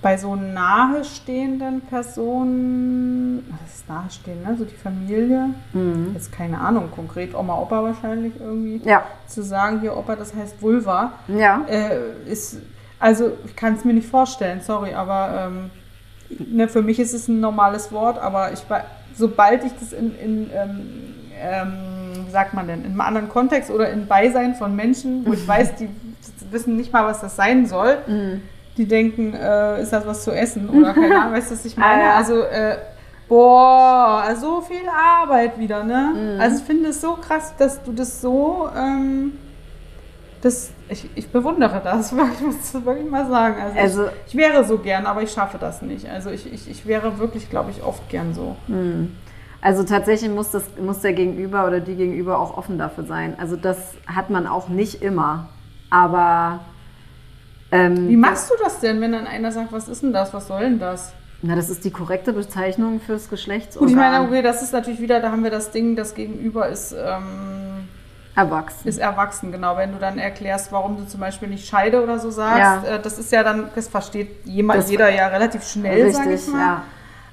[SPEAKER 1] bei so nahestehenden Personen, was ist nahestehend, ne? so die Familie, mhm. jetzt keine Ahnung, konkret Oma, Opa wahrscheinlich irgendwie, ja. zu sagen, hier Opa, das heißt Vulva, ja. äh, ist, also ich kann es mir nicht vorstellen, sorry, aber ähm, ne, für mich ist es ein normales Wort, aber ich, sobald ich das in, in ähm, ähm, wie sagt man denn, in einem anderen Kontext oder in Beisein von Menschen, wo ich weiß, die wissen nicht mal, was das sein soll, mhm die denken, äh, ist das was zu essen oder keine Ahnung, weißt du, was ich meine? Ah, ja. Also, äh, boah, so viel Arbeit wieder, ne? Mhm. Also ich finde es so krass, dass du das so, ähm, das, ich, ich bewundere das, ich muss das wirklich mal sagen. Also, also ich, ich, wäre so gern, aber ich schaffe das nicht. Also ich, ich, ich wäre wirklich, glaube ich, oft gern so.
[SPEAKER 2] Mhm. Also tatsächlich muss, das, muss der Gegenüber oder die Gegenüber auch offen dafür sein. Also das hat man auch nicht immer. Aber
[SPEAKER 1] ähm, Wie machst du das denn, wenn dann einer sagt, was ist denn das, was soll denn das?
[SPEAKER 2] Na, das ist die korrekte Bezeichnung fürs Geschlechtsorgan.
[SPEAKER 1] Gut, ich meine, okay, das ist natürlich wieder, da haben wir das Ding, das Gegenüber ist ähm,
[SPEAKER 2] erwachsen.
[SPEAKER 1] Ist erwachsen, genau. Wenn du dann erklärst, warum du zum Beispiel nicht Scheide oder so sagst, ja. äh, das ist ja dann, das versteht jemand, das jeder ja relativ schnell, richtig, sag ich mal. Ja.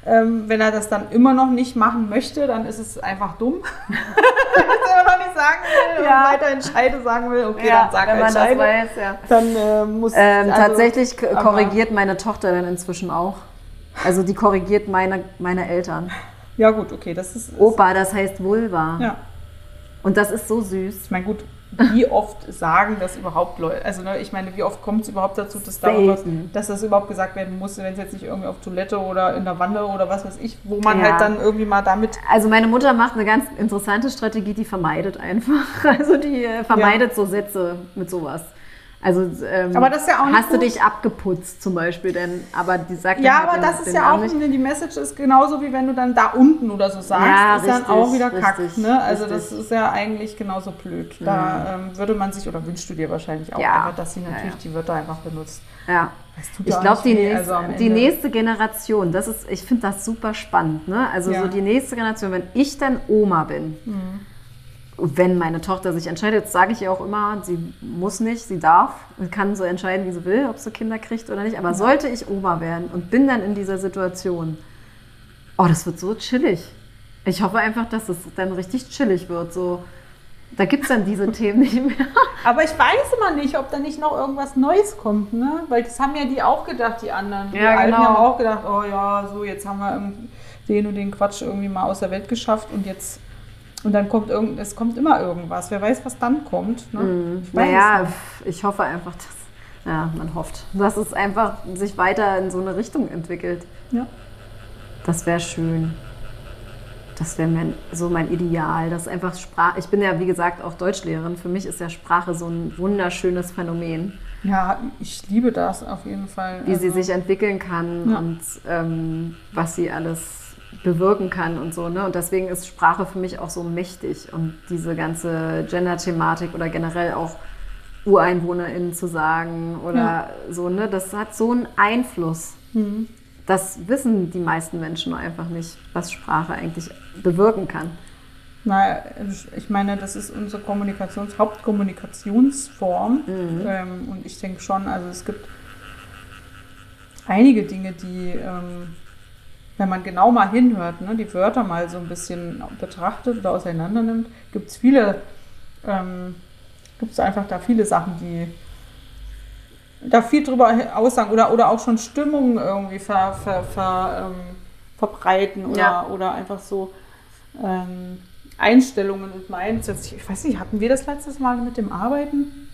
[SPEAKER 1] Ähm, wenn er das dann immer noch nicht machen möchte, dann ist es einfach dumm. wenn er immer noch nicht sagen will ja. und weiter entscheide sagen will, okay, ja, dann sag wenn man das weiß, ja. Dann äh, muss
[SPEAKER 2] ähm, also, Tatsächlich korrigiert meine Tochter dann inzwischen auch. Also die korrigiert meine, meine Eltern.
[SPEAKER 1] Ja gut, okay, das ist...
[SPEAKER 2] Opa, das heißt Vulva. Ja. Und das ist so süß.
[SPEAKER 1] Ich meine, gut, wie oft sagen das überhaupt Leute? Also ne, ich meine, wie oft kommt es überhaupt dazu, dass, darüber, dass das überhaupt gesagt werden muss, wenn es jetzt nicht irgendwie auf Toilette oder in der Wanne oder was weiß ich, wo man ja. halt dann irgendwie mal damit.
[SPEAKER 2] Also meine Mutter macht eine ganz interessante Strategie, die vermeidet einfach. Also die äh, vermeidet ja. so Sätze mit sowas. Also ähm,
[SPEAKER 1] aber das ist ja auch
[SPEAKER 2] hast du dich abgeputzt zum Beispiel, denn aber die sagt
[SPEAKER 1] ja, aber das ist ja auch nicht. die Message ist genauso wie wenn du dann da unten oder so sagst, ja, ist richtig, dann auch wieder kack. Ne? Also richtig. das ist ja eigentlich genauso blöd. Da mhm. ähm, würde man sich oder wünschst du dir wahrscheinlich auch ja. einfach, dass sie natürlich ja, die Wörter einfach benutzt.
[SPEAKER 2] Ja. Ich glaube, die, nächste, also die nächste Generation, das ist, ich finde das super spannend. Ne? Also so die nächste Generation, wenn ich dann Oma bin. Mhm wenn meine Tochter sich entscheidet, sage ich ihr auch immer, sie muss nicht, sie darf und kann so entscheiden, wie sie will, ob sie Kinder kriegt oder nicht. Aber sollte ich Oma werden und bin dann in dieser Situation, oh, das wird so chillig. Ich hoffe einfach, dass es dann richtig chillig wird. So, da gibt es dann diese Themen nicht mehr.
[SPEAKER 1] Aber ich weiß immer nicht, ob da nicht noch irgendwas Neues kommt, ne? Weil das haben ja die auch gedacht, die anderen. Die ja, genau. haben auch gedacht, oh ja, so jetzt haben wir den und den Quatsch irgendwie mal aus der Welt geschafft und jetzt und dann kommt irgend, es kommt immer irgendwas. Wer weiß, was dann kommt. Ne?
[SPEAKER 2] Mm. Ich naja, ich hoffe einfach, dass, ja, man hofft, dass es einfach sich weiter in so eine Richtung entwickelt. Ja. Das wäre schön. Das wäre so mein Ideal. Das einfach Sprache. Ich bin ja, wie gesagt, auch Deutschlehrerin. Für mich ist ja Sprache so ein wunderschönes Phänomen.
[SPEAKER 1] Ja, ich liebe das auf jeden Fall.
[SPEAKER 2] Wie also, sie sich entwickeln kann ja. und ähm, was sie alles bewirken kann und so. Ne? Und deswegen ist Sprache für mich auch so mächtig und diese ganze Gender-Thematik oder generell auch UreinwohnerInnen zu sagen oder ja. so, ne? Das hat so einen Einfluss. Mhm. Das wissen die meisten Menschen einfach nicht, was Sprache eigentlich bewirken kann.
[SPEAKER 1] Na, ich meine, das ist unsere Kommunikations Hauptkommunikationsform. Mhm. Ähm, und ich denke schon, also es gibt einige Dinge, die ähm, wenn man genau mal hinhört, ne, die Wörter mal so ein bisschen betrachtet oder auseinander nimmt, gibt es viele, ähm, gibt es einfach da viele Sachen, die da viel drüber aussagen oder, oder auch schon Stimmungen irgendwie ver, ver, ver, ähm, verbreiten oder, ja. oder einfach so ähm, Einstellungen und Mindsets. Ich weiß nicht, hatten wir das letztes Mal mit dem Arbeiten?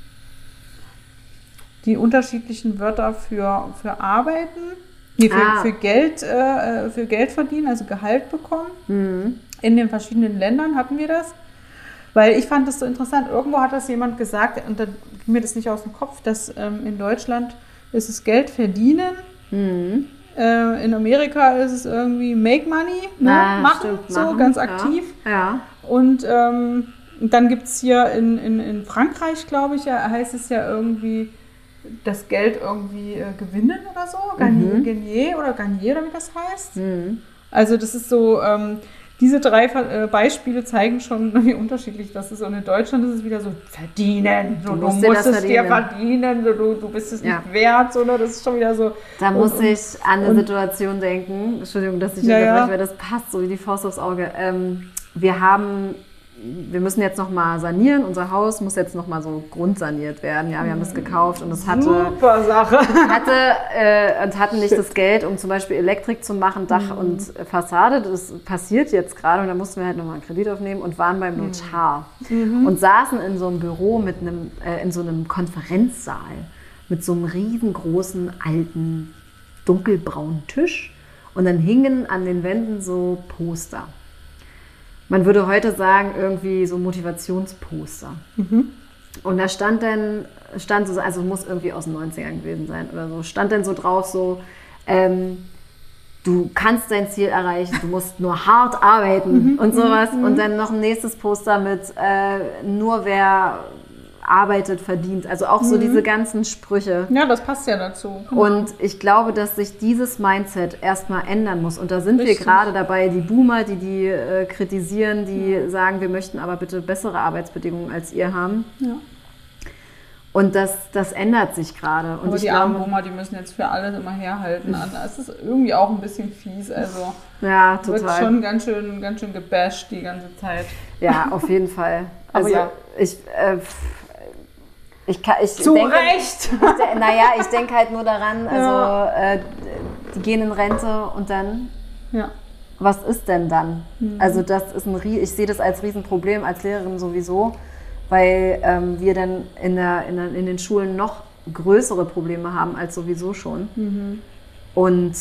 [SPEAKER 1] Die unterschiedlichen Wörter für, für Arbeiten? Nee, für, ah. für, Geld, äh, für Geld verdienen, also Gehalt bekommen. Mhm. In den verschiedenen Ländern hatten wir das. Weil ich fand das so interessant. Irgendwo hat das jemand gesagt, und dann ging mir das nicht aus dem Kopf, dass ähm, in Deutschland ist es Geld verdienen. Mhm. Äh, in Amerika ist es irgendwie Make Money, ne? ah, machen, stimmt, so machen, ganz aktiv.
[SPEAKER 2] Ja. ja.
[SPEAKER 1] Und ähm, dann gibt es hier in, in, in Frankreich, glaube ich, ja, heißt es ja irgendwie das Geld irgendwie äh, gewinnen oder so. Garnier, mhm. Garnier oder Garnier oder wie das heißt. Mhm. Also das ist so, ähm, diese drei äh, Beispiele zeigen schon, wie unterschiedlich das ist. Und in Deutschland ist es wieder so, verdienen, du, du musst, musst es dir verdienen, du, du bist es ja. nicht wert, oder? Das ist schon wieder so.
[SPEAKER 2] Da und, muss ich an eine Situation denken, Entschuldigung, dass ich ja, unterbreche, weil das passt so wie die Faust aufs Auge. Ähm, wir haben wir müssen jetzt noch mal sanieren. Unser Haus muss jetzt noch mal so grundsaniert werden. Ja, wir haben es gekauft und es hatte
[SPEAKER 1] super Sache
[SPEAKER 2] hatte äh, und hatten nicht das Geld, um zum Beispiel Elektrik zu machen, Dach mhm. und Fassade. Das passiert jetzt gerade und da mussten wir halt noch mal einen Kredit aufnehmen und waren beim mhm. Notar mhm. und saßen in so einem Büro mit einem äh, in so einem Konferenzsaal mit so einem riesengroßen alten dunkelbraunen Tisch und dann hingen an den Wänden so Poster man würde heute sagen, irgendwie so Motivationsposter. Mhm. Und da stand dann, stand so, also muss irgendwie aus den 90ern gewesen sein oder so, stand dann so drauf so, ähm, du kannst dein Ziel erreichen, du musst nur hart arbeiten mhm. und sowas. Mhm. Und dann noch ein nächstes Poster mit, äh, nur wer arbeitet, verdient. Also auch so mhm. diese ganzen Sprüche.
[SPEAKER 1] Ja, das passt ja dazu.
[SPEAKER 2] Genau. Und ich glaube, dass sich dieses Mindset erstmal ändern muss. Und da sind Richtig. wir gerade dabei, die Boomer, die die äh, kritisieren, die ja. sagen, wir möchten aber bitte bessere Arbeitsbedingungen als ihr haben. Ja. Und das, das ändert sich gerade.
[SPEAKER 1] Aber die armen Boomer, die müssen jetzt für alles immer herhalten. Es ist irgendwie auch ein bisschen fies. Also
[SPEAKER 2] ja, total.
[SPEAKER 1] wird schon ganz schön, ganz schön gebasht die ganze Zeit.
[SPEAKER 2] Ja, auf jeden Fall. Also ja. ich, äh, ich, kann, ich
[SPEAKER 1] Zu denke, Recht!
[SPEAKER 2] Ich, naja, ich denke halt nur daran, also ja. äh, die gehen in Rente und dann. Ja. Was ist denn dann? Mhm. Also das ist ein, ich sehe das als Riesenproblem als Lehrerin sowieso, weil ähm, wir dann in, der, in, der, in, den Schulen noch größere Probleme haben als sowieso schon. Mhm. Und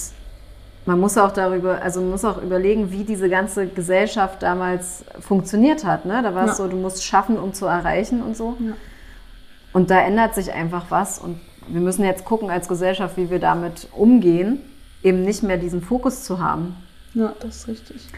[SPEAKER 2] man muss auch darüber, also man muss auch überlegen, wie diese ganze Gesellschaft damals funktioniert hat. Ne? Da war es ja. so, du musst schaffen, um zu erreichen und so. Ja. Und da ändert sich einfach was und wir müssen jetzt gucken als Gesellschaft, wie wir damit umgehen, eben nicht mehr diesen Fokus zu haben.
[SPEAKER 1] Ja, das ist richtig.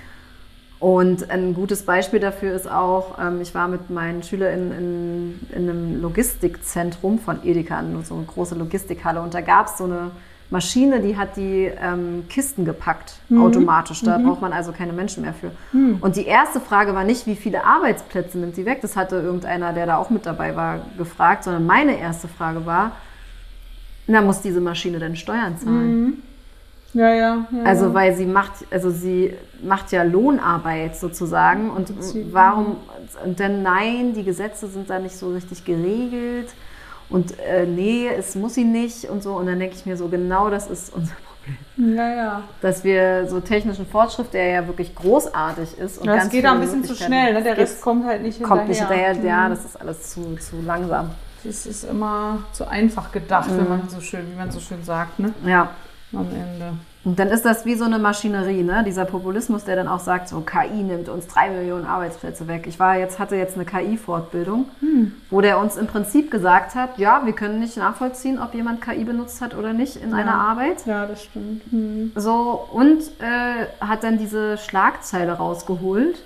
[SPEAKER 2] Und ein gutes Beispiel dafür ist auch, ähm, ich war mit meinen SchülerInnen in, in einem Logistikzentrum von Edeka, so eine große Logistikhalle. Und da gab es so eine Maschine, die hat die ähm, Kisten gepackt, mhm. automatisch. Da mhm. braucht man also keine Menschen mehr für. Mhm. Und die erste Frage war nicht, wie viele Arbeitsplätze nimmt sie weg. Das hatte irgendeiner, der da auch mit dabei war, gefragt, sondern meine erste Frage war, na, muss diese Maschine denn Steuern zahlen?
[SPEAKER 1] Mhm. Ja, ja, ja,
[SPEAKER 2] Also weil sie macht, also sie macht ja Lohnarbeit sozusagen und warum und dann nein, die Gesetze sind da nicht so richtig geregelt und äh, nee, es muss sie nicht und so. Und dann denke ich mir so, genau das ist unser Problem.
[SPEAKER 1] Naja.
[SPEAKER 2] Dass wir so technischen Fortschritt, der ja wirklich großartig ist. Und
[SPEAKER 1] ja, ganz geht auch ein bisschen zu schnell, ne? der Rest kommt halt nicht
[SPEAKER 2] hinterher. Kommt nicht hinterher, ja, mhm. das ist alles zu, zu langsam.
[SPEAKER 1] Das ist immer zu einfach gedacht, mhm. wenn man so schön, wie man so schön sagt, ne?
[SPEAKER 2] Ja.
[SPEAKER 1] Am Ende.
[SPEAKER 2] Und dann ist das wie so eine Maschinerie, ne? dieser Populismus, der dann auch sagt, so KI nimmt uns drei Millionen Arbeitsplätze weg. Ich war jetzt, hatte jetzt eine KI-Fortbildung, hm. wo der uns im Prinzip gesagt hat, ja, wir können nicht nachvollziehen, ob jemand KI benutzt hat oder nicht in ja. einer Arbeit.
[SPEAKER 1] Ja, das stimmt. Hm.
[SPEAKER 2] So, und äh, hat dann diese Schlagzeile rausgeholt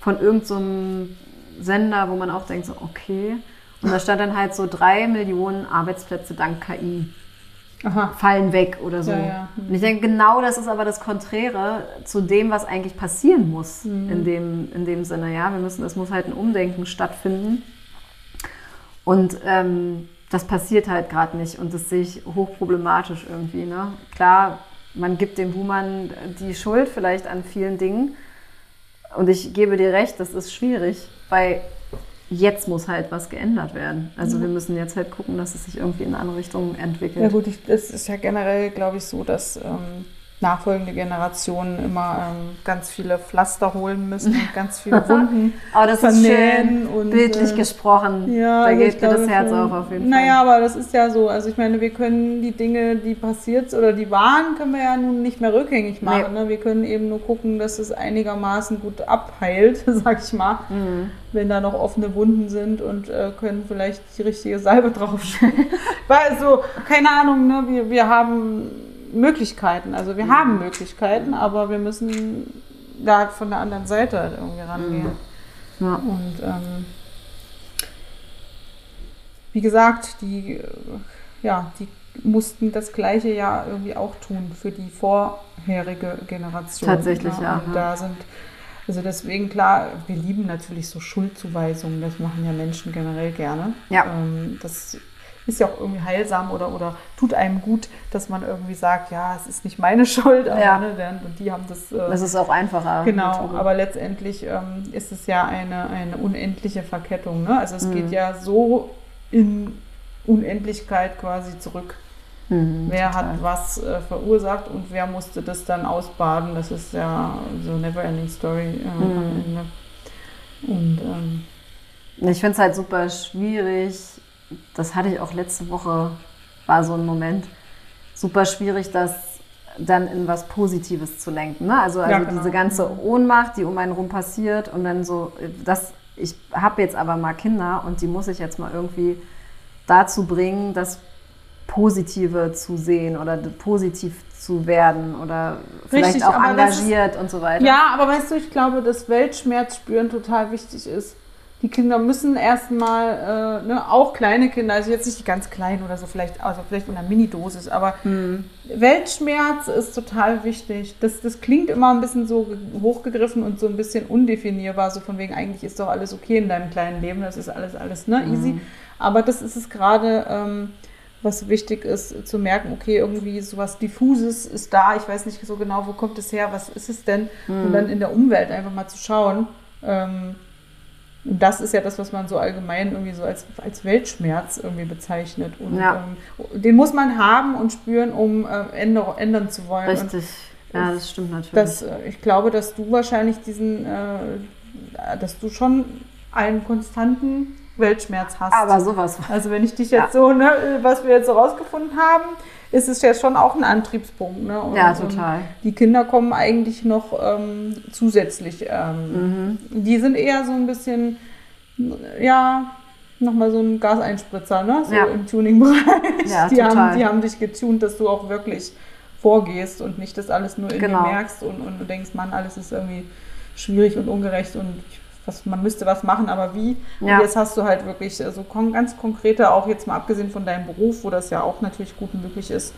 [SPEAKER 2] von irgendeinem so Sender, wo man auch denkt, so, okay. Und da stand dann halt so drei Millionen Arbeitsplätze dank KI. Aha. fallen weg oder so. Ja, ja. Mhm. Und ich denke, genau das ist aber das Konträre zu dem, was eigentlich passieren muss mhm. in, dem, in dem Sinne. Ja, wir müssen, es muss halt ein Umdenken stattfinden. Und ähm, das passiert halt gerade nicht und das sehe ich hochproblematisch irgendwie. Ne? Klar, man gibt den Boomern die Schuld vielleicht an vielen Dingen. Und ich gebe dir recht, das ist schwierig, weil jetzt muss halt was geändert werden. Also mhm. wir müssen jetzt halt gucken, dass es sich irgendwie in eine andere Richtung entwickelt.
[SPEAKER 1] Ja gut, es ist ja generell, glaube ich, so, dass ähm, nachfolgende Generationen immer ähm, ganz viele Pflaster holen müssen und ganz viele Wunden
[SPEAKER 2] aber das ist schön und, bildlich äh, gesprochen.
[SPEAKER 1] Ja, da also geht mir das Herz auf auf jeden naja, Fall. Naja, aber das ist ja so. Also ich meine, wir können die Dinge, die passiert oder die waren, können wir ja nun nicht mehr rückgängig machen. Nee. Ne? Wir können eben nur gucken, dass es einigermaßen gut abheilt, sag ich mal, mhm. wenn da noch offene Wunden sind und äh, können vielleicht die richtige Salbe drauf Weil so, keine Ahnung, ne? wir, wir haben Möglichkeiten. Also wir mhm. haben Möglichkeiten, aber wir müssen da von der anderen Seite halt irgendwie rangehen. Mhm. Ja. Und ähm, wie gesagt, die, ja, die mussten das gleiche ja irgendwie auch tun für die vorherige Generation.
[SPEAKER 2] Tatsächlich, ja.
[SPEAKER 1] ja. Und da sind, also deswegen klar, wir lieben natürlich so Schuldzuweisungen, das machen ja Menschen generell gerne. Ja. Ähm, das ist ja auch irgendwie heilsam oder, oder tut einem gut, dass man irgendwie sagt, ja, es ist nicht meine Schuld, aber
[SPEAKER 2] ja.
[SPEAKER 1] ne, und die haben das. Äh,
[SPEAKER 2] das ist auch einfacher.
[SPEAKER 1] Genau, Methode. aber letztendlich ähm, ist es ja eine, eine unendliche Verkettung. Ne? Also es mhm. geht ja so in Unendlichkeit quasi zurück. Mhm, wer total. hat was äh, verursacht und wer musste das dann ausbaden? Das ist ja so never ending story äh, mhm. am Ende. Und ähm,
[SPEAKER 2] ich finde es halt super schwierig, das hatte ich auch letzte Woche, war so ein Moment, super schwierig, das dann in was Positives zu lenken. Ne? Also, also ja, genau. diese ganze. Ohnmacht, die um einen rum passiert und dann so, das, ich habe jetzt aber mal Kinder und die muss ich jetzt mal irgendwie dazu bringen, das Positive zu sehen oder positiv zu werden oder vielleicht Richtig, auch engagiert ist, und so weiter.
[SPEAKER 1] Ja, aber weißt du, ich glaube, dass Weltschmerz spüren total wichtig ist die Kinder müssen erstmal, äh, ne, auch kleine Kinder, also jetzt nicht die ganz kleinen oder so, vielleicht, also vielleicht in einer Mini-Dosis, aber mhm. Weltschmerz ist total wichtig. Das, das klingt immer ein bisschen so hochgegriffen und so ein bisschen undefinierbar, so von wegen, eigentlich ist doch alles okay in deinem kleinen Leben, das ist alles, alles, ne, easy. Mhm. Aber das ist es gerade, ähm, was wichtig ist, zu merken, okay, irgendwie sowas Diffuses ist da, ich weiß nicht so genau, wo kommt es her, was ist es denn? Mhm. Und dann in der Umwelt einfach mal zu schauen, ähm, das ist ja das, was man so allgemein irgendwie so als, als Weltschmerz irgendwie bezeichnet. Und ja. ähm, den muss man haben und spüren, um äh, ändern, ändern zu wollen.
[SPEAKER 2] Richtig. Und ja, das stimmt natürlich.
[SPEAKER 1] Das, äh, ich glaube, dass du wahrscheinlich diesen, äh, dass du schon einen konstanten Weltschmerz hast.
[SPEAKER 2] Aber sowas.
[SPEAKER 1] Also wenn ich dich jetzt ja. so, ne, was wir jetzt so rausgefunden haben, ist es ja schon auch ein Antriebspunkt. Ne?
[SPEAKER 2] Und, ja, total.
[SPEAKER 1] die Kinder kommen eigentlich noch ähm, zusätzlich. Ähm, mhm. Die sind eher so ein bisschen, ja, nochmal so ein Gaseinspritzer, ne? So ja. im Tuning-Bereich. Ja, die, haben, die haben dich getunt, dass du auch wirklich vorgehst und nicht das alles nur in genau. dir merkst und, und du denkst, Mann, alles ist irgendwie schwierig und ungerecht und ich was, man müsste was machen, aber wie? Ja. Und jetzt hast du halt wirklich so also ganz konkrete, auch jetzt mal abgesehen von deinem Beruf, wo das ja auch natürlich gut möglich ist,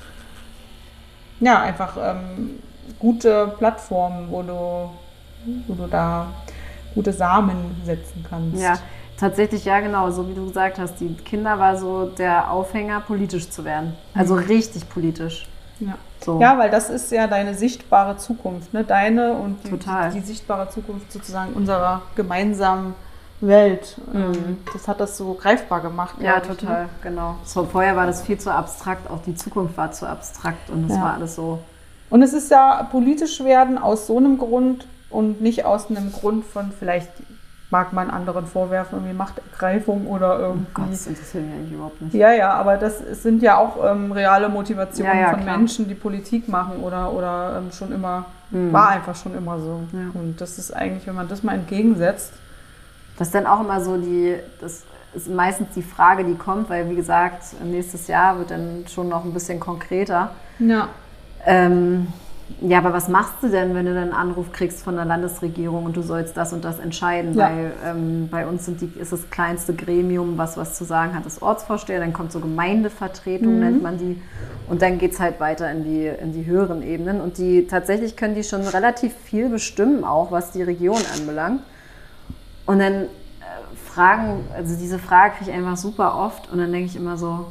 [SPEAKER 1] ja, einfach ähm, gute Plattformen, wo du, wo du da gute Samen setzen kannst.
[SPEAKER 2] Ja, tatsächlich, ja, genau, so wie du gesagt hast, die Kinder war so der Aufhänger, politisch zu werden. Also mhm. richtig politisch.
[SPEAKER 1] Ja. So. ja, weil das ist ja deine sichtbare Zukunft, ne? deine und die, die, die sichtbare Zukunft sozusagen unserer gemeinsamen Welt. Mhm. Ähm, das hat das so greifbar gemacht.
[SPEAKER 2] Ja, total, ich, ne? genau. So, vorher war das viel zu abstrakt, auch die Zukunft war zu abstrakt und es ja. war alles so.
[SPEAKER 1] Und es ist ja politisch werden aus so einem Grund und nicht aus einem Grund von vielleicht mag man anderen vorwerfen, irgendwie Machtergreifung oder irgendwie. Oh
[SPEAKER 2] Gott, das interessiert mich eigentlich überhaupt nicht.
[SPEAKER 1] Ja, ja, aber das sind ja auch ähm, reale Motivationen ja, ja, von klar. Menschen, die Politik machen oder, oder ähm, schon immer, mhm. war einfach schon immer so. Ja. Und das ist eigentlich, wenn man das mal entgegensetzt.
[SPEAKER 2] Das ist dann auch immer so die, das ist meistens die Frage, die kommt, weil wie gesagt, nächstes Jahr wird dann schon noch ein bisschen konkreter.
[SPEAKER 1] Ja.
[SPEAKER 2] Ähm, ja, aber was machst du denn, wenn du dann einen Anruf kriegst von der Landesregierung und du sollst das und das entscheiden? Ja. Weil ähm, bei uns die, ist das kleinste Gremium, was was zu sagen hat, das Ortsvorsteher. Dann kommt so Gemeindevertretung, mhm. nennt man die. Und dann geht es halt weiter in die, in die höheren Ebenen. Und die tatsächlich können die schon relativ viel bestimmen, auch was die Region anbelangt. Und dann äh, fragen, also diese Frage kriege ich einfach super oft. Und dann denke ich immer so,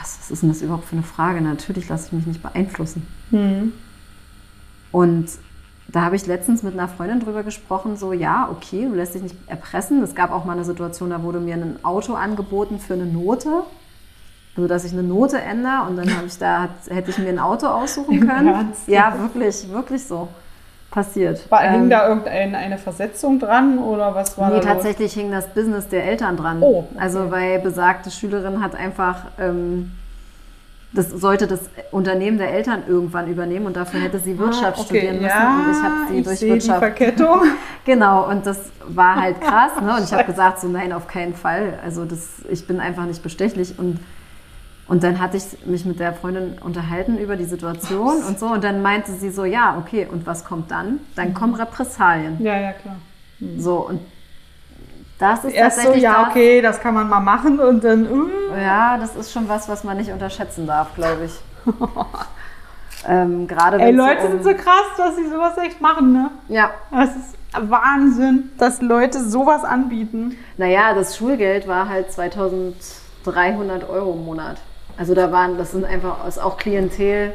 [SPEAKER 2] was, was ist denn das überhaupt für eine Frage? Natürlich lasse ich mich nicht beeinflussen. Mhm. Und da habe ich letztens mit einer Freundin drüber gesprochen, so ja, okay, du lässt dich nicht erpressen. Es gab auch mal eine Situation, da wurde mir ein Auto angeboten für eine Note. Also, dass ich eine Note ändere und dann habe ich da, hat, hätte ich mir ein Auto aussuchen können. Ja, wirklich, wirklich so passiert.
[SPEAKER 1] War, ähm, hing da irgendeine Versetzung dran oder was war
[SPEAKER 2] Nee, tatsächlich hing das Business der Eltern dran. Oh, okay. Also, weil besagte Schülerin hat einfach ähm, das sollte das Unternehmen der Eltern irgendwann übernehmen und dafür hätte sie Wirtschaft ah, okay. studieren müssen ja, und ich habe sie
[SPEAKER 1] ich
[SPEAKER 2] durch Wirtschaft.
[SPEAKER 1] Die Verkettung.
[SPEAKER 2] genau, und das war halt krass, ne? Und ich habe gesagt, so nein, auf keinen Fall. Also das, ich bin einfach nicht bestechlich und und dann hatte ich mich mit der Freundin unterhalten über die Situation und so. Und dann meinte sie so, ja, okay, und was kommt dann? Dann kommen Repressalien.
[SPEAKER 1] Ja, ja, klar.
[SPEAKER 2] Mhm. So, und das ist
[SPEAKER 1] Erst tatsächlich so, ja, das, okay, das kann man mal machen und dann. Uh.
[SPEAKER 2] Ja, das ist schon was, was man nicht unterschätzen darf, glaube ich. ähm, gerade
[SPEAKER 1] Ey, Leute um, sind so krass, dass sie sowas echt machen, ne?
[SPEAKER 2] Ja.
[SPEAKER 1] Das ist Wahnsinn, dass Leute sowas anbieten.
[SPEAKER 2] Naja, das Schulgeld war halt 2300 Euro im Monat. Also da waren, das sind einfach, ist auch Klientel,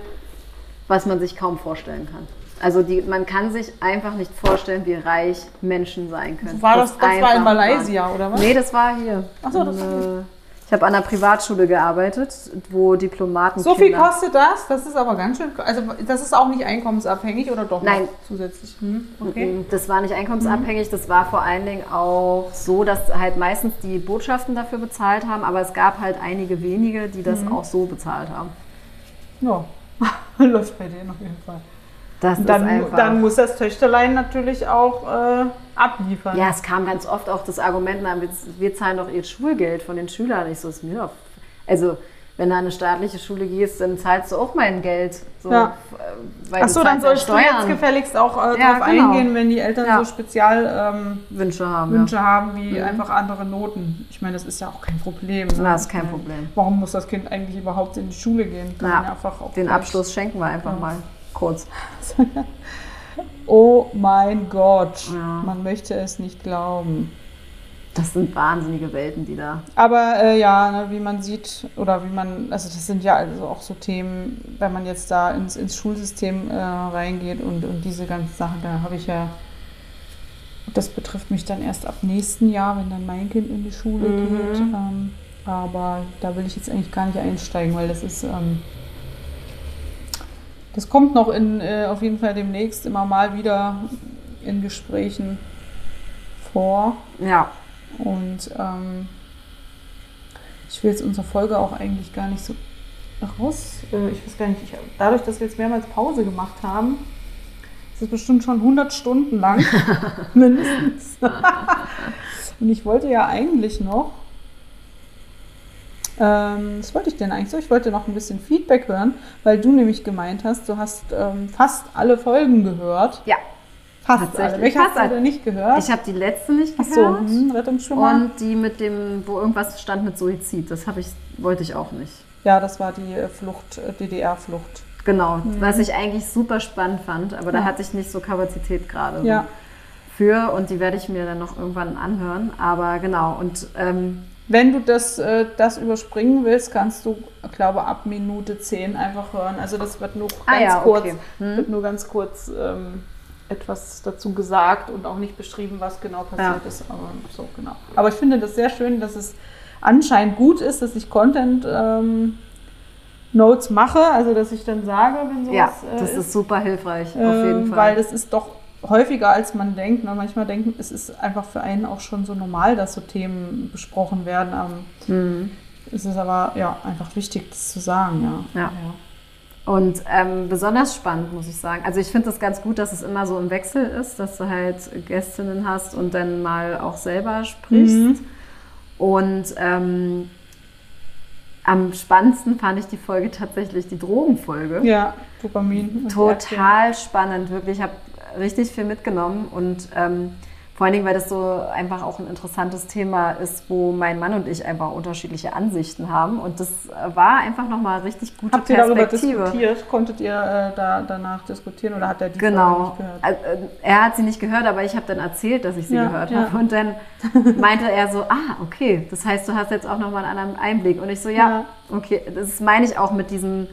[SPEAKER 2] was man sich kaum vorstellen kann. Also die, man kann sich einfach nicht vorstellen, wie reich Menschen sein können.
[SPEAKER 1] War das, das, das war in Malaysia,
[SPEAKER 2] waren.
[SPEAKER 1] oder was?
[SPEAKER 2] Nee, das war hier.
[SPEAKER 1] Achso, das war
[SPEAKER 2] hier. Ich habe an einer Privatschule gearbeitet, wo Diplomaten.
[SPEAKER 1] So viel kostet das? Das ist aber ganz schön. Also, das ist auch nicht einkommensabhängig oder doch?
[SPEAKER 2] Nein.
[SPEAKER 1] Zusätzlich.
[SPEAKER 2] Hm, okay. Das war nicht einkommensabhängig. Das war vor allen Dingen auch so, dass halt meistens die Botschaften dafür bezahlt haben, aber es gab halt einige wenige, die das mhm. auch so bezahlt haben.
[SPEAKER 1] Ja, läuft bei denen auf jeden Fall.
[SPEAKER 2] Das
[SPEAKER 1] dann, dann, muss das Töchterlein natürlich auch äh, abliefern.
[SPEAKER 2] Ja, es kam ganz oft auch das Argument, na, wir, zahlen doch ihr Schulgeld von den Schülern. Ich so, ist mir doch. Also, wenn du an eine staatliche Schule gehst, dann zahlst du auch mein Geld. So,
[SPEAKER 1] ja. Äh, Achso, dann sollst du jetzt gefälligst auch äh, ja, darauf genau. eingehen, wenn die Eltern ja. so Spezialwünsche
[SPEAKER 2] ähm, haben,
[SPEAKER 1] Wünsche haben wie mhm. einfach andere Noten. Ich meine, das ist ja auch kein Problem. Ne?
[SPEAKER 2] Das ist kein Problem.
[SPEAKER 1] Warum muss das Kind eigentlich überhaupt in die Schule gehen?
[SPEAKER 2] Kann ja, den Abschluss schenken wir einfach mal kurz.
[SPEAKER 1] oh mein Gott, ja. man möchte es nicht glauben.
[SPEAKER 2] Das sind wahnsinnige Welten, die da.
[SPEAKER 1] Aber äh, ja, ne, wie man sieht, oder wie man, also das sind ja also auch so Themen, wenn man jetzt da ins, ins Schulsystem äh, reingeht und, und diese ganzen Sachen, da habe ich ja, das betrifft mich dann erst ab nächsten Jahr, wenn dann mein Kind in die Schule mhm. geht. Ähm, aber da will ich jetzt eigentlich gar nicht einsteigen, weil das ist. Ähm, das kommt noch in, äh, auf jeden Fall demnächst immer mal wieder in Gesprächen vor.
[SPEAKER 2] Ja.
[SPEAKER 1] Und ähm, ich will jetzt unsere Folge auch eigentlich gar nicht so raus. Äh, ich weiß gar nicht, ich, dadurch, dass wir jetzt mehrmals Pause gemacht haben, ist es bestimmt schon 100 Stunden lang. mindestens. Und ich wollte ja eigentlich noch ähm, was wollte ich denn eigentlich so? Ich wollte noch ein bisschen Feedback hören, weil du nämlich gemeint hast, du hast ähm, fast alle Folgen gehört.
[SPEAKER 2] Ja.
[SPEAKER 1] Fast alle. Welche hast du denn nicht gehört?
[SPEAKER 2] Ich habe die letzte nicht gehört.
[SPEAKER 1] Ach so, hm, Rettungsschwimmer.
[SPEAKER 2] Und die mit dem, wo irgendwas stand mit Suizid. Das ich, wollte ich auch nicht.
[SPEAKER 1] Ja, das war die äh, Flucht, äh, DDR-Flucht.
[SPEAKER 2] Genau, mhm. was ich eigentlich super spannend fand, aber ja. da hatte ich nicht so Kapazität gerade
[SPEAKER 1] ja.
[SPEAKER 2] für und die werde ich mir dann noch irgendwann anhören. Aber genau, und ähm,
[SPEAKER 1] wenn du das, äh, das überspringen willst, kannst du, glaube ab Minute 10 einfach hören. Also das wird nur
[SPEAKER 2] ah,
[SPEAKER 1] ganz
[SPEAKER 2] ja,
[SPEAKER 1] kurz,
[SPEAKER 2] okay.
[SPEAKER 1] hm. wird nur ganz kurz ähm, etwas dazu gesagt und auch nicht beschrieben, was genau passiert ja. ist. Aber so genau. Aber ich finde das sehr schön, dass es anscheinend gut ist, dass ich Content ähm, Notes mache, also dass ich dann sage, wenn sowas
[SPEAKER 2] Ja, das
[SPEAKER 1] äh, ist,
[SPEAKER 2] ist, super hilfreich, auf jeden
[SPEAKER 1] ähm, Fall. Weil das ist doch häufiger als man denkt. Ne? Manchmal denken, es ist einfach für einen auch schon so normal, dass so Themen besprochen werden. Mhm. Es ist aber ja einfach wichtig, das zu sagen.
[SPEAKER 2] Ja. ja. ja. Und ähm, besonders spannend, muss ich sagen. Also ich finde es ganz gut, dass es immer so im Wechsel ist, dass du halt Gästinnen hast und dann mal auch selber sprichst. Mhm. Und ähm, am spannendsten fand ich die Folge tatsächlich die Drogenfolge.
[SPEAKER 1] Ja, Dopamin.
[SPEAKER 2] Total spannend, wirklich. Ich habe richtig viel mitgenommen und ähm, vor allen Dingen, weil das so einfach auch ein interessantes Thema ist, wo mein Mann und ich einfach unterschiedliche Ansichten haben. Und das war einfach nochmal richtig gute
[SPEAKER 1] Habt Perspektive. Habt ihr darüber diskutiert? Konntet ihr äh, da danach diskutieren oder hat er die
[SPEAKER 2] genau. nicht gehört? Äh, er hat sie nicht gehört, aber ich habe dann erzählt, dass ich sie ja, gehört ja. habe. Und dann meinte er so, ah, okay, das heißt, du hast jetzt auch nochmal einen anderen Einblick. Und ich so, ja, ja. okay, das meine ich auch mit diesem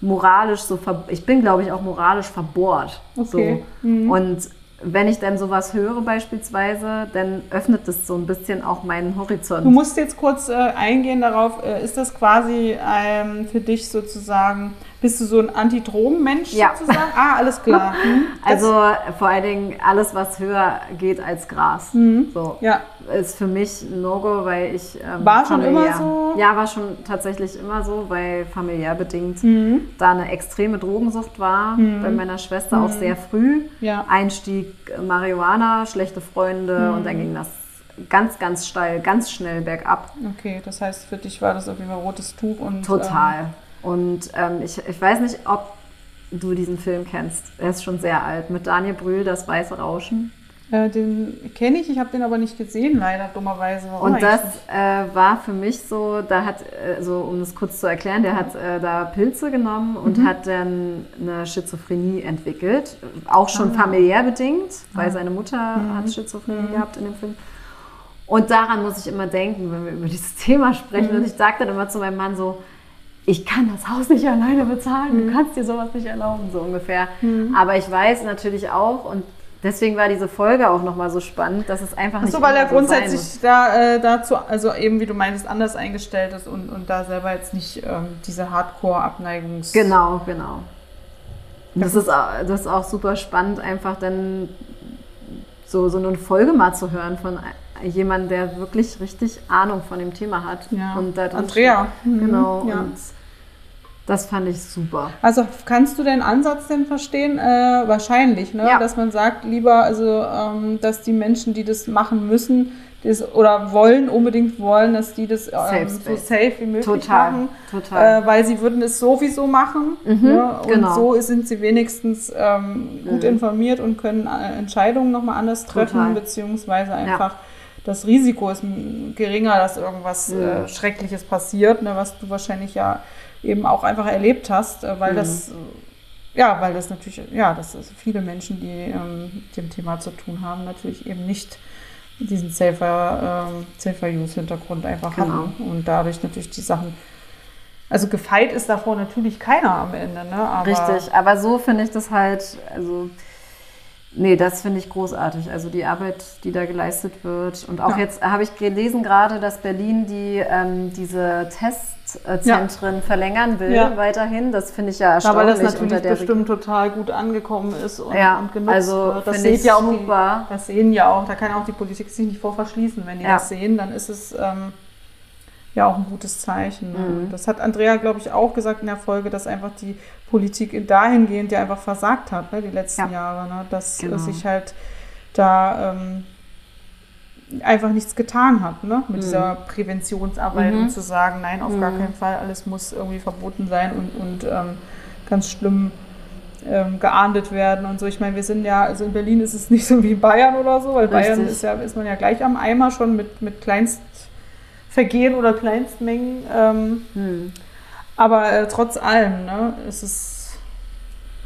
[SPEAKER 2] moralisch so, ver ich bin glaube ich auch moralisch verbohrt.
[SPEAKER 1] Okay.
[SPEAKER 2] So.
[SPEAKER 1] Mhm.
[SPEAKER 2] Und wenn ich dann sowas höre beispielsweise, dann öffnet das so ein bisschen auch meinen Horizont.
[SPEAKER 1] Du musst jetzt kurz äh, eingehen darauf, äh, ist das quasi ähm, für dich sozusagen, bist du so ein Anti-Drogen-Mensch
[SPEAKER 2] Ja.
[SPEAKER 1] sozusagen? Ah, alles klar. Mhm. Das-
[SPEAKER 2] Also vor allen Dingen alles, was höher geht als Gras. So.
[SPEAKER 1] ja,
[SPEAKER 2] Ist für mich ein No-Go, weil ich. Ähm,
[SPEAKER 1] War schon
[SPEAKER 2] familiär-
[SPEAKER 1] immer so?
[SPEAKER 2] Ja, war schon tatsächlich immer so, weil familiär bedingt
[SPEAKER 1] Mhm.
[SPEAKER 2] da eine extreme Drogensucht war. Bei meiner Schwester auch sehr früh.
[SPEAKER 1] Ja.
[SPEAKER 2] Einstieg äh, Marihuana, schlechte Freunde und dann
[SPEAKER 1] Mhm.
[SPEAKER 2] ging das ganz, ganz steil, ganz schnell bergab.
[SPEAKER 1] okay, das heißt, für dich war das auf jeden Fall rotes Tuch und.
[SPEAKER 2] Total. Und ähm, ich, ich weiß nicht, ob du diesen Film kennst. Er ist schon sehr alt. Mit Daniel Brühl, Das Weiße Rauschen.
[SPEAKER 1] Äh, den kenne ich, ich habe den aber nicht gesehen, leider, dummerweise. Warum
[SPEAKER 2] Und das äh, war für mich so, da hat, äh, so um das kurz zu erklären, der hat äh, da Pilze genommen und
[SPEAKER 1] Mhm.
[SPEAKER 2] hat dann eine Schizophrenie entwickelt. Auch
[SPEAKER 1] Ah.
[SPEAKER 2] schon familiär bedingt, weil seine Mutter
[SPEAKER 1] Mhm.
[SPEAKER 2] hat Schizophrenie gehabt in dem Film. Und daran muss ich immer denken, wenn wir über dieses Thema sprechen.
[SPEAKER 1] Mhm.
[SPEAKER 2] Und ich sage dann immer zu meinem Mann so, ich kann das Haus nicht alleine bezahlen,
[SPEAKER 1] Mhm.
[SPEAKER 2] du kannst dir sowas nicht erlauben, so ungefähr. Aber ich weiß natürlich auch, und deswegen war diese Folge auch nochmal so spannend, dass es einfach nicht
[SPEAKER 1] Achso, weil er
[SPEAKER 2] so
[SPEAKER 1] grundsätzlich
[SPEAKER 2] muss.
[SPEAKER 1] da äh, dazu, also eben wie du meintest, anders eingestellt ist und, und da selber jetzt nicht ähm, diese Hardcore-Abneigungs...
[SPEAKER 2] Genau, genau. Das ist, au- das ist auch super spannend, einfach dann so, so eine Folge mal zu hören von jemandem, der wirklich richtig Ahnung von dem Thema hat.
[SPEAKER 1] Ja.
[SPEAKER 2] Und da
[SPEAKER 1] Andrea.
[SPEAKER 2] steht.
[SPEAKER 1] Mhm,
[SPEAKER 2] Genau.
[SPEAKER 1] ja.
[SPEAKER 2] Und das fand ich super.
[SPEAKER 1] Also kannst du den Ansatz denn verstehen? Äh, wahrscheinlich, ne?
[SPEAKER 2] Ja.
[SPEAKER 1] Dass man sagt, lieber, also ähm, dass die Menschen, die das machen müssen, das, oder wollen, unbedingt wollen, dass die das ähm, so safe wie möglich
[SPEAKER 2] Total.
[SPEAKER 1] machen.
[SPEAKER 2] Total.
[SPEAKER 1] Äh, weil sie würden es sowieso machen. ne? Und
[SPEAKER 2] genau.
[SPEAKER 1] so sind sie wenigstens ähm, gut informiert und können äh, Entscheidungen nochmal anders treffen,
[SPEAKER 2] Total.
[SPEAKER 1] beziehungsweise einfach das Risiko ist geringer, dass irgendwas äh, Schreckliches passiert, ne, was du wahrscheinlich ja eben auch einfach erlebt hast, äh, weil das äh, ja, weil das natürlich, ja, das ist viele Menschen, die ähm, mit dem Thema zu tun haben, natürlich eben nicht diesen Safer, ähm, Safer Use-Hintergrund einfach
[SPEAKER 2] Genau.
[SPEAKER 1] hatten. Und dadurch natürlich die Sachen. Also gefeit ist davor natürlich keiner am Ende, ne? Aber
[SPEAKER 2] Richtig, aber so finde ich das halt, also, nee, das finde ich großartig. Also die Arbeit, die da geleistet wird. Und auch
[SPEAKER 1] Ja.
[SPEAKER 2] jetzt habe ich gelesen gerade, dass Berlin die ähm, diese Testzentren verlängern will
[SPEAKER 1] Ja.
[SPEAKER 2] weiterhin. Das finde ich ja
[SPEAKER 1] Ja, weil
[SPEAKER 2] erstaunlich
[SPEAKER 1] das natürlich bestimmt total gut angekommen ist und,
[SPEAKER 2] Ja,
[SPEAKER 1] und genutzt
[SPEAKER 2] also
[SPEAKER 1] wird. Das sieht ja auch
[SPEAKER 2] super.
[SPEAKER 1] Die, das sehen ja auch, da kann auch die Politik sich nicht vor verschließen. Wenn die
[SPEAKER 2] Ja.
[SPEAKER 1] das sehen, dann ist es ähm, ja auch ein gutes Zeichen. Ne?
[SPEAKER 2] Mhm.
[SPEAKER 1] Das hat Andrea, glaube ich, auch gesagt in der Folge, dass einfach die Politik dahingehend ja einfach versagt hat, ne, die letzten
[SPEAKER 2] Ja.
[SPEAKER 1] Jahre. Ne? Dass
[SPEAKER 2] Genau.
[SPEAKER 1] sich halt da ähm, einfach nichts getan hat, ne? mit dieser Präventionsarbeit
[SPEAKER 2] Mhm.
[SPEAKER 1] und zu sagen, nein, auf gar keinen Fall, alles muss irgendwie verboten sein und, und ähm, ganz schlimm ähm, geahndet werden und so. Ich meine, wir sind ja, also in Berlin ist es nicht so wie in Bayern oder so, weil Bayern
[SPEAKER 2] Richtig.
[SPEAKER 1] ist ja, ist man ja gleich am Eimer schon mit, mit Kleinstvergehen oder Kleinstmengen. Ähm,
[SPEAKER 2] Hm.
[SPEAKER 1] Aber äh, trotz allem, ne, ist es,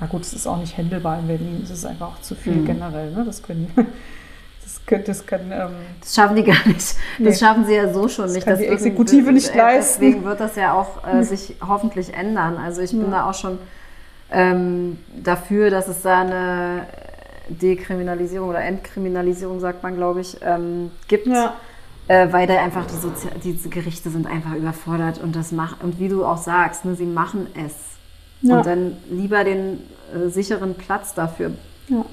[SPEAKER 1] na gut, es ist auch nicht händelbar in Berlin, es ist einfach auch zu viel
[SPEAKER 2] Mhm.
[SPEAKER 1] generell, ne? Das können, das können, das kann, ähm,
[SPEAKER 2] Das schaffen die gar nicht. Das
[SPEAKER 1] Nee.
[SPEAKER 2] schaffen sie ja so schon nicht.
[SPEAKER 1] kann die
[SPEAKER 2] würden-
[SPEAKER 1] Exekutive nicht leisten.
[SPEAKER 2] Deswegen wird das ja auch äh, sich hoffentlich ändern. Also ich bin da auch schon ähm, dafür, dass es da eine Dekriminalisierung oder Entkriminalisierung, sagt man, glaube ich, ähm, gibt.
[SPEAKER 1] ja.
[SPEAKER 2] Äh, weil da einfach die Sozi diese Gerichte sind einfach überfordert und das macht und wie du auch sagst, ne, sie machen es.
[SPEAKER 1] Ja.
[SPEAKER 2] Und dann lieber den äh, sicheren Platz dafür
[SPEAKER 1] Ja.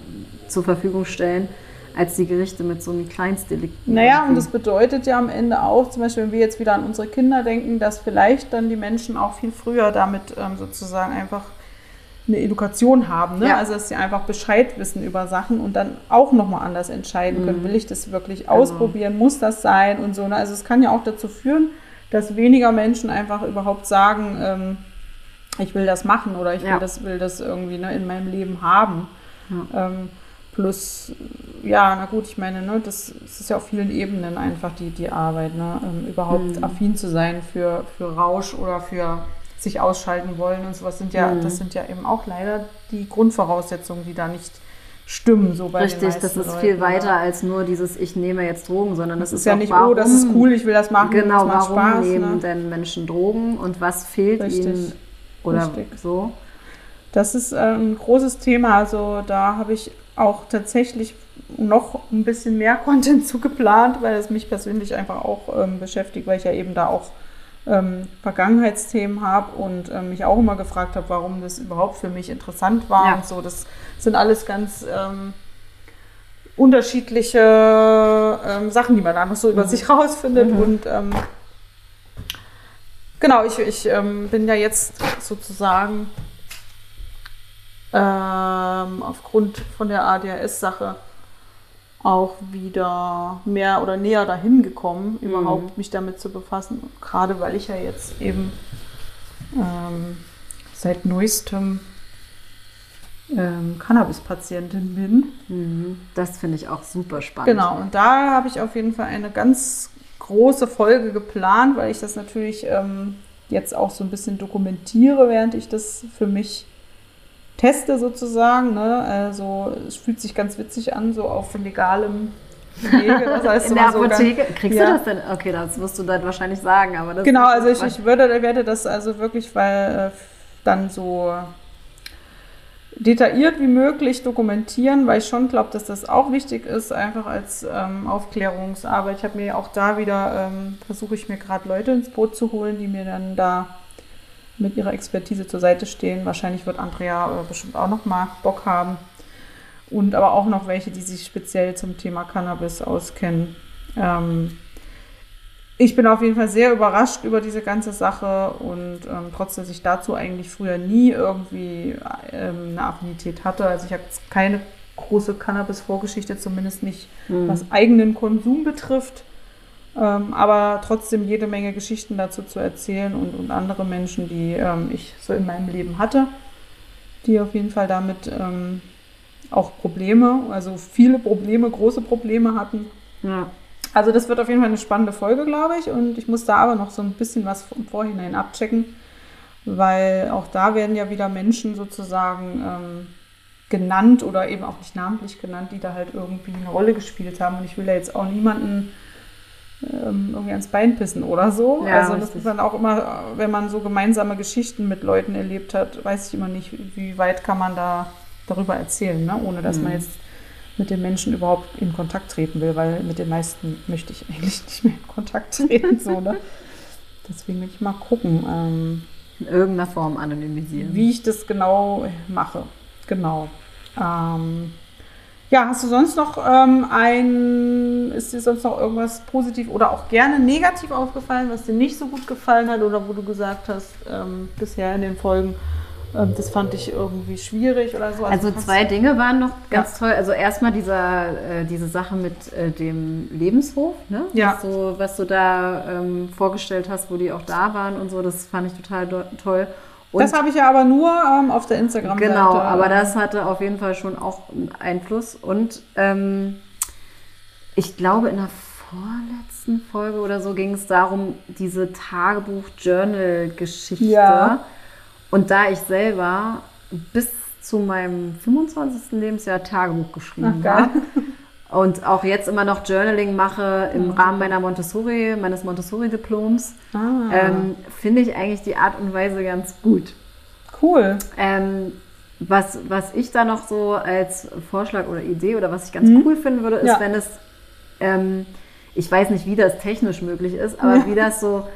[SPEAKER 2] zur Verfügung stellen, als die Gerichte mit so einem Kleinstdelikten.
[SPEAKER 1] Naja, und das bedeutet ja am Ende auch, zum Beispiel, wenn wir jetzt wieder an unsere Kinder denken, dass vielleicht dann die Menschen auch viel früher damit ähm, sozusagen einfach eine Education haben. Ne?
[SPEAKER 2] Ja.
[SPEAKER 1] Also, dass sie einfach Bescheid wissen über Sachen und dann auch nochmal anders entscheiden können. Will ich das wirklich ausprobieren? Muss das sein? Und so. Ne? Also, es kann ja auch dazu führen, dass weniger Menschen einfach überhaupt sagen, ähm, ich will das machen oder ich will,
[SPEAKER 2] Ja.
[SPEAKER 1] das, will das irgendwie ne, in meinem Leben haben. Ähm, plus, ja, na gut, ich meine, ne, das, das ist ja auf vielen Ebenen einfach die, die Arbeit, ne, ähm, überhaupt
[SPEAKER 2] Mhm.
[SPEAKER 1] affin zu sein für, für Rausch oder für sich ausschalten wollen und sowas sind ja,
[SPEAKER 2] Mhm.
[SPEAKER 1] das sind ja eben auch leider die Grundvoraussetzungen, die da nicht stimmen, so bei den
[SPEAKER 2] Richtig, das ist
[SPEAKER 1] Leuten,
[SPEAKER 2] viel weiter als nur dieses Ich nehme jetzt Drogen, sondern das,
[SPEAKER 1] Das ist ja nicht,
[SPEAKER 2] warum,
[SPEAKER 1] oh, das ist cool, ich will das machen,
[SPEAKER 2] Genau,
[SPEAKER 1] das macht
[SPEAKER 2] warum
[SPEAKER 1] Spaß.
[SPEAKER 2] nehmen
[SPEAKER 1] Ne?
[SPEAKER 2] denn Menschen Drogen und was fehlt
[SPEAKER 1] Richtig.
[SPEAKER 2] ihnen oder
[SPEAKER 1] Richtig.
[SPEAKER 2] so.
[SPEAKER 1] Das ist ein großes Thema. Also da habe ich auch tatsächlich noch ein bisschen mehr Content zu geplant, weil es mich persönlich einfach auch ähm, beschäftigt, weil ich ja eben da auch ähm, Vergangenheitsthemen habe und ähm, mich auch immer gefragt habe, warum das überhaupt für mich interessant war
[SPEAKER 2] Ja.
[SPEAKER 1] und so. Das sind alles ganz ähm, unterschiedliche ähm, Sachen, die man einfach so über sich rausfindet. Und ähm, genau, ich, ich ähm, bin ja jetzt sozusagen aufgrund von der ADHS-Sache auch wieder mehr oder näher dahin gekommen, überhaupt mich damit zu befassen. Gerade weil ich ja jetzt eben ähm, seit neuestem ähm, Cannabis-Patientin bin.
[SPEAKER 2] Mhm. Das finde ich auch super spannend.
[SPEAKER 1] Genau, und da habe ich auf jeden Fall eine ganz große Folge geplant, weil ich das natürlich ähm, jetzt auch so ein bisschen dokumentiere, während ich das für mich teste sozusagen. Ne? Also es fühlt sich ganz witzig an, so auf legalem Wege. Das heißt,
[SPEAKER 2] In der Apotheke, kriegst
[SPEAKER 1] Ja.
[SPEAKER 2] du das denn? Okay, das musst du dann wahrscheinlich sagen, aber das
[SPEAKER 1] Genau, also ich, ich würde, werde das also wirklich, weil äh, dann so detailliert wie möglich dokumentieren, weil ich schon glaube, dass das auch wichtig ist, einfach als ähm, Aufklärungsarbeit. Ich habe mir auch da wieder, ähm, versuche ich mir gerade Leute ins Boot zu holen, die mir dann da mit ihrer Expertise zur Seite stehen. Wahrscheinlich wird Andrea äh, bestimmt auch noch mal Bock haben. Und aber auch noch welche, die sich speziell zum Thema Cannabis auskennen. Ähm, ich bin auf jeden Fall sehr überrascht über diese ganze Sache und ähm, trotz dass ich dazu eigentlich früher nie irgendwie ähm, eine Affinität hatte. Also ich habe keine große Cannabis-Vorgeschichte, zumindest nicht was eigenen Konsum betrifft. Ähm, aber trotzdem jede Menge Geschichten dazu zu erzählen und, und andere Menschen, die ähm, ich so in meinem Leben hatte, die auf jeden Fall damit ähm, auch Probleme, also viele Probleme, große Probleme hatten.
[SPEAKER 2] Ja.
[SPEAKER 1] Also das wird auf jeden Fall eine spannende Folge, glaube ich. Und ich muss da aber noch so ein bisschen was im Vorhinein abchecken, weil auch da werden ja wieder Menschen sozusagen ähm, genannt oder eben auch nicht namentlich genannt, die da halt irgendwie eine Rolle gespielt haben. Und ich will da jetzt auch niemanden irgendwie ans Bein pissen oder so.
[SPEAKER 2] Ja,
[SPEAKER 1] also das
[SPEAKER 2] richtig.
[SPEAKER 1] ist dann auch immer, wenn man so gemeinsame Geschichten mit Leuten erlebt hat, weiß ich immer nicht, wie weit kann man da darüber erzählen, ne? ohne dass man jetzt mit den Menschen überhaupt in Kontakt treten will, weil mit den meisten möchte ich eigentlich nicht mehr in Kontakt treten. so, ne? Deswegen will ich mal gucken, ähm,
[SPEAKER 2] In irgendeiner Form anonymisieren.
[SPEAKER 1] wie ich das genau mache. Genau. Ähm, ja, hast du sonst noch ähm, ein, ist dir sonst noch irgendwas positiv oder auch gerne negativ aufgefallen, was dir nicht so gut gefallen hat oder wo du gesagt hast, ähm, bisher in den Folgen, ähm, das fand ich irgendwie schwierig oder so?
[SPEAKER 2] Also
[SPEAKER 1] hast-
[SPEAKER 2] zwei Dinge waren noch ganz
[SPEAKER 1] Ja.
[SPEAKER 2] toll. Also erstmal dieser, äh, diese Sache mit äh, dem Lebenshof, ne?
[SPEAKER 1] Ja.
[SPEAKER 2] was, du, was du da ähm, vorgestellt hast, wo die auch da waren und so, das fand ich total toll. Und
[SPEAKER 1] Das habe ich ja aber nur ähm, auf der Instagram-Seite.
[SPEAKER 2] Genau, aber das hatte auf jeden Fall schon auch einen Einfluss. Und ähm, ich glaube, in der vorletzten Folge oder so ging es darum, diese Tagebuch-Journal-Geschichte.
[SPEAKER 1] Ja.
[SPEAKER 2] Und da ich selber bis zu meinem 25. Lebensjahr Tagebuch geschrieben
[SPEAKER 1] Ach,
[SPEAKER 2] habe und auch jetzt immer noch Journaling mache im Rahmen meiner Montessori, meines Montessori-Diploms,
[SPEAKER 1] Ah,
[SPEAKER 2] ähm, finde ich eigentlich die Art und Weise ganz gut.
[SPEAKER 1] cool.
[SPEAKER 2] Ähm, was, was ich da noch so als Vorschlag oder Idee oder was ich ganz cool finden würde, ist,
[SPEAKER 1] Mhm. Ja.
[SPEAKER 2] wenn es, ähm, ich weiß nicht, wie das technisch möglich ist, aber
[SPEAKER 1] Ja.
[SPEAKER 2] wie das so,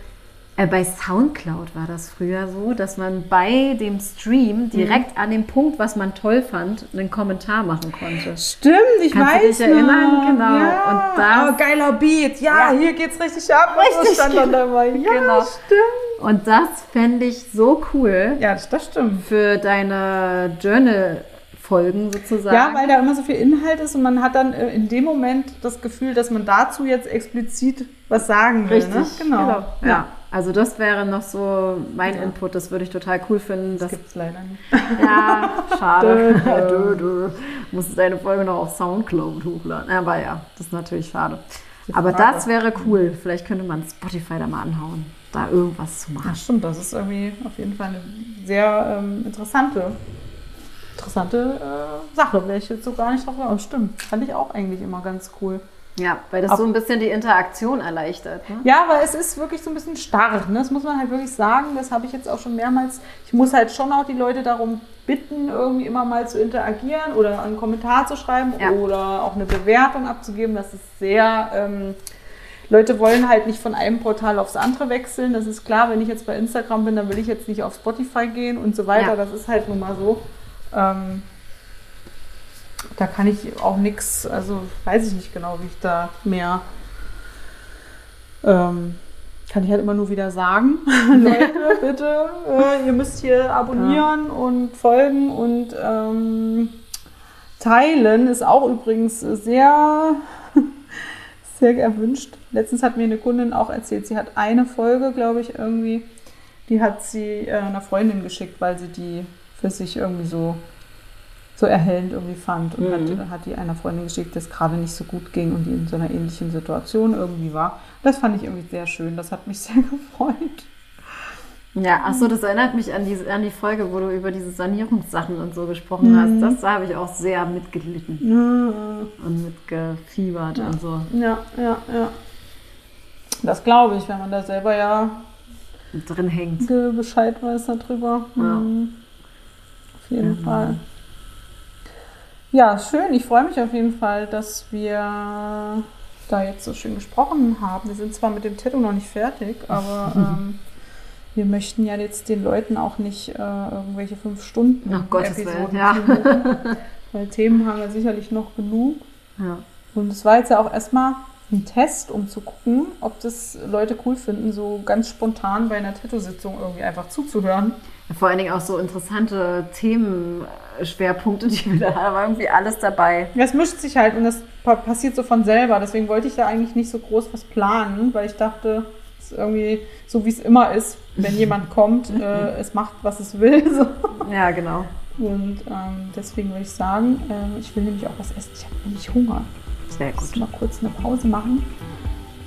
[SPEAKER 2] bei Soundcloud war das früher so, dass man bei dem
[SPEAKER 1] Mhm.
[SPEAKER 2] Stream direkt an dem Punkt, was man toll fand, einen Kommentar machen konnte.
[SPEAKER 1] Stimmt, ich
[SPEAKER 2] Kannst du
[SPEAKER 1] weiß
[SPEAKER 2] dich erinnern?
[SPEAKER 1] noch.
[SPEAKER 2] Genau.
[SPEAKER 1] Ja.
[SPEAKER 2] Und das-
[SPEAKER 1] oh, geiler Beat. Ja,
[SPEAKER 2] Ja.
[SPEAKER 1] hier geht's richtig ab.
[SPEAKER 2] Richtig,
[SPEAKER 1] stand dann dabei. Ja,
[SPEAKER 2] Genau.
[SPEAKER 1] stimmt.
[SPEAKER 2] Und das fände ich so cool
[SPEAKER 1] Ja, das, das stimmt.
[SPEAKER 2] für deine Journal-Folgen sozusagen.
[SPEAKER 1] Ja, weil da immer so viel Inhalt ist und man hat dann äh, in dem Moment das Gefühl, dass man dazu jetzt explizit was sagen will.
[SPEAKER 2] Richtig,
[SPEAKER 1] Ne? Genau.
[SPEAKER 2] Ja. also das wäre noch so mein Input, das würde ich total cool finden.
[SPEAKER 1] Das
[SPEAKER 2] Das,
[SPEAKER 1] gibt's leider nicht.
[SPEAKER 2] ja, schade.
[SPEAKER 1] Dö,
[SPEAKER 2] dö, dö. Musst deine Folge noch auf Soundcloud hochladen. Aber ja, das ist natürlich schade. Aber das wäre cool. Vielleicht könnte man Spotify da mal anhauen, da irgendwas zu
[SPEAKER 1] Ja,
[SPEAKER 2] machen.
[SPEAKER 1] stimmt. Das ist irgendwie auf jeden Fall eine sehr ähm, interessante, interessante äh, Sache. Wäre ich jetzt so gar nicht drauf gekommen. Stimmt. Fand ich auch eigentlich immer ganz cool.
[SPEAKER 2] Ja, weil das so ein bisschen die Interaktion erleichtert. Ne?
[SPEAKER 1] Ja, weil es ist wirklich so ein bisschen starr. Ne? Das muss man halt wirklich sagen. Das habe ich jetzt auch schon mehrmals. Ich muss halt schon auch die Leute darum bitten, irgendwie immer mal zu interagieren oder einen Kommentar zu schreiben ja. oder auch eine Bewertung abzugeben. Das ist sehr. Ähm, Leute wollen halt nicht von einem Portal aufs andere wechseln. Das ist klar, wenn ich jetzt bei Instagram bin, dann will ich jetzt nicht auf Spotify gehen und so weiter. Ja. Das ist halt nun mal so. Ähm, da kann ich auch nichts, also weiß ich nicht genau, wie ich da mehr. Ähm, kann ich halt immer nur wieder sagen, Leute, bitte, äh, ihr müsst hier abonnieren ja. und folgen und ähm, teilen ist auch übrigens sehr, sehr erwünscht. Letztens hat mir eine Kundin auch erzählt, sie hat eine Folge, glaube ich, irgendwie, die hat sie äh, einer Freundin geschickt, weil sie die für sich irgendwie so so erhellend irgendwie fand und mhm. hat, hat die einer Freundin geschickt, dass es gerade nicht so gut ging und die in so einer ähnlichen Situation irgendwie war. Das fand ich irgendwie sehr schön. Das hat mich sehr gefreut.
[SPEAKER 2] Ja, ach so, das erinnert mich an die, an die Folge, wo du über diese Sanierungssachen und so gesprochen mhm. hast. Das da habe ich auch sehr mitgelitten mhm. und mitgefiebert
[SPEAKER 1] ja.
[SPEAKER 2] und so.
[SPEAKER 1] Ja, ja, ja. Das glaube ich, wenn man da selber ja
[SPEAKER 2] drin hängt.
[SPEAKER 1] Bescheid weiß darüber. Ja. Mhm. Auf jeden Fall. Ja, schön. Ich freue mich auf jeden Fall, dass wir da jetzt so schön gesprochen haben. Wir sind zwar mit dem Tattoo noch nicht fertig, aber ähm, wir möchten ja jetzt den Leuten auch nicht äh, irgendwelche fünf Stunden
[SPEAKER 2] Ach, Episoden ja.
[SPEAKER 1] weil Themen haben wir sicherlich noch genug. Ja. Und es war jetzt ja auch erstmal ein Test, um zu gucken, ob das Leute cool finden, so ganz spontan bei einer Tattoo-Sitzung irgendwie einfach zuzuhören.
[SPEAKER 2] Vor allen Dingen auch so interessante Themenschwerpunkte, die wir da haben, irgendwie alles dabei.
[SPEAKER 1] Ja, es mischt sich halt und das passiert so von selber. Deswegen wollte ich da eigentlich nicht so groß was planen, weil ich dachte, es ist irgendwie so, wie es immer ist, wenn jemand kommt, äh, es macht, was es will. So.
[SPEAKER 2] Ja, genau.
[SPEAKER 1] Und ähm, deswegen würde ich sagen, äh, ich will nämlich auch was essen. Ich habe nämlich Hunger.
[SPEAKER 2] Sehr gut.
[SPEAKER 1] Mal kurz eine Pause machen,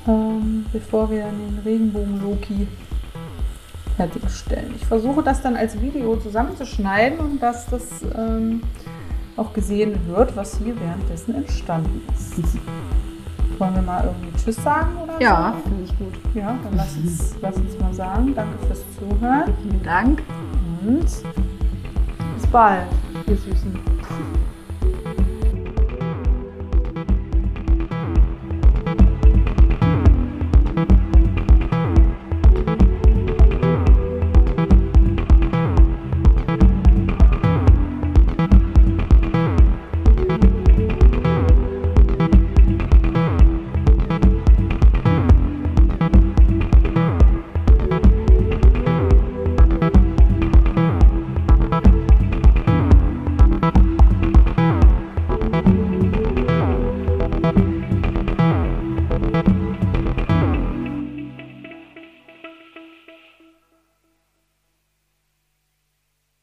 [SPEAKER 1] ähm, bevor wir dann den Regenbogen-Loki fertigstellen. Ich versuche das dann als Video zusammenzuschneiden und dass das ähm, auch gesehen wird, was hier währenddessen entstanden ist. Wollen wir mal irgendwie Tschüss sagen oder
[SPEAKER 2] Ja, so? finde ich gut.
[SPEAKER 1] Ja, dann lass uns, lass uns mal sagen. Danke fürs Zuhören.
[SPEAKER 2] Vielen Dank.
[SPEAKER 1] Und bis bald, ihr Süßen.